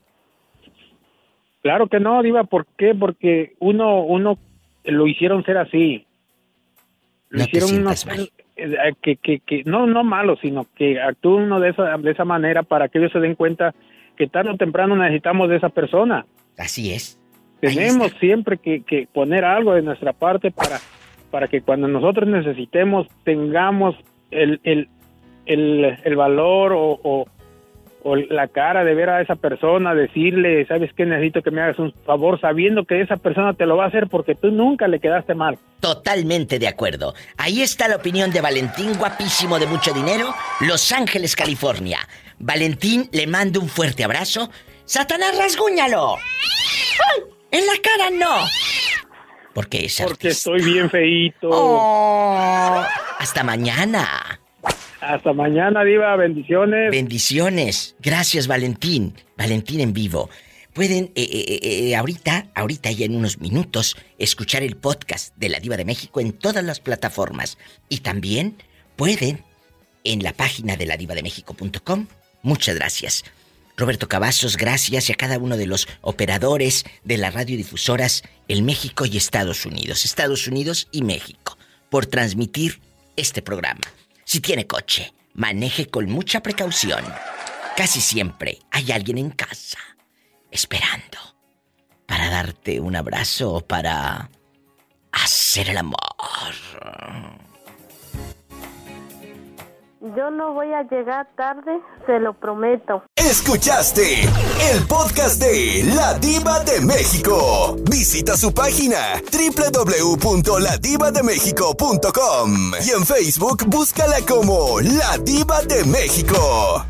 Claro que no, Diva, ¿por qué? Porque uno, uno lo hicieron ser así. Lo no hicieron te mal. Eh, que, que, que, no, no malo, sino que actúe uno de esa, de esa manera para que ellos se den cuenta que tarde o temprano necesitamos de esa persona. Así es. Tenemos siempre que, que, poner algo de nuestra parte para, para que cuando nosotros necesitemos tengamos el, el, el, el valor o, o, o, la cara de ver a esa persona, decirle, ¿sabes qué? Necesito que me hagas un favor sabiendo que esa persona te lo va a hacer porque tú nunca le quedaste mal. Totalmente de acuerdo. Ahí está la opinión de Valentín, guapísimo de mucho dinero, Los Ángeles, California. Valentín le mando un fuerte abrazo. ¡Satanás, rasguñalo! ¡En la cara no! Porque es Porque estoy bien feíto. Oh, hasta mañana. Hasta mañana, Diva. Bendiciones. Bendiciones. Gracias, Valentín. Valentín en vivo. Pueden eh, eh, eh, ahorita, ahorita y en unos minutos, escuchar el podcast de La Diva de México en todas las plataformas. Y también pueden en la página de ladivademexico.com Muchas gracias. Roberto Cavazos, gracias y a cada uno de los operadores de las radiodifusoras en México y Estados Unidos, Estados Unidos y México, por transmitir este programa. Si tiene coche, maneje con mucha precaución. Casi siempre hay alguien en casa esperando para darte un abrazo o para hacer el amor. Yo no voy a llegar tarde, se lo prometo. Escuchaste el podcast de La Diva de México. Visita su página www.ladivademexico.com y en Facebook búscala como La Diva de México.